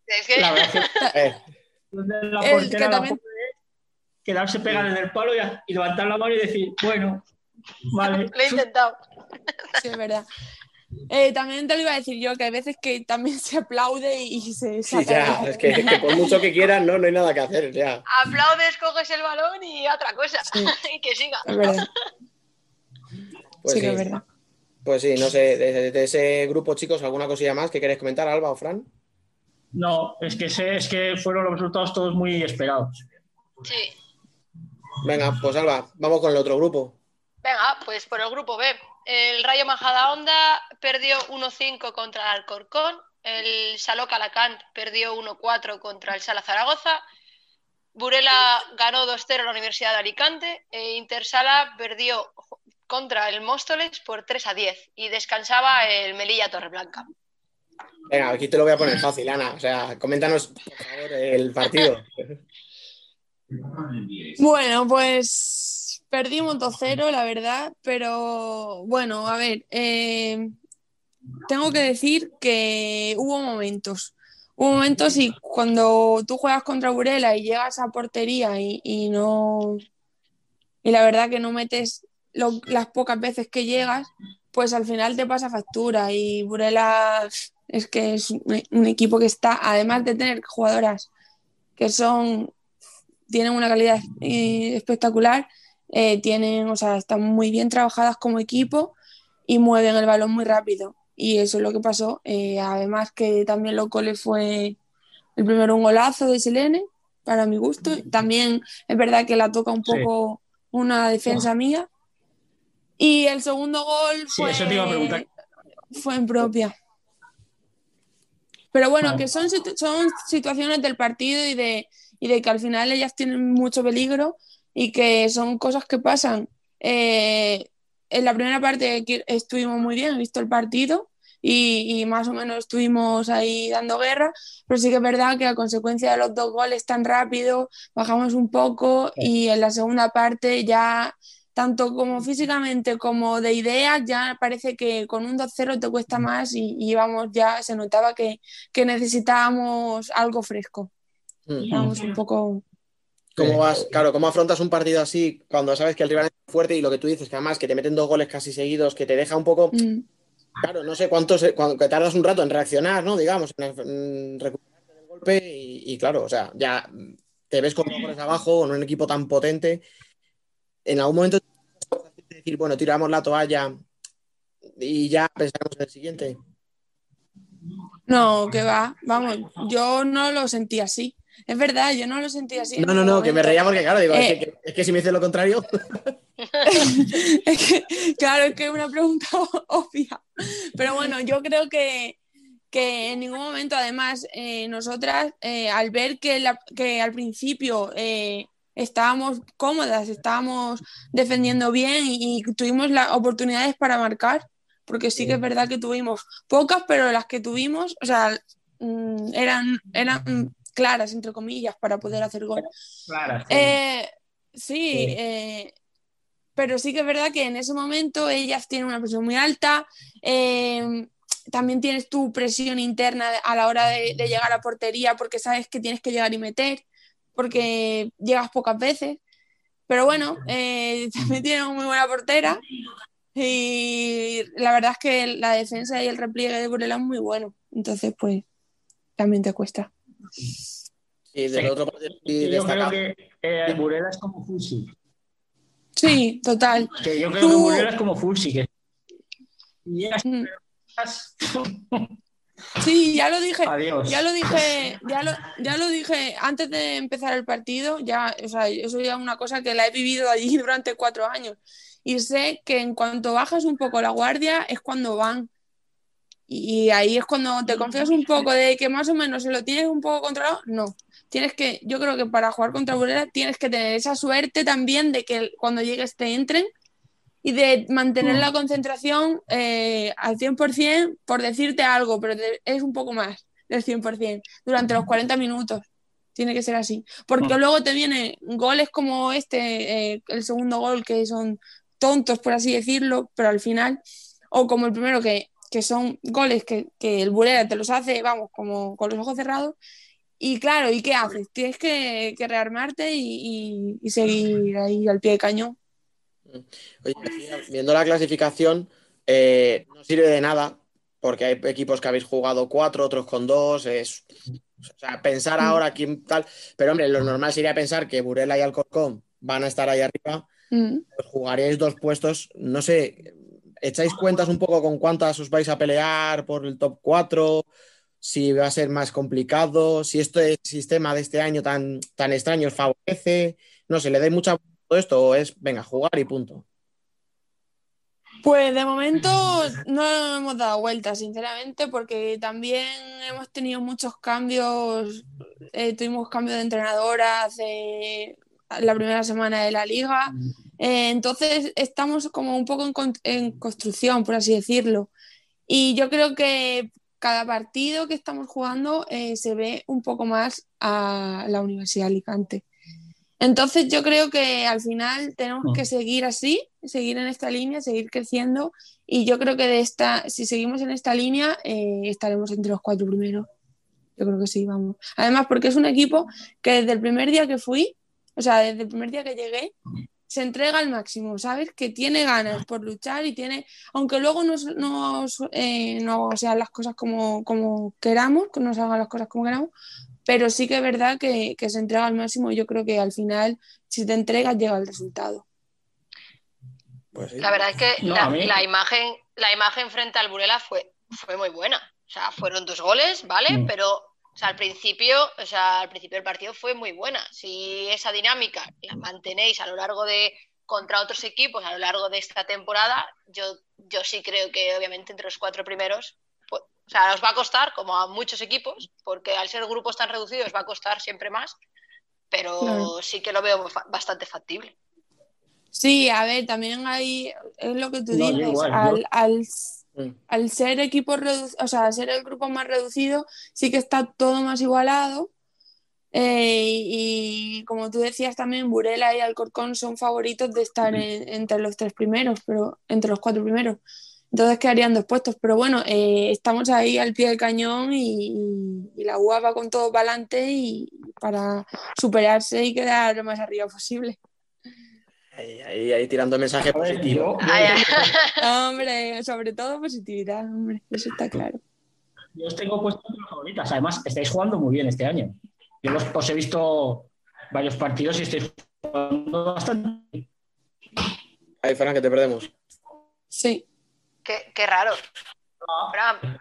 Es que La verdad es que *laughs* Eh, que también- quedarse pegada en el palo y, y levantar la mano y decir, bueno, vale. lo he intentado. Sí, es verdad. Eh, también te lo iba a decir yo, que hay veces que también se aplaude y se sí, ya, es que, que por mucho que quieran, no, no hay nada que hacer, ya. Aplaudes, coges el balón y otra cosa. Sí. *laughs* y que siga. Es verdad, Pues sí que es verdad. pues sí, no sé, de, de ese grupo, chicos, ¿alguna cosilla más que queréis comentar, Alba o Fran? No, es que, sé- es que fueron los resultados todos muy esperados. Sí. Venga, pues Alba, vamos con el otro grupo. Venga, pues por el grupo B. El Rayo Majadahonda perdió 1-5 contra el Alcorcón. El Saló Calacant perdió 1-4 contra el Sala Zaragoza. Burela ganó 2-0 a la Universidad de Alicante. E Intersala perdió contra el Móstoles por 3-10. Y descansaba el Melilla Torreblanca. Venga, aquí te lo voy a poner fácil, Ana. O sea, coméntanos, por favor, el partido. *laughs* Bueno, pues perdimos 2-0, la verdad, pero bueno, a ver, eh, tengo que decir que hubo momentos. hubo momentos y cuando tú juegas contra Burela y llegas a portería y, no. Y la verdad que no metes las pocas veces que llegas, pues al final te pasa factura. Y Burela es que es un, un equipo que está, además de tener jugadoras que son. tienen una calidad eh, espectacular, eh, tienen, o sea, están muy bien trabajadas como equipo y mueven el balón muy rápido. Y eso es lo que pasó. Eh, además que también lo cole fue el primero un golazo de Selene, para mi gusto. También es verdad que la toca un Sí. poco una defensa mía. Y el segundo gol Sí, fue, eso te iba a preguntar. fue en propia. Pero bueno, Vale. que son, son situaciones del partido y de, y de que al final ellas tienen mucho peligro y que son cosas que pasan. Eh, en la primera parte estuvimos muy bien, he visto el partido y, y más o menos estuvimos ahí dando guerra, pero sí que es verdad que a consecuencia de los dos goles tan rápido bajamos un poco y en la segunda parte ya tanto como físicamente como de ideas, ya parece que con un 2-0 te cuesta más y, y vamos, ya se notaba que, que necesitábamos algo fresco. Mm. Estábamos un poco... ¿Cómo vas? Claro, ¿cómo afrontas un partido así cuando sabes que el rival es fuerte y lo que tú dices, que además que te meten dos goles casi seguidos, que te deja un poco, mm, claro, no sé cuánto, se- cuando, que tardas un rato en reaccionar, ¿no? Digamos, en, recuperarte del golpe y, y claro, o sea, ya te ves con dos goles abajo, con un equipo tan potente, en algún momento decir, bueno, tiramos la toalla y ya pensaremos en el siguiente. No, que va, vamos, yo no lo sentí así. Es verdad, yo no lo sentí así. No, no, no, que me reía porque, claro, digo, es, Eh, que, es que si me dices lo contrario, *laughs* Es que, claro, es que es una pregunta *laughs* obvia. Pero bueno, yo creo que, que en ningún momento, además, eh, nosotras, eh, al ver que, la- que al principio eh, estábamos cómodas, estábamos defendiendo bien y, y tuvimos las oportunidades para marcar, porque sí que es verdad que tuvimos pocas, pero las que tuvimos, o sea, mm, eran, eran claras, entre comillas, para poder hacer gol. Clara, sí. Eh, sí, Sí. eh, pero sí que es verdad que en ese momento ellas tienen una presión muy alta. eh, también tienes tu presión interna a la hora de, de llegar a portería porque sabes que tienes que llegar y meter, porque llegas pocas veces. Pero bueno, eh, *laughs* también tienen una muy buena portera y la verdad es que la defensa y el repliegue de Burela es muy bueno. Entonces, pues, también te cuesta. Y del Sí. otro partido sí Y yo creo que eh, Burela es como Fulsi. Sí, total. Que yo creo que Burela es como Fulsi. Que... Y ya Mm. *laughs* Sí, ya lo dije. Adiós. Ya lo dije, ya lo, ya lo dije antes de empezar el partido, ya, o sea, eso ya es una cosa que la he vivido allí *laughs* durante cuatro años. Y sé que en cuanto bajas un poco la guardia es cuando van. Y, ahí es cuando te confías un poco de que más o menos se lo tienes un poco controlado. No. Tienes que, yo creo que para jugar contra Burela tienes que tener esa suerte también de que cuando llegues te entren y de mantener la concentración eh, al 100%, por decirte algo, pero es un poco más del 100%, durante los 40 minutos. Tiene que ser así. Porque luego te vienen goles como este, eh, el segundo gol, que son tontos, por así decirlo, pero al final, o como el primero, que, que son goles que, que el Burela te los hace, vamos, como con los ojos cerrados. Y claro, ¿y qué haces? Tienes que, que rearmarte y, y- y seguir ahí al pie de cañón. Oye, viendo la clasificación, eh, no sirve de nada, porque hay equipos que habéis jugado cuatro, otros con dos. Es, o sea, pensar ahora quién tal. Pero hombre, lo normal sería pensar que Burela y Alcorcón van a estar ahí arriba. Mm. Pues jugaréis dos puestos, no sé, echáis cuentas un poco con cuántas os vais a pelear por el top 4, si va a ser más complicado, si este sistema de este año tan, tan extraño os favorece, no sé, le dais mucha todo esto o es, venga, jugar y punto. Pues de momento no hemos dado vuelta, sinceramente, porque también hemos tenido muchos cambios. eh, tuvimos cambio de entrenadora hace la primera semana de la liga. Eh, entonces estamos como un poco en, con- en construcción, por así decirlo. Y yo creo que cada partido que estamos jugando eh, se ve un poco más a la Universidad de Alicante. Entonces yo creo que al final tenemos que seguir así, seguir en esta línea, seguir creciendo y yo creo que de esta, si seguimos en esta línea eh, estaremos entre los cuatro primeros. Yo creo que sí, vamos. Además, porque es un equipo que desde el primer día que fui, o sea, desde el primer día que llegué, se entrega al máximo, ¿sabes? Que tiene ganas por luchar y tiene, aunque luego no, no, eh, no sean las cosas como, como queramos, que no salgan las cosas como queramos, pero sí que es verdad que, que se entrega al máximo y yo creo que al final, si te entregas, llega el resultado. Pues sí. La verdad es que No, la, imagen, la imagen frente al Burela fue, fue muy buena. O sea, fueron dos goles, ¿vale? Mm. Pero sea, al principio, o sea, al principio del partido fue muy buena. Si esa dinámica la mantenéis a lo largo de contra otros equipos a lo largo de esta temporada, yo, yo sí creo que obviamente entre los cuatro primeros, pues, o sea, os va a costar, como a muchos equipos, porque al ser grupos tan reducidos va a costar siempre más, pero Claro. sí que lo veo fa- bastante factible. Sí, a ver, también hay, es lo que tú No, dices, igual, yo- al, al, Mm. al ser equipo o sea, al ser el grupo más reducido, sí que está todo más igualado. eh, y, como tú decías también, Burela y Alcorcón son favoritos de estar en- entre los tres primeros, pero entre los cuatro primeros. Entonces quedarían dos puestos. Pero bueno, eh, estamos ahí al pie del cañón y la UA va con todo para adelante y para superarse y quedar lo más arriba posible. Ahí, ahí, ahí tirando mensajes positivos. *laughs* Hombre, sobre todo positividad, hombre, eso está claro. Yo os tengo las favoritas. Además, estáis jugando muy bien este año. Yo los, os he visto varios partidos y estáis jugando bastante. bien. Ahí, Fran, que te perdemos. Sí. Qué, qué raro. Fran,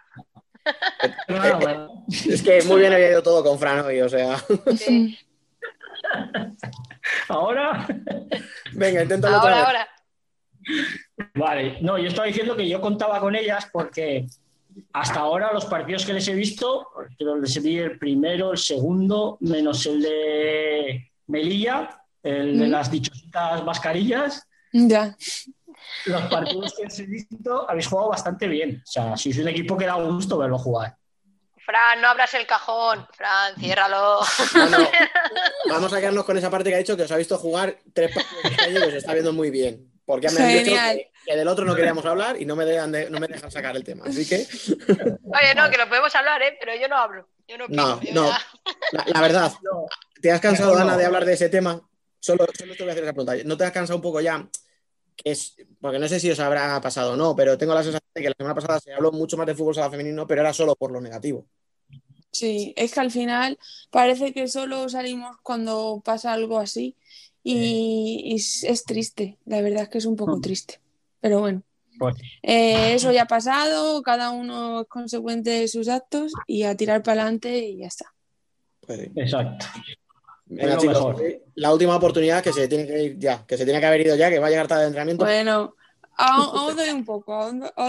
Claro, bueno. Es que muy bien había ido todo con Fran hoy, o sea. sí. *laughs* Ahora, Venga, inténtalo otra ahora, vez. ahora. vale. No, yo estaba diciendo que yo contaba con ellas porque hasta ahora los partidos que les he visto, que les vi el primero, el segundo, menos el de Melilla, el de Mm. las dichositas mascarillas, Ya. los partidos que les he visto habéis jugado bastante bien. O sea, sois un equipo que da gusto verlo jugar. Fran, no abras el cajón. Fran, ciérralo. No, no. *laughs* Vamos a quedarnos con esa parte que ha dicho que os ha visto jugar tres partidos este año y que os está viendo muy bien. Porque me han dicho que, que del otro no queríamos hablar y no me, dejan de- no me dejan sacar el tema. Así que, *laughs* Oye, no, que lo podemos hablar, ¿eh? Pero yo no hablo. Yo no No, no. la, la verdad, *laughs* ¿te has cansado, No, no. Ana, de hablar de ese tema? Solo, solo te voy a hacer esa pregunta. ¿No te has cansado un poco ya? Que es, porque no sé si os habrá pasado o no, pero tengo la sensación de que la semana pasada se habló mucho más de fútbol sala femenino, pero era solo por lo negativo. Sí, es que al final parece que solo salimos cuando pasa algo así y, y es, es triste, la verdad es que es un poco triste, pero bueno, Pues, eh, eso ya ha pasado, cada uno es consecuente de sus actos y a tirar para adelante y ya está. Pues exacto. Venga, chicos, mejor. eh, la última oportunidad que se tiene que ir ya, que se tiene que haber ido ya, que va a llegar tarde de entrenamiento. Bueno, *laughs* doy un poco,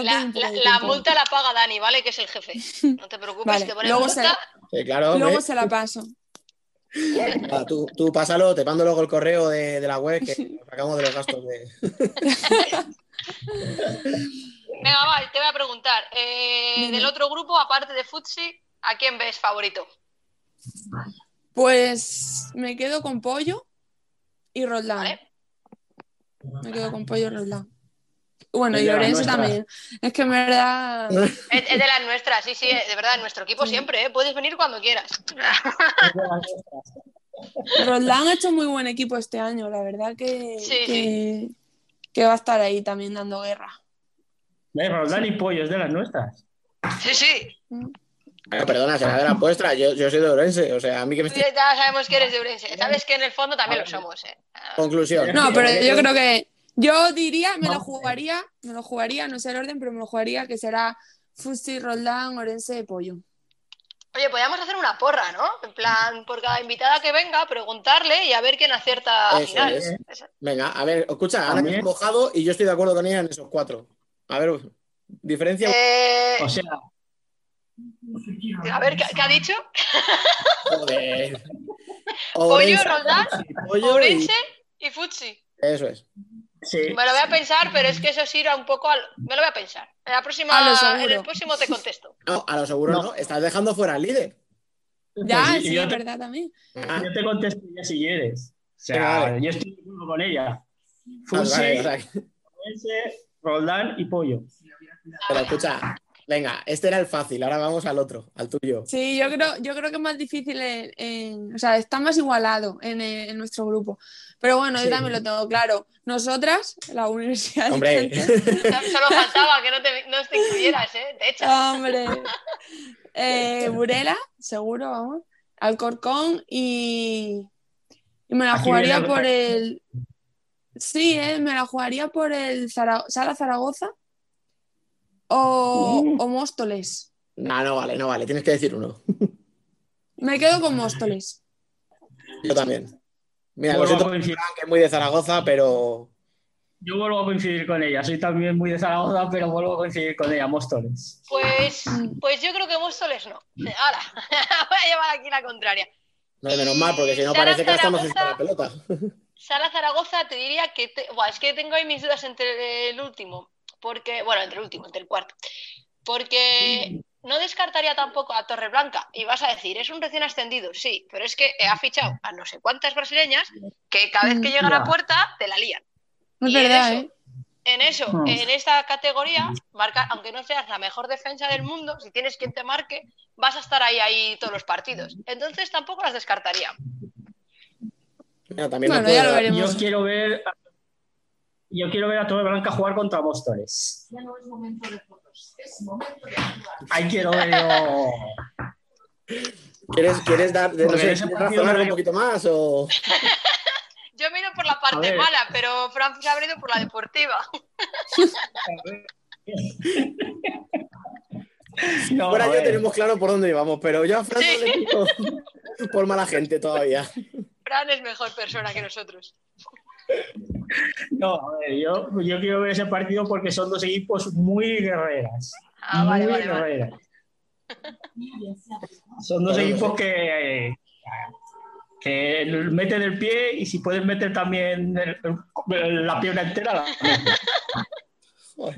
La, un poco la- multa la paga Dani, ¿vale? Que es el jefe. *laughs* No te preocupes, Vale, te ponen luego multa. se- Sí, claro, hombre. Luego se la paso. Nada, tú, tú pásalo, te mando luego el correo de, de la web que *laughs* nos sacamos de los gastos de. Venga, va, te voy a preguntar. eh, del otro grupo, aparte de Futsi, ¿a quién ves favorito? Pues me quedo con Pollo y Roldán. ¿Vale? Me quedo con Pollo y Roldán. Bueno, Es y Lorenzo también. Es que en verdad. *laughs* Es, es de las nuestras, sí, sí, de verdad, en nuestro equipo siempre, ¿eh? Puedes venir cuando quieras. Roldán ha hecho muy buen equipo este año, la verdad que, Sí, que, que va a estar ahí también dando guerra. ¿Ves? Roldán y Pollo es de las nuestras. Sí, sí. Bueno, perdona, será de la vuestra. Yo, yo soy de Orense, o sea, a mí que me Tú Ya sabemos que eres de Urense. Sabes que en el fondo también lo somos, ¿eh? Conclusión. No, pero yo creo que yo diría, me lo jugaría, me lo jugaría, no sé el orden, pero me lo jugaría que será Fusti, Roldán, Orense, Pollo. Oye, podríamos hacer una porra, ¿no? En plan, por cada invitada que venga, preguntarle y a ver quién acierta al final. es. Venga, a ver, escucha, También. ha mojado y yo estoy de acuerdo con ella en esos cuatro. A ver, diferencia. Eh, O sea, a ver, ¿qué, qué ha dicho? Joder. *laughs* Pollo, Orense, Roldán, Ourense y Futsi. Eso es. Sí. Me lo voy a pensar, pero es que eso sí irá un poco al... Me lo voy a pensar. En, la próxima, A lo seguro. en el próximo te contesto. *laughs* No, a lo seguro no. No. Estás dejando fuera al líder. Ya, Pues, sí, es te- verdad también. Ah, Yo te contesto ya si quieres. O sea, dale. yo estoy de acuerdo con ella. Fusi, vale, vale. Orense, Roldán y Pollo. Pero escucha, Venga, este era el fácil, ahora vamos al otro, al tuyo. Sí, yo creo, yo creo que es más difícil, en, en- o sea, está más igualado en, en nuestro grupo. Pero bueno, Sí. yo también lo tengo claro. Nosotras, la Universidad Hombre, *laughs* Solo faltaba que no te, no te incluyeras, ¿eh? De hecho. hombre, eh, Burela, seguro, vamos, Alcorcón y, y me la Aquí jugaría por el... Sí, eh, me la jugaría por el Zara- Sala Zaragoza o, o Móstoles. no, no vale, no vale, tienes que decir uno. Me quedo con Móstoles. Yo también. Mira, lo siento, que es muy de Zaragoza, pero Yo vuelvo a coincidir con ella. Soy también muy de Zaragoza, pero vuelvo a coincidir con ella, Móstoles. Pues, pues yo creo que Móstoles no. Ahora, *laughs* voy a llevar aquí la contraria. no es menos mal, porque si no Sara parece que estamos Zaragoza- haciendo la pelota. *laughs* Sala Zaragoza te diría que te- Buah, es que tengo ahí mis dudas entre el último, porque, bueno, entre el último, entre el cuarto, porque no descartaría tampoco a Torreblanca y vas a decir, es un recién ascendido, sí, pero es que ha fichado a no sé cuántas brasileñas que cada vez que llegan a Ya. puerta te la lían. Es Y en verdad, eso- ¿eh? En eso, en esta categoría, marcar, aunque no seas la mejor defensa del mundo, si tienes quien te marque, vas a estar ahí, ahí todos los partidos. Entonces tampoco las descartaría. Mira, también Bueno. Yo quiero ver. Yo quiero ver a Torreblanca jugar contra Móstoles. Ahí quiero ver yo. ¿Quieres, quieres dar, de- no Porque sé, ese ¿quieres partido razonar me un da- poquito más o...? *laughs* Yo miro por la parte mala, pero Fran se ha venido por la deportiva. *laughs* No, Ahora ya tenemos claro por dónde íbamos, pero yo a Fran no le *laughs* por mala gente todavía. Fran es mejor persona que nosotros. No, a ver, yo, yo quiero ver ese partido porque son dos equipos muy guerreras. Ah, muy vale, vale. guerreras. *laughs* Son dos equipos que, que meten el pie y si pueden meter también el- el- la pierna entera. la meten. Joder.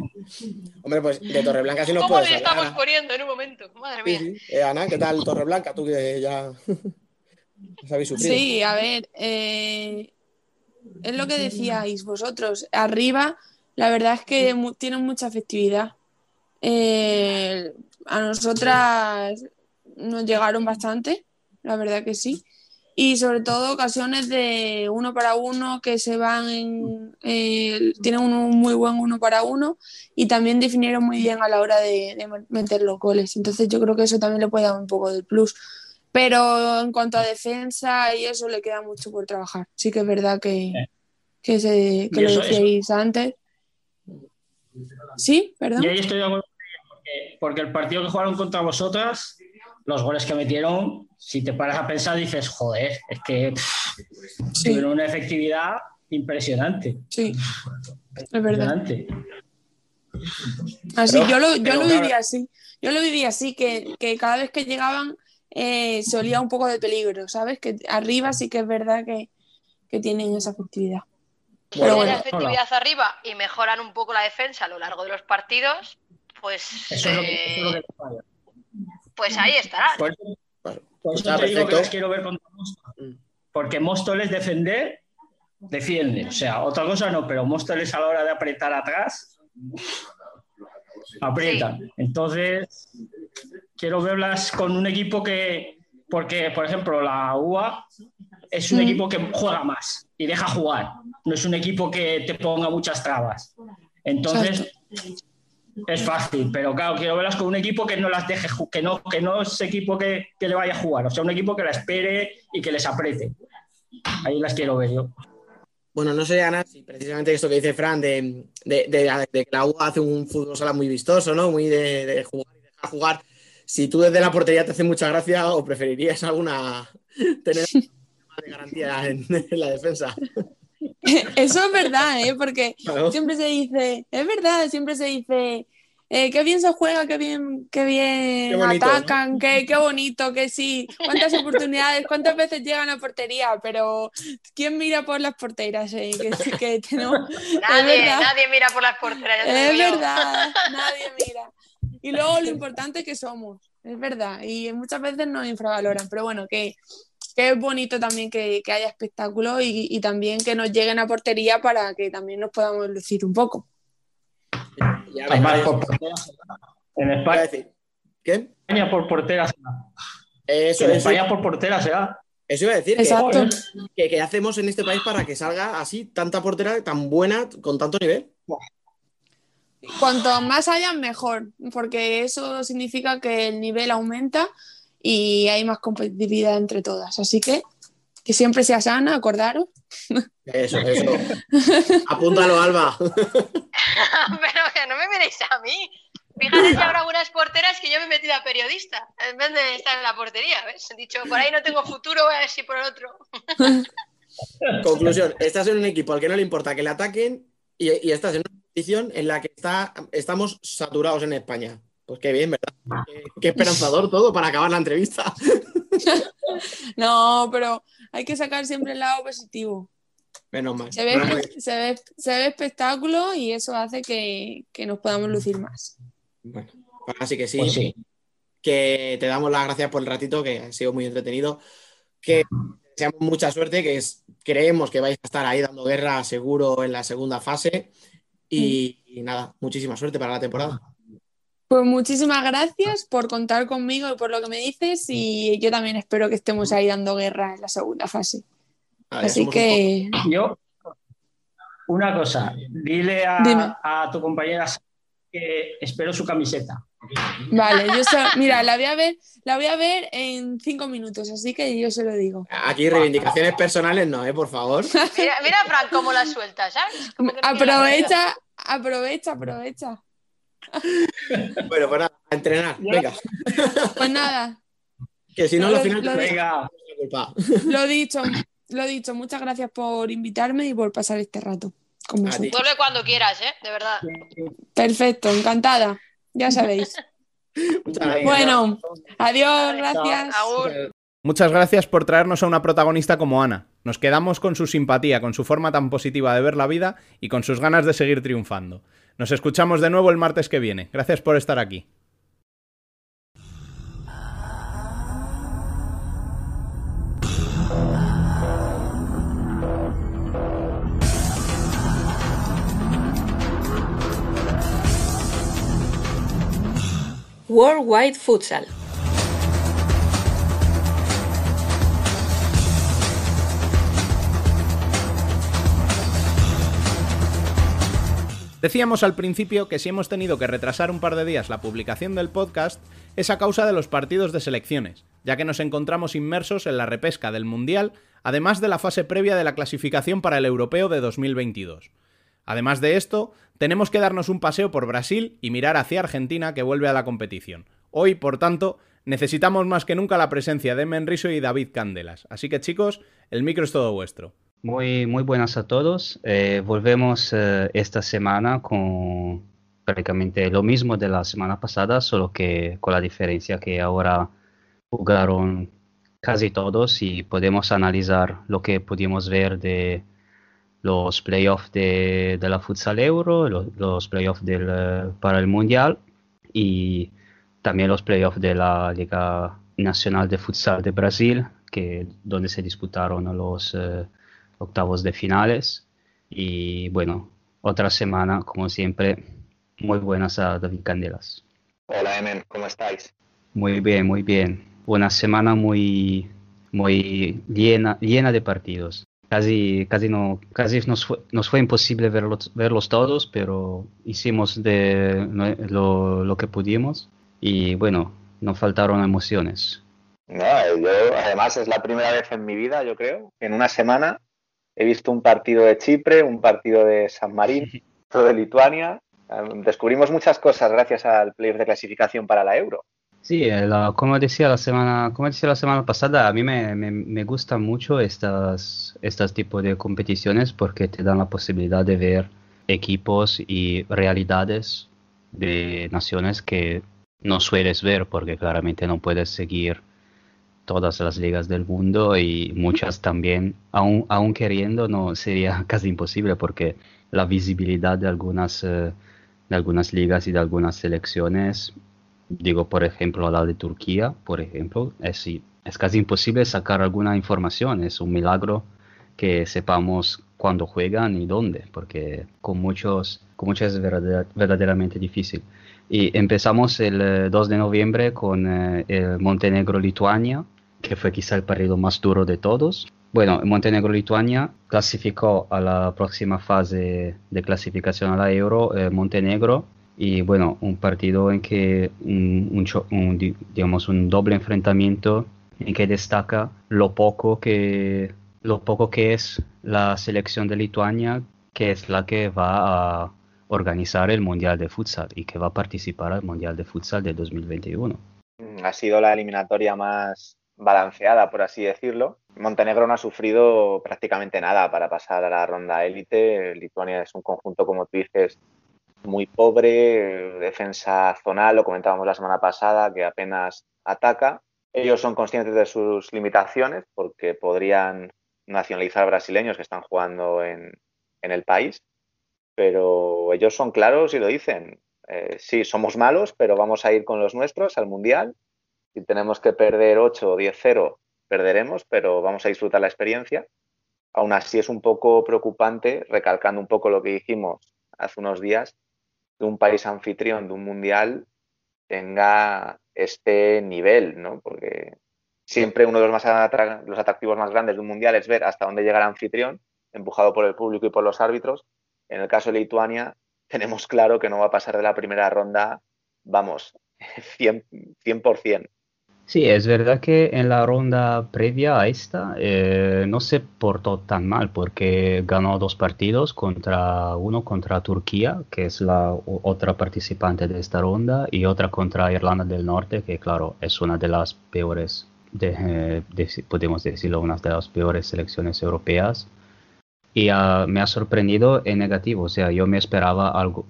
Hombre, pues de Torreblanca sí nos ¿Cómo puedes le estamos Ana. poniendo en un momento? Madre mía. sí. Eh, Ana, ¿qué tal Torreblanca? Tú que ya *laughs* os habéis sufrido. Sí, a ver, eh, es lo que decíais vosotros. Arriba, la verdad es que mu- tienen mucha efectividad. Eh, a nosotras nos llegaron bastante, la verdad que sí. Y sobre todo ocasiones de uno para uno que se van en. eh, tienen un muy buen uno para uno y también definieron muy bien a la hora de, de meter los goles. Entonces yo creo que eso también le puede dar un poco del plus. Pero en cuanto a defensa y eso le queda mucho por trabajar. Sí que es verdad que, que, se, que lo eso- decíais antes. ¿Sí? ¿Perdón? Y ahí estoy de acuerdo porque, porque el partido que jugaron contra vosotras, los goles que metieron, si te paras a pensar, dices, joder, es que pff, Sí. tuvieron una efectividad impresionante. Sí, es verdad. Así, Pero- yo lo, yo lo claro. viví así. Yo lo viví así, que, que cada vez que llegaban eh, se olía un poco de peligro, ¿sabes? Que arriba sí que es verdad que, que tienen esa efectividad. Pero Tienen bueno, efectividad arriba y mejoran un poco la defensa a lo largo de los partidos, pues, Eso es lo que, eh, eso es lo que falla. pues ahí estarán. Por, por eso Está te digo que quiero ver contra Móstoles. Porque Móstoles defender, defiende. O sea, otra cosa no, pero Móstoles a la hora de apretar atrás, aprietan. Entonces, quiero verlas con un equipo que, porque, por ejemplo, la UA es un Mm. equipo que juega más y deja jugar. No es un equipo que te ponga muchas trabas. Entonces, es fácil, pero claro, quiero verlas con un equipo que no las deje, que no, que no es equipo que, que le vaya a jugar, o sea, un equipo que la espere y que les apriete. Ahí las quiero ver yo. Bueno, no sé, Ana, si precisamente esto que dice Fran, de, de- de- de que la U hace un fútbol sala muy vistoso, ¿no? Muy de, de jugar y dejar jugar. Si tú desde la portería te hace mucha gracia o preferirías alguna tener de garantía en, en la defensa. *laughs* Eso es verdad, ¿eh? Porque Claro. siempre se dice, es verdad, siempre se dice, eh, qué bien se juega, qué bien, qué bien Qué bonito, atacan, qué, qué bonito, que sí, cuántas oportunidades, cuántas veces llegan a portería, pero ¿quién mira por las porteras? eh? Que, que *laughs* tenemos- Nadie, nadie mira por las porteras. Es verdad, *laughs* nadie mira. Y luego lo importante que somos, es verdad. Y muchas veces nos infravaloran, pero bueno, que, que es bonito también que, que haya espectáculo y, y también que nos lleguen a portería para que también nos podamos lucir un poco. Ya En España, ¿Qué? España por portera será. Eso, En eso, España por portera será. eso iba a decir. que- Exacto. Que, que hacemos en este país para que salga así tanta portera tan buena, con tanto nivel? Cuanto más hayan, mejor, porque eso significa que el nivel aumenta y hay más competitividad entre todas. Así que que siempre sea sana, acordaros. Eso, *laughs* eso. Apúntalo, Alba. *laughs* Pero que no me miréis a mí. Fíjate si habrá algunas porteras que yo me he metido a periodista en vez de estar en la portería. ¿ves? He dicho, por ahí no tengo futuro, voy a ver si por el otro. Conclusión, estás en un equipo al que no le importa que le ataquen y, y estás en una en la que está, estamos saturados en España. Pues qué bien, ¿verdad? Qué, qué esperanzador todo para acabar la entrevista. *laughs* No, pero hay que sacar siempre el lado positivo. Menos mal. Se ve, Menos mal. se ve, se ve espectáculo y eso hace que, que nos podamos lucir más. Bueno, así que sí, Pues sí. que te damos las gracias por el ratito, que ha sido muy entretenido. Que deseamos mucha suerte, que es- creemos que vais a estar ahí dando guerra seguro en la segunda fase. Y, y nada, muchísima suerte para la temporada. Pues muchísimas gracias por contar conmigo y por lo que me dices y yo también espero que estemos ahí dando guerra en la segunda fase. Así un que Yo, una cosa, dile Dime. a, a tu compañera que espero su camiseta. vale, yo se- mira, la voy a ver, la voy a ver en cinco minutos, así que yo se lo digo. Aquí reivindicaciones personales no, ¿eh? Por favor. Mira, mira Fran, cómo la suelta, ¿sabes? Aprovecha, aprovecha, aprovecha. Bueno, pues nada, a entrenar. Venga. Pues nada, Que si no, Lo- al final lo- te Venga, culpa. lo dicho, lo dicho, muchas gracias por invitarme y por pasar este rato con. Vuelve cuando quieras, ¿eh? De verdad. Perfecto, encantada, ya sabéis. Muchas gracias. Bueno, adiós, gracias. Agur. Muchas gracias por traernos a una protagonista como Ana. Nos quedamos con su simpatía, con su forma tan positiva de ver la vida y con sus ganas de seguir triunfando. Nos escuchamos de nuevo el martes que viene. Gracias por estar aquí. Worldwide Futsal. Decíamos al principio que si hemos tenido que retrasar un par de días la publicación del podcast es a causa de los partidos de selecciones, ya que nos encontramos inmersos en la repesca del Mundial, además de la fase previa de la clasificación para el Europeo de 2022. Además de esto, tenemos que darnos un paseo por Brasil y mirar hacia Argentina que vuelve a la competición. Hoy, por tanto, necesitamos más que nunca la presencia de Menriso y David Candelas. Así que chicos, el micro es todo vuestro. Muy, muy buenas a todos. Eh, volvemos eh, esta semana con prácticamente lo mismo de la semana pasada, solo que con la diferencia que ahora jugaron casi todos y podemos analizar lo que pudimos ver de los playoffs de, de la Futsal Euro, lo- los, playoffs eh, para el Mundial y también los playoffs de la Liga Nacional de Futsal de Brasil, que, donde se disputaron los eh, octavos de finales. Y bueno, otra semana, como siempre, muy buenas a David Candelas. Hola, Emen, ¿cómo estáis? Muy bien, muy bien. Una semana muy, muy llena, llena de partidos. Casi, casi, no, casi nos, fue, nos fue imposible verlos, verlos todos, pero hicimos de lo, lo que pudimos. Y bueno, no faltaron emociones. No, yo además es la primera vez en mi vida, yo creo, en una semana he visto un partido de Chipre, un partido de San Marino, *laughs* otro de Lituania. Descubrimos muchas cosas gracias al playoff de clasificación para la Euro. Sí, eh, como decía la semana, como decía la semana pasada, a mí me, me, me gustan mucho estas, estas tipos de competiciones porque te dan la posibilidad de ver equipos y realidades de naciones que no sueles ver porque claramente no puedes seguir todas las ligas del mundo y muchas también, aún, queriendo, no sería *laughs* casi imposible porque la visibilidad de algunas, eh, de algunas ligas y de algunas selecciones digo, por ejemplo, la de Turquía, por ejemplo, es, es casi imposible sacar alguna información. Es un milagro que sepamos cuándo juegan y dónde, porque con muchos, con es verdader- verdaderamente difícil. Y empezamos el 2 de noviembre con el Montenegro-Lituania, que fue quizá el partido más duro de todos. Bueno, Montenegro-Lituania clasificó a la próxima fase de clasificación a la Euro, Montenegro, y bueno, un partido en que un, digamos un doble enfrentamiento en que destaca lo poco que lo poco que es la selección de Lituania, que es la que va a organizar el Mundial de Futsal y que va a participar al Mundial de Futsal de 2021. Mm, ha sido la eliminatoria más balanceada, por así decirlo. Montenegro no ha sufrido prácticamente nada para pasar a la ronda élite. Lituania es un conjunto, como tú dices, muy pobre, defensa zonal, lo comentábamos la semana pasada, que apenas ataca. Ellos son conscientes de sus limitaciones porque podrían nacionalizar brasileños que están jugando en, el país, pero ellos son claros y lo dicen. Eh, sí, somos malos, pero vamos a ir con los nuestros al Mundial. Si tenemos que perder 8 o 10-0, perderemos, pero vamos a disfrutar la experiencia. Aún así es un poco preocupante, recalcando un poco lo que dijimos hace unos días, de un país anfitrión de un mundial tenga este nivel, ¿no? Porque siempre uno de los, más los atractivos más grandes de un mundial es ver hasta dónde llega el anfitrión, empujado por el público y por los árbitros. En el caso de Lituania, tenemos claro que no va a pasar de la primera ronda, vamos, *laughs* 100%. 100%. Sí, es verdad que en la ronda previa a esta eh, no se portó tan mal porque ganó dos partidos contra uno contra Turquía, que es la otra participante de esta ronda, y otra contra Irlanda del Norte, que claro es una de las peores, de, podemos decirlo, una de las peores selecciones europeas. Y ah, me ha sorprendido en negativo, o sea, yo me esperaba algo,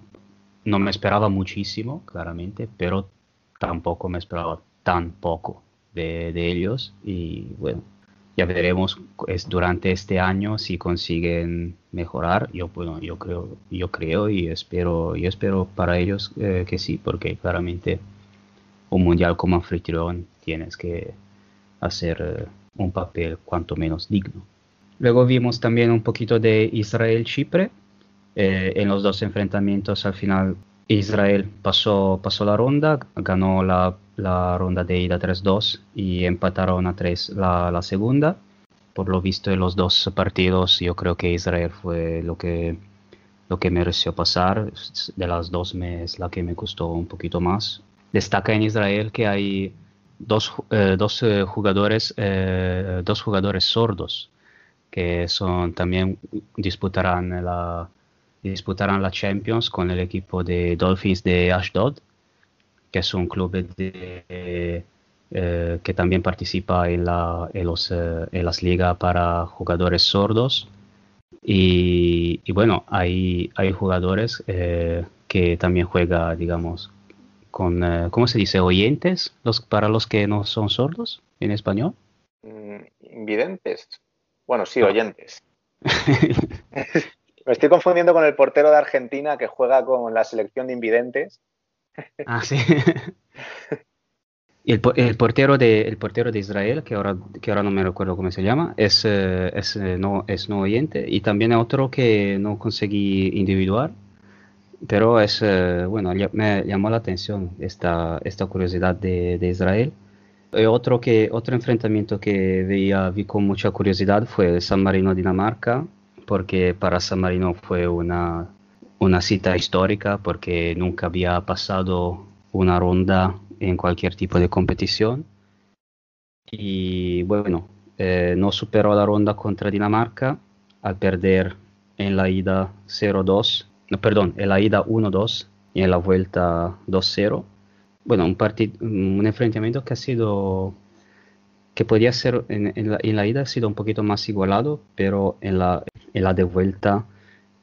no me esperaba muchísimo, claramente, pero tampoco me esperaba tan poco de, ellos y bueno, ya veremos es durante este año si consiguen mejorar. Yo bueno, yo creo, yo creo y espero, y espero para ellos eh, que sí, porque claramente un mundial como anfitrión tienes que hacer eh, un papel cuanto menos digno. Luego vimos también un poquito de Israel-Chipre. Eh, en los dos enfrentamientos al final Israel pasó, pasó la ronda, ganó la la ronda de ida 3-2 y empataron a 3 la, segunda. Por lo visto en los dos partidos yo creo que Israel fue lo que, lo que mereció pasar. De las dos me, es la que me costó un poquito más. Destaca en Israel que hay dos, eh, dos eh, jugadores, dos jugadores sordos que son también disputarán la, disputarán la Champions con el equipo de Dolphins de Ashdod que es un club eh, que también participa en, la, en, los, eh, en las ligas para jugadores sordos. Y, bueno, hay, hay jugadores eh, que también juegan, digamos, con, ¿cómo se dice? Oyentes, los, para los que no son sordos en español. Mm, invidentes. Bueno, sí, oyentes. *laughs* *laughs* Me estoy confundiendo con el portero de Argentina que juega con la selección de invidentes Ah, sí. *laughs* el, el, portero de, el portero de Israel, que ahora, que ahora no me recuerdo cómo se llama, es, eh, es, eh, no, es no oyente. Y también otro que no conseguí individuar, pero es, eh, bueno, me llamó la atención esta, esta curiosidad de, de Israel. Y otro, que, otro enfrentamiento que veía, vi con mucha curiosidad fue San Marino-Dinamarca, porque para San Marino fue una una cita histórica porque nunca había pasado una ronda en cualquier tipo de competición. Y bueno, eh, no superó la ronda contra Dinamarca al perder en la ida 0-2, no, perdón, en la ida 1-2 y en la vuelta 2-0. Bueno, un, partido, un enfrentamiento que ha sido, que podía ser en, la, en, la, ida ha sido un poquito más igualado, pero en la, en la de vuelta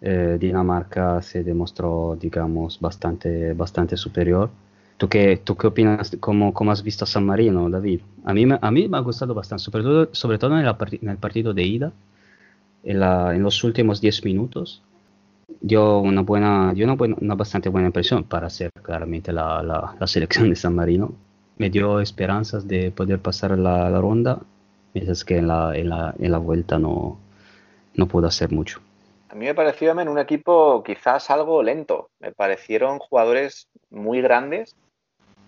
eh, Dinamarca se demostró, digamos, bastante, bastante superior. ¿Tú qué, tú qué opinas? ¿Cómo, ¿Cómo, has visto a San Marino, David? A mí, a mí me ha gustado bastante, sobre todo, sobre todo en, el partido de ida, en, la, en los últimos 10 minutos. Dio una buena, dio una, buena, una bastante buena impresión para ser claramente la, la, selección de San Marino. Me dio esperanzas de poder pasar la, la ronda, mientras que en la, en la, en la vuelta no, no pudo hacer mucho. A mí me pareció en un equipo quizás algo lento. Me parecieron jugadores muy grandes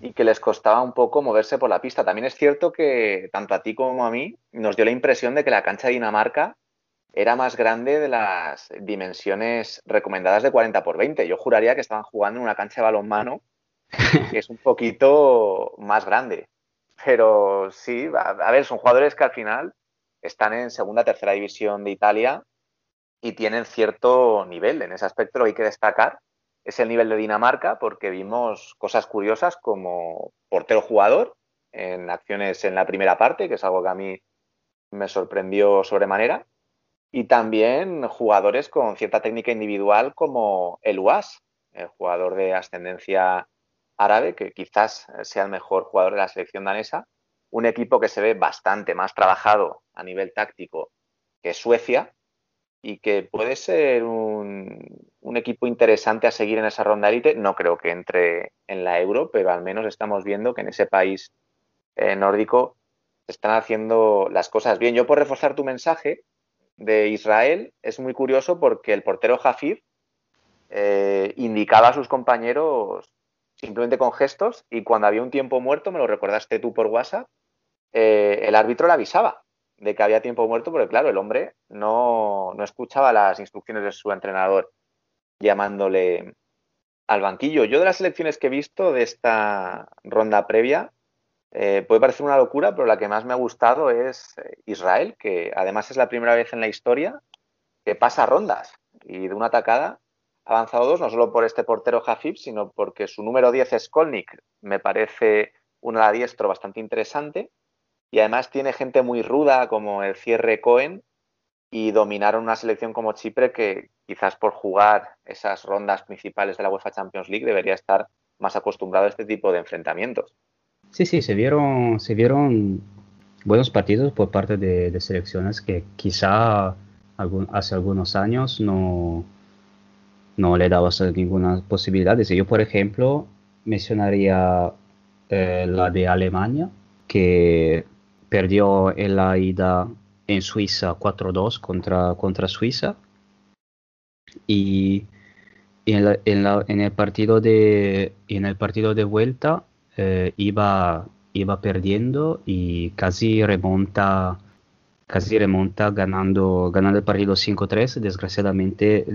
y que les costaba un poco moverse por la pista. También es cierto que tanto a ti como a mí nos dio la impresión de que la cancha de Dinamarca era más grande de las dimensiones recomendadas de 40 por 20. Yo juraría que estaban jugando en una cancha de balonmano que es un *laughs* poquito más grande. Pero sí, a, ver, son jugadores que al final están en segunda, tercera división de Italia y tienen cierto nivel. En ese aspecto lo que hay que destacar es el nivel de Dinamarca porque vimos cosas curiosas como portero jugador en acciones en la primera parte, que es algo que a mí me sorprendió sobremanera, y también jugadores con cierta técnica individual como el UAS, el jugador de ascendencia árabe, que quizás sea el mejor jugador de la selección danesa, un equipo que se ve bastante más trabajado a nivel táctico que Suecia y que puede ser un, equipo interesante a seguir en esa ronda élite. No creo que entre en la euro, pero al menos estamos viendo que en ese país eh, nórdico se están haciendo las cosas bien. Yo por reforzar tu mensaje de Israel es muy curioso porque el portero Jafir eh, indicaba a sus compañeros simplemente con gestos y cuando había un tiempo muerto, me lo recordaste tú por WhatsApp, eh, el árbitro le avisaba de que había tiempo muerto porque claro, el hombre no, no escuchaba las instrucciones de su entrenador llamándole al banquillo. Yo de las elecciones que he visto de esta ronda previa, eh, puede parecer una locura, pero la que más me ha gustado es eh, Israel, que además es la primera vez en la historia que pasa rondas y de una atacada ha avanzado dos, no solo por este portero Jafib, sino porque su número 10 Skolnik me parece un diestro bastante interesante y además tiene gente muy ruda como el cierre Cohen y dominaron una selección como Chipre que quizás por jugar esas rondas principales de la UEFA Champions League debería estar más acostumbrado a este tipo de enfrentamientos. Sí, sí, se vieron, se vieron buenos partidos por parte de, selecciones que quizá hace algunos años no, no le dabas ninguna posibilidad. Yo, por ejemplo, mencionaría eh, la de Alemania, que perdió en la ida en Suiza 4-2 contra, contra Suiza. Y, en, en, el partido de, en el partido de vuelta eh, iba, iba perdiendo y casi remonta casi remonta ganando, ganando el partido 5-3. Desgraciadamente,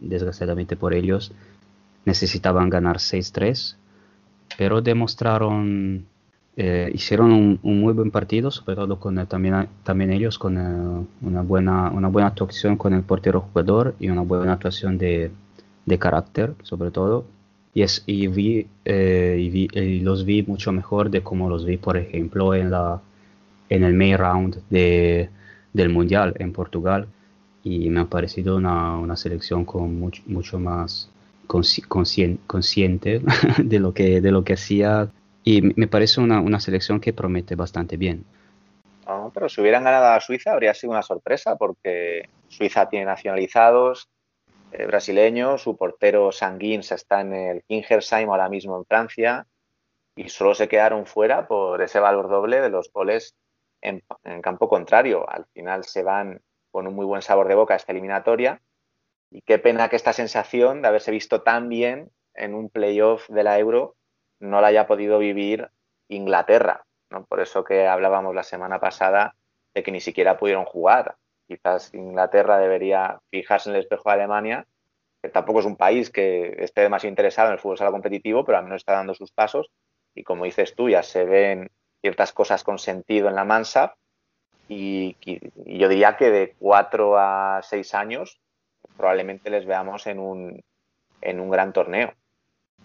desgraciadamente por ellos necesitaban ganar 6-3, pero demostraron eh, hicieron un, muy buen partido, sobre todo con eh, también, también ellos con eh, una, buena, una buena actuación con el portero jugador y una buena actuación de, de carácter, sobre todo. Y, es, y, vi, y, los vi mucho mejor de como los vi, por ejemplo, en, la, en el main round de, del Mundial en Portugal. Y me ha parecido una, una selección con mucho, mucho más consciente *laughs* de lo que, de lo que hacía y me parece una, selección que promete bastante bien. pero si hubieran ganado a Suiza habría sido una sorpresa porque Suiza tiene nacionalizados eh, brasileños, su portero Sanguins está en el Kingersheim ahora mismo en Francia y solo se quedaron fuera por ese valor doble de los goles en, en campo contrario. Al final se van con un muy buen sabor de boca a esta eliminatoria y qué pena que esta sensación de haberse visto tan bien en un playoff de la Euro no la haya podido vivir Inglaterra. ¿no? Por eso que hablábamos la semana pasada de que ni siquiera pudieron jugar. Quizás Inglaterra debería fijarse en el espejo de Alemania, que tampoco es un país que esté demasiado interesado en el fútbol sala competitivo, pero al menos está dando sus pasos. Y como dices tú, ya se ven ciertas cosas con sentido en la Mansa. Y, y yo diría que de cuatro a seis años probablemente les veamos en un, en un gran torneo.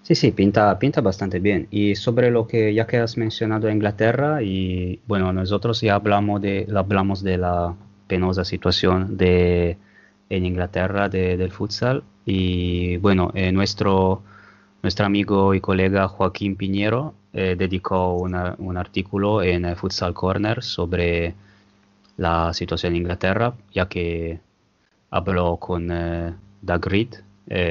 Sí, sí, pinta, pinta bastante bien. Y sobre lo que ya que has mencionado Inglaterra, y bueno, nosotros ya hablamos de, hablamos de la penosa situación de, en Inglaterra del futsal. Y bueno, eh, nuestro, nuestro amigo y colega Joaquín Piñero eh, dedicó un artículo en Futsal Corner sobre la situación en Inglaterra, ya que habló con eh, Doug Reed,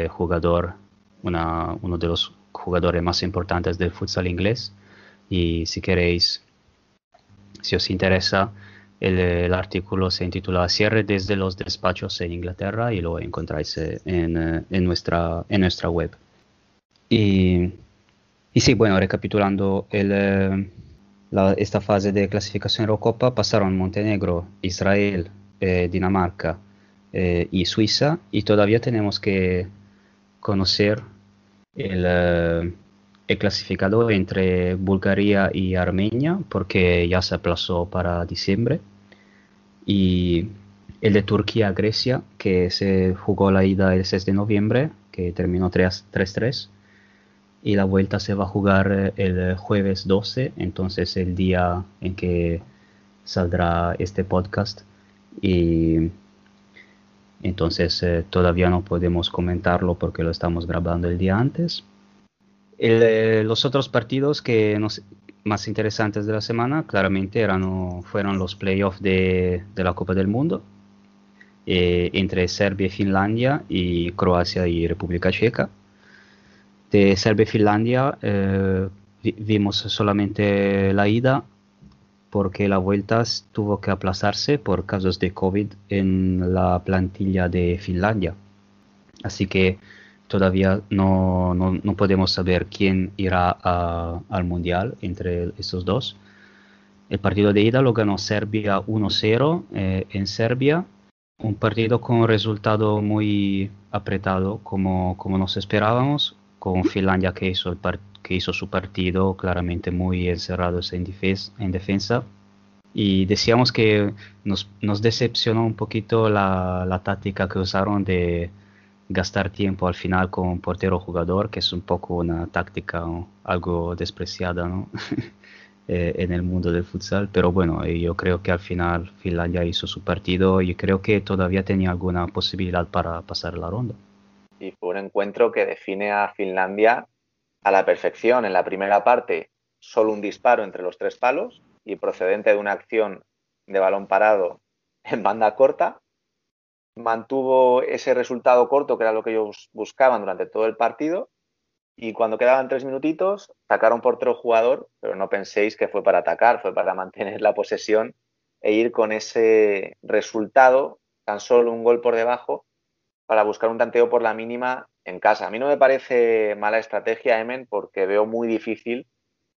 jugador uno de los jugadores más importantes del futsal inglés. Y si queréis, si os interesa, el, artículo se intitula Cierre desde los despachos en Inglaterra y lo encontráis eh, en, eh, en, nuestra, en nuestra web. Y, y sí, bueno, recapitulando el, eh, la- esta fase de clasificación Eurocopa, pasaron Montenegro, Israel, eh, Dinamarca eh, y Suiza, y todavía tenemos que conocer el, el clasificador entre Bulgaria y Armenia, porque ya se aplazó para diciembre, y el de Turquía-Grecia, que se jugó la ida el 6 de noviembre, que terminó 3 3-3, y la vuelta se va a jugar el jueves 12, entonces el día en que saldrá este podcast. Y entonces eh, todavía no podemos comentarlo porque lo estamos grabando el día antes. El, los otros partidos que nos, más interesantes de la semana claramente eran, fueron los playoffs de, de la Copa del Mundo eh, entre Serbia y Finlandia y Croacia y República Checa. De Serbia y Finlandia eh, vi- vimos solamente la ida porque la vuelta tuvo que aplazarse por casos de COVID en la plantilla de Finlandia. Así que todavía no, no- no podemos saber quién irá al Mundial entre estos dos. El partido de ida lo ganó Serbia 1-0 eh, en Serbia. Un partido con un resultado muy apretado como, como nos esperábamos, con Finlandia que hizo, el que hizo su partido claramente muy encerrados en defensa. Y decíamos que nos, nos decepcionó un poquito la, la táctica que usaron de gastar tiempo al final con un portero jugador, que es un poco una táctica algo despreciada ¿no? *laughs* Eh, en el mundo del futsal. Pero bueno, eh, yo creo que al final Finlandia hizo su partido y creo que todavía tenía alguna posibilidad para pasar la ronda. y fue un encuentro que define a Finlandia a la perfección. En la primera parte, solo un disparo entre los tres palos y procedente de una acción de balón parado en banda corta. Mantuvo ese resultado corto, que era lo que ellos buscaban durante todo el partido. Y cuando quedaban tres minutitos, sacaron por otro jugador, pero no penséis que fue para atacar, fue para *laughs* mantener la posesión e ir con ese resultado, tan solo un gol por debajo, para buscar un tanteo por la mínima en casa. A mí no me parece mala estrategia, Emen, porque veo muy difícil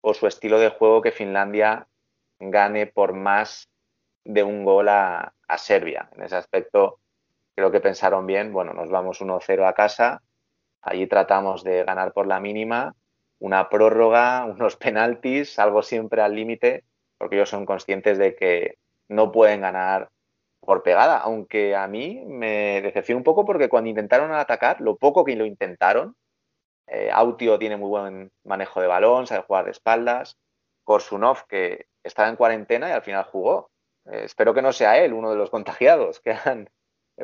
por su estilo de juego que Finlandia gane por más de un gol a, a Serbia. En ese aspecto creo que pensaron bien, bueno, nos vamos 1-0 a casa, allí tratamos de ganar por la mínima, una prórroga, *laughs* unos penaltis, algo siempre al límite, porque ellos son conscientes de que no pueden ganar por pegada, aunque a mí me decepcionó un poco porque cuando intentaron atacar, lo poco que lo intentaron, eh, Autio tiene muy buen manejo de balón, sabe jugar de espaldas, Korsunov, que estaba en cuarentena y al final jugó. Eh, espero que no sea él uno de los contagiados que han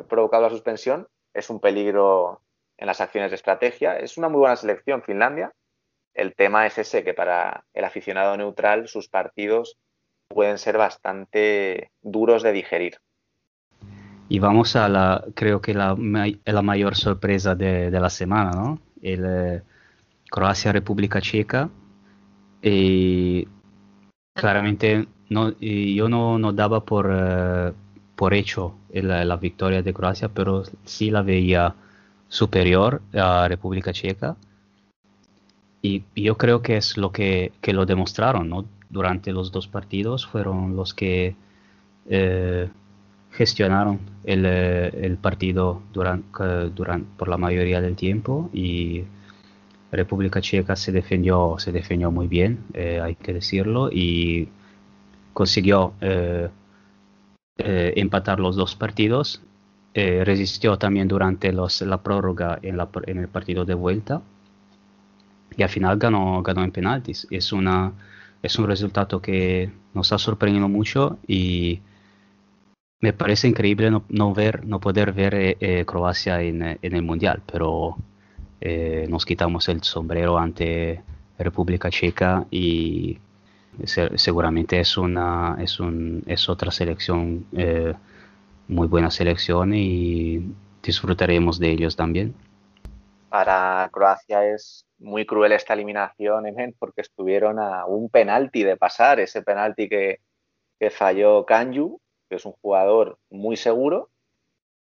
provocado la suspensión. Es un peligro en las acciones de estrategia. Es una muy buena selección Finlandia. El tema es ese, que para el aficionado neutral sus partidos pueden ser bastante duros de digerir. Y vamos a la, creo que la, la mayor sorpresa de, de la semana, ¿no? El eh, Croacia-República Checa. Y claramente no, y yo no, no daba por, eh, por hecho la, la victoria de Croacia, pero sí la veía superior a República Checa. Y yo creo que es lo que, que lo demostraron, ¿no? Durante los dos partidos fueron los que eh, gestionaron el, eh, el partido durante, durante, por la mayoría del tiempo y República Checa se defendió, se defendió muy bien, eh, hay que decirlo, y consiguió eh, eh, empatar los dos partidos. Eh, resistió también durante la prórroga en, el partido de vuelta y al final ganó, en penaltis. Es, un resultado que nos ha sorprendido mucho y me parece increíble no, poder ver eh, Croacia en, en, el Mundial, pero eh, nos quitamos el sombrero ante República Checa y se, seguramente es, una, es, un, es otra selección, eh, muy buena selección y disfrutaremos de ellos también. Para Croacia es muy cruel esta eliminación, porque estuvieron a un penalti de pasar, ese penalti que, que falló Kanju, que es un jugador muy seguro,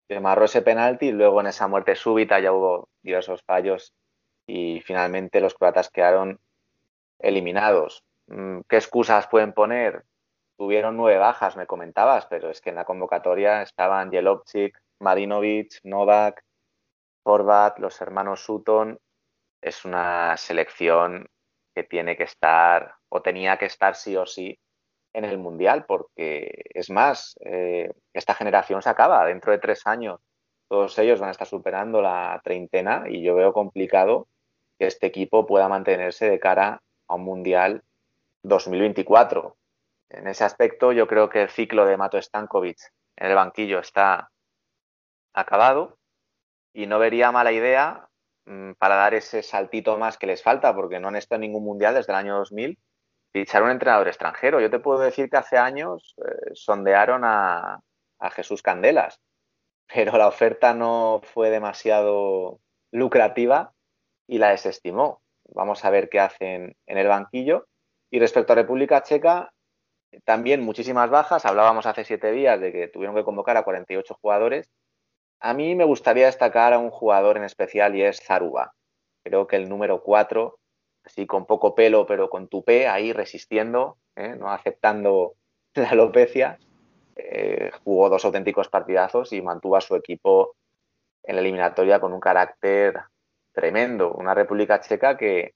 que marró ese penalti y luego en esa muerte súbita ya hubo diversos fallos y finalmente los croatas quedaron eliminados. Mm, ¿Qué excusas pueden poner? Tuvieron nueve bajas, me comentabas, pero es que en la convocatoria estaban Jelovcic, Marinovic, Novak, Horvat, los hermanos Sutton. Es una selección que tiene que estar o tenía que estar sí o sí en el Mundial, porque es más, eh, esta generación se acaba dentro de tres años. Todos ellos van a estar superando la treintena y yo veo complicado que este equipo pueda mantenerse de cara a un Mundial 2024. En ese aspecto, yo creo que el ciclo de Mato Stankovic en el banquillo está acabado y no vería mala idea mm, para dar ese saltito más que les falta, porque no han estado en ningún mundial desde el año 2000, fichar un entrenador extranjero. Yo te puedo decir que hace años eh, sondearon a, a Jesús Candelas, pero la oferta no fue demasiado lucrativa y la desestimó. Vamos a ver qué hacen en el banquillo. Y respecto a República Checa, también muchísimas bajas. Hablábamos hace siete días de que tuvieron que convocar a 48 jugadores. A mí me gustaría destacar a un jugador en especial y es Zaruba. Creo que el número 4, así con poco pelo, pero con tupé, ahí resistiendo, ¿eh? no aceptando *laughs* la alopecia, eh, jugó dos auténticos partidazos y mantuvo a su equipo en la eliminatoria con un carácter tremendo. Una República Checa que,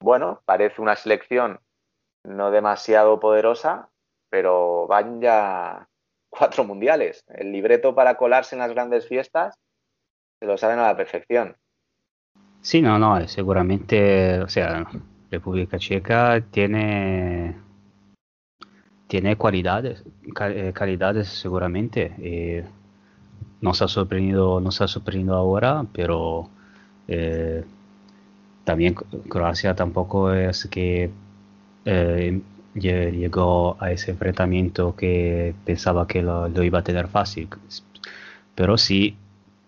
bueno, parece una selección no demasiado poderosa, pero van ya cuatro mundiales. El libreto para colarse en las grandes fiestas se lo saben a la perfección. Sí, no, no, seguramente, o sea, República Checa tiene tiene cualidades, eh, calidades seguramente. Eh, nos ha sorprendido, nos ha sorprendido ahora, pero eh, también Croacia tampoco es que eh, llegó a ese enfrentamiento que pensaba que lo, iba a tener fácil. Pero sí,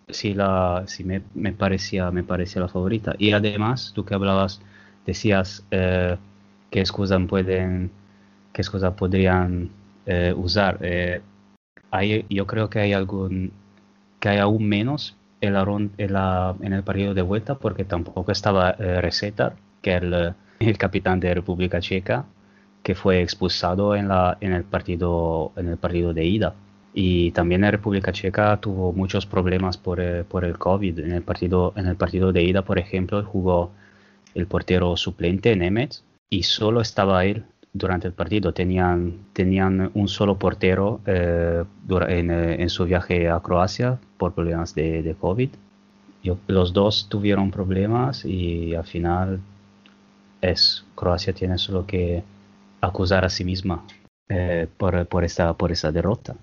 sí, la, sí me, me, parecía, me parecía la favorita. Y además, tú que hablabas, decías eh, qué excusas pueden, qué podrían eh, usar. Hay, yo creo que hay algún, que hay aún menos en, la, en, el partido de vuelta porque tampoco estaba Resetar, que el el capitán de República Checa, que fue expulsado en, la, en, el partido, en el partido de ida. Y también la República Checa tuvo muchos problemas por, eh, por el COVID. En el, partido, en el partido de ida, por ejemplo, jugó el portero suplente Nemeth y solo estaba él durante el partido. Tenían, tenían un solo portero eh, en, eh, en, su viaje a Croacia por problemas de, de COVID. los dos tuvieron problemas y al final es Croacia tiene solo que acusar a sí misma eh, por, por, esta, por esta derrota.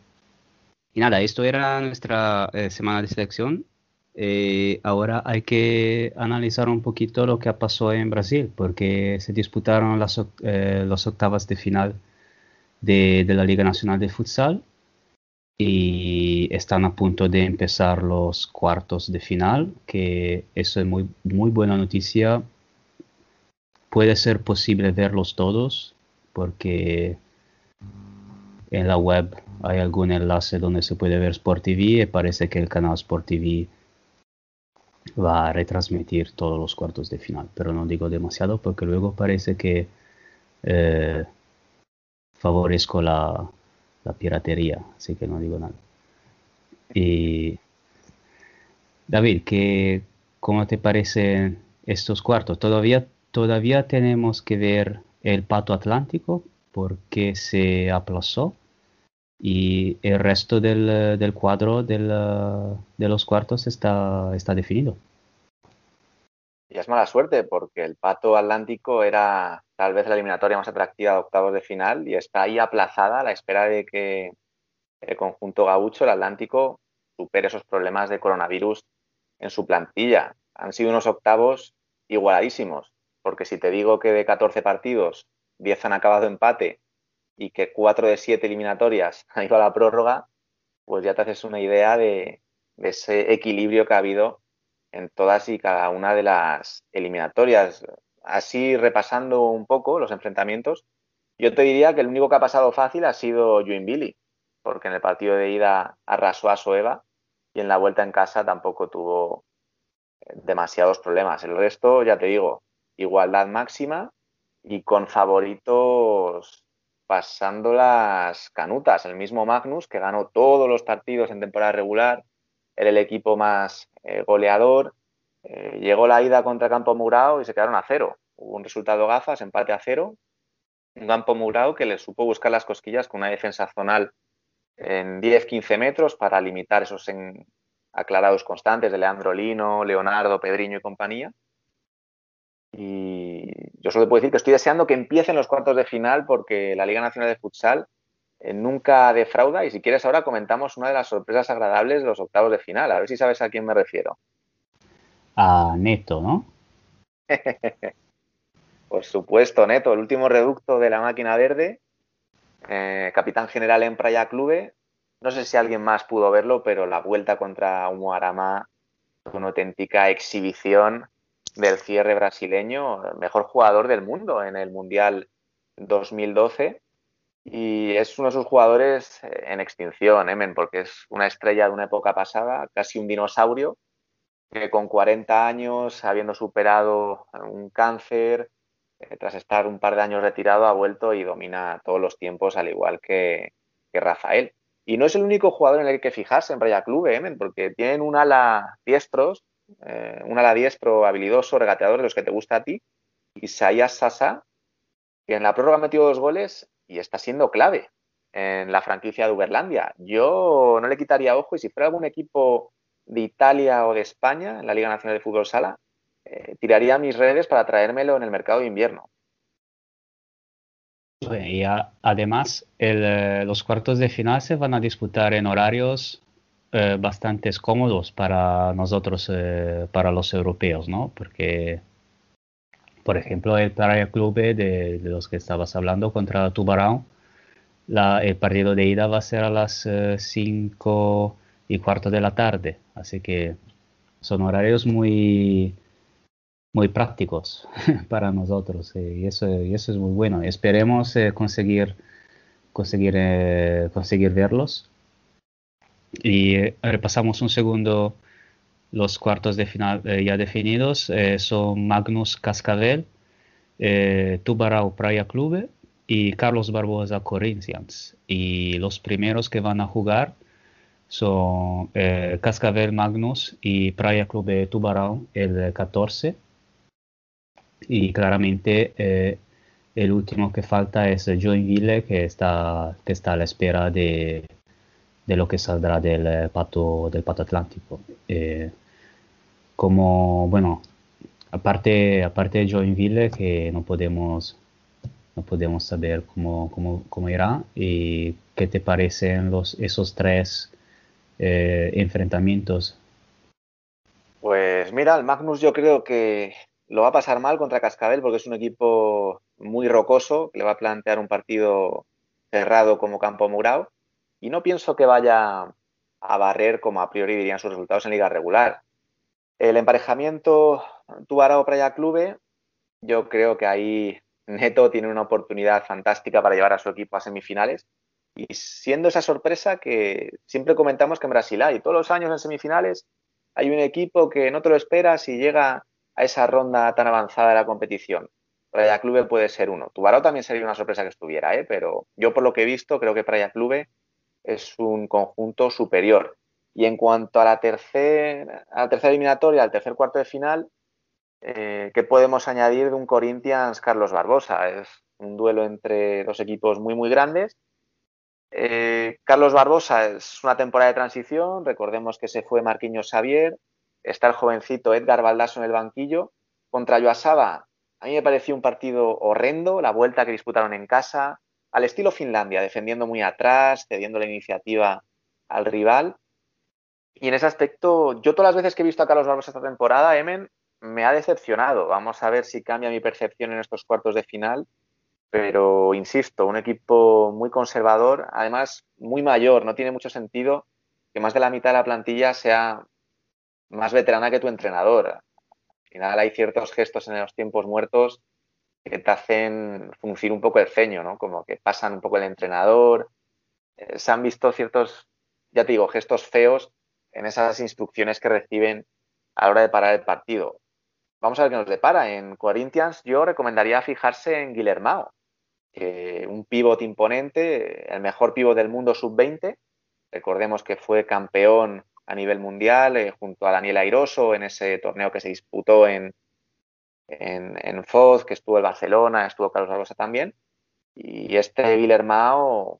Y nada, esto era nuestra eh, semana de selección. Eh, ahora hay que analizar un poquito lo que pasó en Brasil, porque se disputaron las, las octavas de final de, de, la Liga Nacional de Futsal y están a punto de empezar los cuartos de final, que eso es muy, muy buena noticia puede ser posible verlos todos porque en la web hay algún enlace donde se puede ver Sport TV y parece que el canal Sport TV va a retransmitir todos los cuartos de final, pero no digo demasiado porque luego parece que eh, favorezco la, piratería, así que no digo nada. Y David, ¿qué, ¿cómo te parecen estos cuartos? ¿Todavía Todavía tenemos que ver el Pato Atlántico porque se aplazó y el resto del, cuadro de los cuartos está, está definido. Y es mala suerte porque el Pato Atlántico era tal vez la eliminatoria más atractiva de octavos de final y está ahí aplazada a la espera de que el conjunto gaucho, el Atlántico, supere esos problemas de coronavirus en su plantilla. Han sido unos octavos igualadísimos porque si te digo que de 14 partidos 10 han acabado empate y que 4 de 7 eliminatorias *laughs* han ido a la prórroga, pues ya te haces una idea de, ese equilibrio que ha habido en todas y cada una de las eliminatorias. Así repasando un poco los enfrentamientos, yo te diría que el único que ha pasado fácil ha sido Billy, porque en el partido de ida arrasó a Soeva y en la vuelta en casa tampoco tuvo demasiados problemas. El resto, ya te digo, igualdad máxima y con favoritos pasando las canutas. El mismo Magnus, que ganó todos los partidos en temporada regular, era el equipo más eh, goleador. Eh, llegó la ida contra Campo Murao y se quedaron a cero. Hubo un resultado gafas, empate a cero. Un Campo Murao que le supo buscar las cosquillas con una defensa zonal en 10-15 metros para limitar esos aclarados constantes de Leandro Lino, Leonardo, Pedriño y compañía. Y yo solo puedo decir que estoy deseando que empiecen los cuartos de final porque la Liga Nacional de Futsal eh, nunca defrauda y si quieres ahora comentamos una de las sorpresas agradables de los octavos de final. A ver si sabes a quién me refiero. A Neto, ¿no? *laughs* Por supuesto, Neto, el último reducto de la máquina verde, eh, capitán general en Praia Clube. No sé si alguien más pudo verlo, pero la vuelta contra Umuarama, una auténtica exhibición del cierre brasileño, mejor jugador del mundo en el Mundial 2012 y es uno de sus jugadores en extinción, Emen, porque es una estrella de una época pasada, casi un dinosaurio, que con 40 años, habiendo superado un cáncer, eh, tras estar un par de años retirado, ha vuelto y domina todos los tiempos, al igual que, Rafael. Y no es el único jugador en el que fijarse en Raya Club, Emen, porque tienen un ala diestros, eh, un ala diestro habilidoso, regateador de los que te gusta a ti, Isaías Sasa, que en la prórroga ha metido dos goles y está siendo clave en la franquicia de Uberlandia. Yo no le quitaría ojo y si fuera algún equipo de Italia o de España en la Liga Nacional de Fútbol Sala, eh, tiraría mis redes para traérmelo en el mercado de invierno. Y además, eh, los cuartos de final se van a disputar en horarios eh, bastante cómodos para nosotros, para los europeos, ¿no? Porque por ejemplo, el Praia Club de, los que estabas hablando contra Tubarão, el partido de ida va a ser a las 5 eh, y cuarto de la tarde, así que son horarios muy, muy prácticos *laughs* para nosotros eh, y, eso, eso es muy bueno. Esperemos eh, conseguir, conseguir, conseguir verlos. Y repasamos un segundo los cuartos de final eh, ya definidos eh, son Magnus Cascavel, eh, Tubarão Praia Clube y Carlos Barbosa Corinthians. Y los primeros que van a jugar son Cascavel Magnus y Praia Clube Tubarão el 14. Y claramente el último que falta es Joinville que está, que está a la espera de, de lo que saldrá del pato, del pato atlántico como, bueno, aparte, aparte de Joinville, que no podemos, no podemos saber cómo, cómo, cómo irá, y qué te parecen los, esos tres eh, enfrentamientos. Pues mira, el Magnus yo creo que lo va a pasar mal contra Cascabel porque es un equipo muy rocoso, le va a plantear un partido cerrado como Campo Murao y no pienso que vaya a barrer como a priori dirían sus resultados en liga regular. El emparejamiento Tubarao Praia Clube, yo creo que ahí Neto tiene una oportunidad fantástica para llevar a su equipo a semifinales. Y siendo esa sorpresa que siempre comentamos que en Brasil hay, todos los años en semifinales hay un equipo que no te lo esperas y llega a esa ronda tan avanzada de la competición. Praia Clube puede ser uno. Tubarao también sería una sorpresa que estuviera, ¿eh? pero yo por lo que he visto creo que Praia Clube es un conjunto superior. Y en cuanto a la, tercera eliminatoria, al tercer cuarto de final, eh, ¿qué podemos añadir de un Corinthians Carlos Barbosa? Es un duelo entre dos equipos muy, muy grandes. Eh, Carlos Barbosa es una temporada de transición. Recordemos que se fue Marquinhos Xavier. Está el jovencito Edgar Baldasso en el banquillo. Contra Yoasaba, a mí me pareció un partido horrendo. La vuelta que disputaron en casa, al estilo Finlandia, defendiendo muy atrás, cediendo la iniciativa al rival. Y en ese aspecto, yo todas las veces que he visto a Carlos Barbosa esta temporada, Emen, me ha decepcionado. Vamos a ver si cambia mi percepción en estos cuartos de final. Pero insisto, un equipo muy conservador, además muy mayor. No tiene mucho sentido que más de la mitad de la plantilla sea más veterana que tu entrenador. Al final hay ciertos gestos en los tiempos muertos que te hacen funcionar un poco el ceño, ¿no? Como que pasan un poco el entrenador. Eh, se han visto ciertos, ya te digo, gestos feos en esas instrucciones que reciben a la hora de parar el partido. Vamos a ver qué nos depara. En Corinthians yo recomendaría fijarse en Guillermao, un pívot imponente, el mejor pívot del mundo sub-20. Recordemos que fue campeón a nivel mundial eh, junto a Daniel Airoso en ese torneo que se disputó en, en, en Foz, que estuvo el Barcelona, estuvo Carlos Albosa también. Y este Guillermao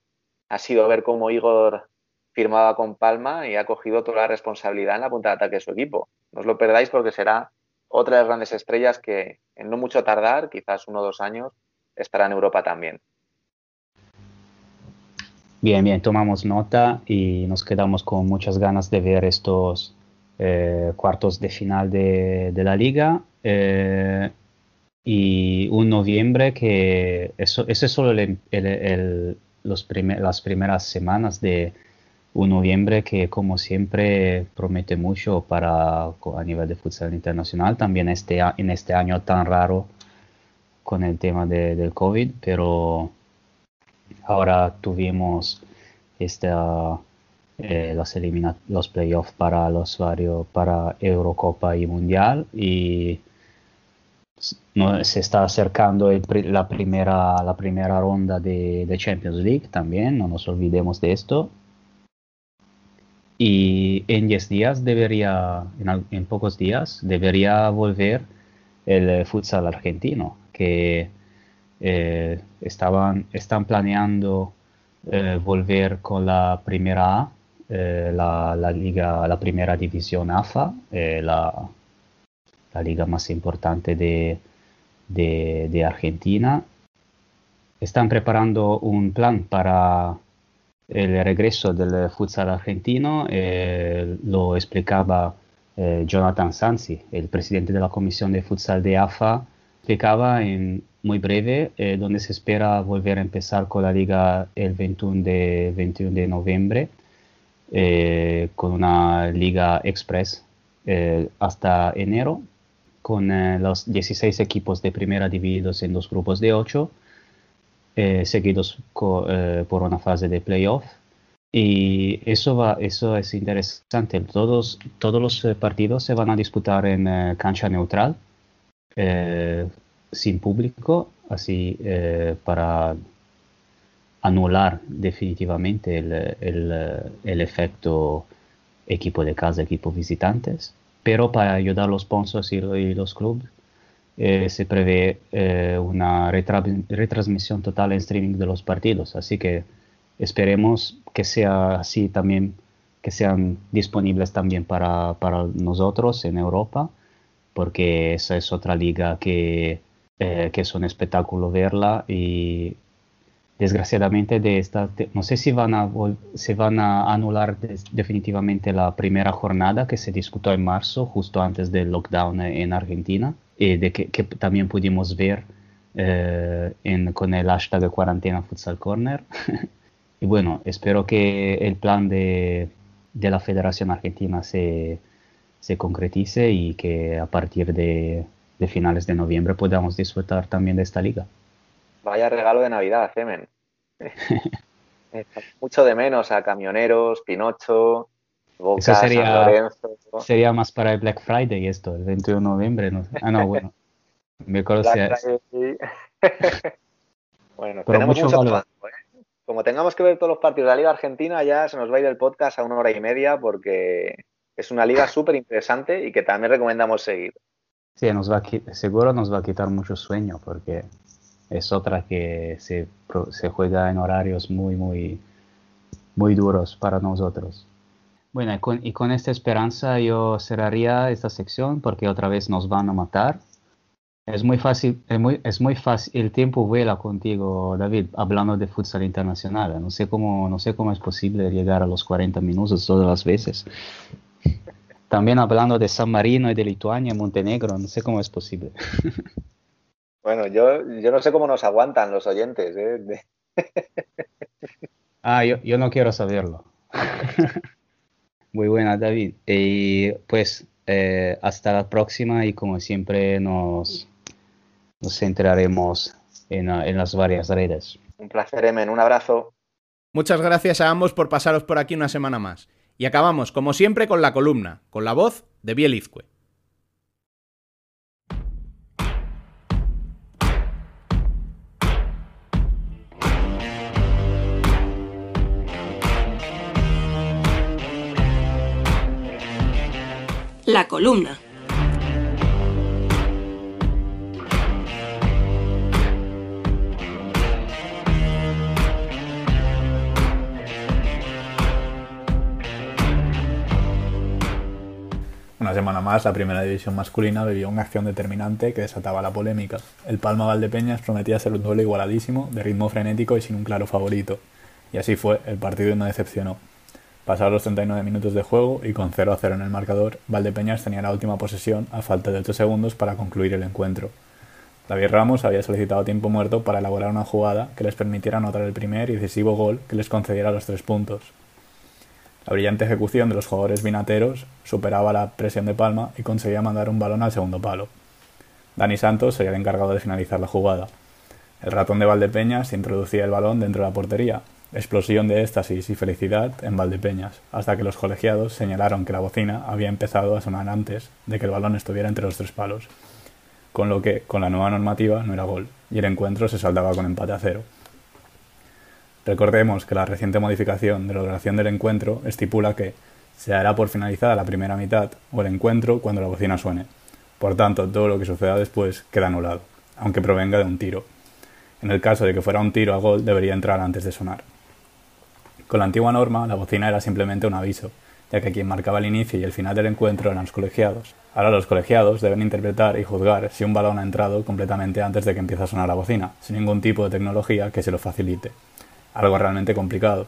ha sido ver cómo Igor firmaba con Palma y ha cogido toda la responsabilidad en la punta de ataque de su equipo. No os lo perdáis porque será otra de las grandes estrellas que en no mucho tardar, quizás uno o dos años, estará en Europa también. Bien, bien, tomamos nota y nos quedamos con muchas ganas de ver estos eh, cuartos de final de, la liga. Eh, y un noviembre que eso, es solo los las primeras semanas de un noviembre que como siempre promete mucho para a nivel de futsal internacional también este en este año tan raro con el tema de, del COVID pero ahora tuvimos esta eh, los los playoffs para los varios para Eurocopa y Mundial y no, se está acercando la, primera, la primera ronda de, Champions League también, no nos olvidemos de esto. Y en 10 días debería, en, pocos días, debería volver el futsal argentino, que eh, estaban, están planeando eh, volver con la primera A, eh, la, la, liga, la primera división AFA, la, la liga más importante de, de, Argentina. Están preparando un plan para el regreso del futsal argentino. Eh, lo explicaba eh, Jonathan Sansi, el presidente de la comisión de futsal de AFA. Explicaba en muy breve, eh, donde se espera volver a empezar con la liga el 21 de, 21 de noviembre, con una liga express hasta enero con eh, los 16 equipos de primera divididos en dos grupos de 8, eh, seguidos eh, por una fase de playoff. Y eso, va, eso es interesante. Todos, todos los partidos se van a disputar en cancha neutral, sin público, así para anular definitivamente el, el, el efecto equipo de casa, equipo visitantes pero para ayudar a los sponsors y, los clubes eh, se prevé eh, una retransmisión total en streaming de los partidos. Así que esperemos que sea así también, que sean disponibles también para, para nosotros en Europa, porque esa es otra liga que, eh, que es un espectáculo verla y desgraciadamente de esta, no sé si van a, se van a anular definitivamente la primera jornada que se discutió en marzo, justo antes del lockdown en Argentina, y de que, también pudimos ver eh, con el hashtag cuarentena Futsal Corner. *laughs* y bueno, espero que el plan de, de la Federación Argentina se, se, concretice y que a partir de, de finales de noviembre podamos disfrutar también de esta liga. Vaya regalo de Navidad, Semen. *laughs* Mucho de menos a camioneros, Pinocho, Boca, Eso sería, sería más para el Black Friday esto, el 21 de noviembre. No Ah, no, bueno. Me acuerdo *laughs* bueno, tenemos mucho, ¿eh? Como tengamos que ver todos los partidos de la Liga Argentina, ya se nos va a ir el podcast a una hora y media porque es una liga *laughs* súper interesante y que también recomendamos seguir. Sí, nos va seguro nos va a quitar mucho sueño porque es otra que se, se juega en horarios muy, muy, muy duros para nosotros. Bueno, y con, esta esperanza yo cerraría esta sección porque otra vez nos van a matar. Es muy fácil, es muy, es muy fácil, el tiempo vuela contigo, David, hablando de futsal internacional. No sé cómo, no sé cómo es posible llegar a los 40 minutos todas las veces. También hablando de San Marino y de Lituania, Montenegro, no sé cómo es posible. *laughs* Bueno, yo, yo no sé cómo nos aguantan los oyentes. ¿eh? ah, yo, yo no quiero saberlo. Muy buena, David. Y pues eh, hasta la próxima y como siempre nos, nos centraremos en, en las varias redes. Un placer, Emen. Un abrazo. Muchas gracias a ambos por pasaros por aquí una semana más. Y acabamos, como siempre, con la columna, con la voz de Bielizque. La columna. Una semana más, la primera división masculina vivió una acción determinante que desataba la polémica. El Palma Valdepeñas prometía ser un duelo igualadísimo, de ritmo frenético y sin un claro favorito. Y así fue, el partido no decepcionó. Pasados los 39 minutos de juego y con 0 a 0 en el marcador, Valdepeñas tenía la última posesión a falta de 8 segundos para concluir el encuentro. David Ramos había solicitado tiempo muerto para elaborar una jugada que les permitiera anotar el primer y decisivo gol que les concediera los tres puntos. La brillante ejecución de los jugadores vinateros superaba la presión de Palma y conseguía mandar un balón al segundo palo. Dani Santos sería el encargado de finalizar la jugada. El ratón de Valdepeñas introducía el balón dentro de la portería. Explosión de éxtasis y felicidad en Valdepeñas, hasta que los colegiados señalaron que la bocina había empezado a sonar antes de que el balón estuviera entre los tres palos, con lo que, con la nueva normativa, no era gol, y el encuentro se saldaba con empate a cero. Recordemos que la reciente modificación de la duración del encuentro estipula que se hará por finalizada la primera mitad o el encuentro cuando la bocina suene. Por tanto, todo lo que suceda después queda anulado, aunque provenga de un tiro. En el caso de que fuera un tiro a gol, debería entrar antes de sonar. Con la antigua norma, la bocina era simplemente un aviso, ya que quien marcaba el inicio y el final del encuentro eran los colegiados. Ahora los colegiados deben interpretar y juzgar si un balón ha entrado completamente antes de que empiece a sonar la bocina, sin ningún tipo de tecnología que se lo facilite algo realmente complicado.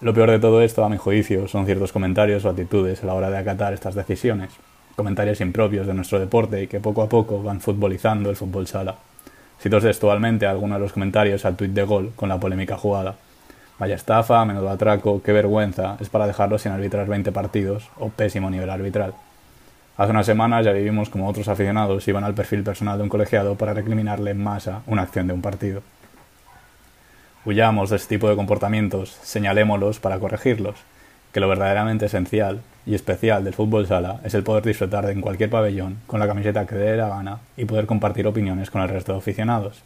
Lo peor de todo esto, a mi juicio, son ciertos comentarios o actitudes a la hora de acatar estas decisiones, comentarios impropios de nuestro deporte y que poco a poco van futbolizando el fútbol sala. Cito textualmente algunos de los comentarios al tuit de gol con la polémica jugada. Vaya estafa, menudo atraco, qué vergüenza, es para dejarlo sin arbitrar 20 partidos o pésimo nivel arbitral. Hace unas semanas ya vivimos como otros aficionados iban al perfil personal de un colegiado para recriminarle en masa una acción de un partido. Huyamos de este tipo de comportamientos, señalémoslos para corregirlos, que lo verdaderamente esencial y especial del fútbol sala es el poder disfrutar en cualquier pabellón con la camiseta que dé la gana y poder compartir opiniones con el resto de aficionados.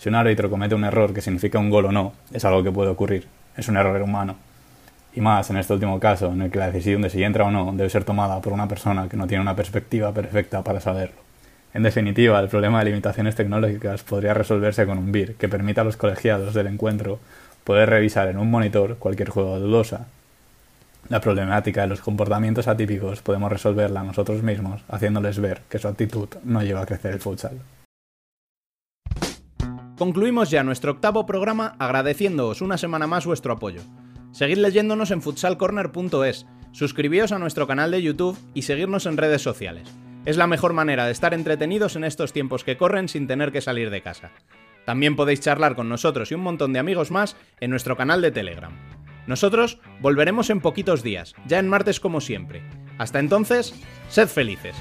Si un árbitro comete un error que significa un gol o no, es algo que puede ocurrir, es un error humano. Y más en este último caso, en el que la decisión de si entra o no debe ser tomada por una persona que no tiene una perspectiva perfecta para saberlo. En definitiva, el problema de limitaciones tecnológicas podría resolverse con un BIR que permita a los colegiados del encuentro poder revisar en un monitor cualquier juego dudosa. La problemática de los comportamientos atípicos podemos resolverla nosotros mismos haciéndoles ver que su actitud no lleva a crecer el futsal. Concluimos ya nuestro octavo programa agradeciéndoos una semana más vuestro apoyo. Seguid leyéndonos en futsalcorner.es, suscribíos a nuestro canal de YouTube y seguirnos en redes sociales. Es la mejor manera de estar entretenidos en estos tiempos que corren sin tener que salir de casa. También podéis charlar con nosotros y un montón de amigos más en nuestro canal de Telegram. Nosotros volveremos en poquitos días, ya en martes como siempre. Hasta entonces, sed felices.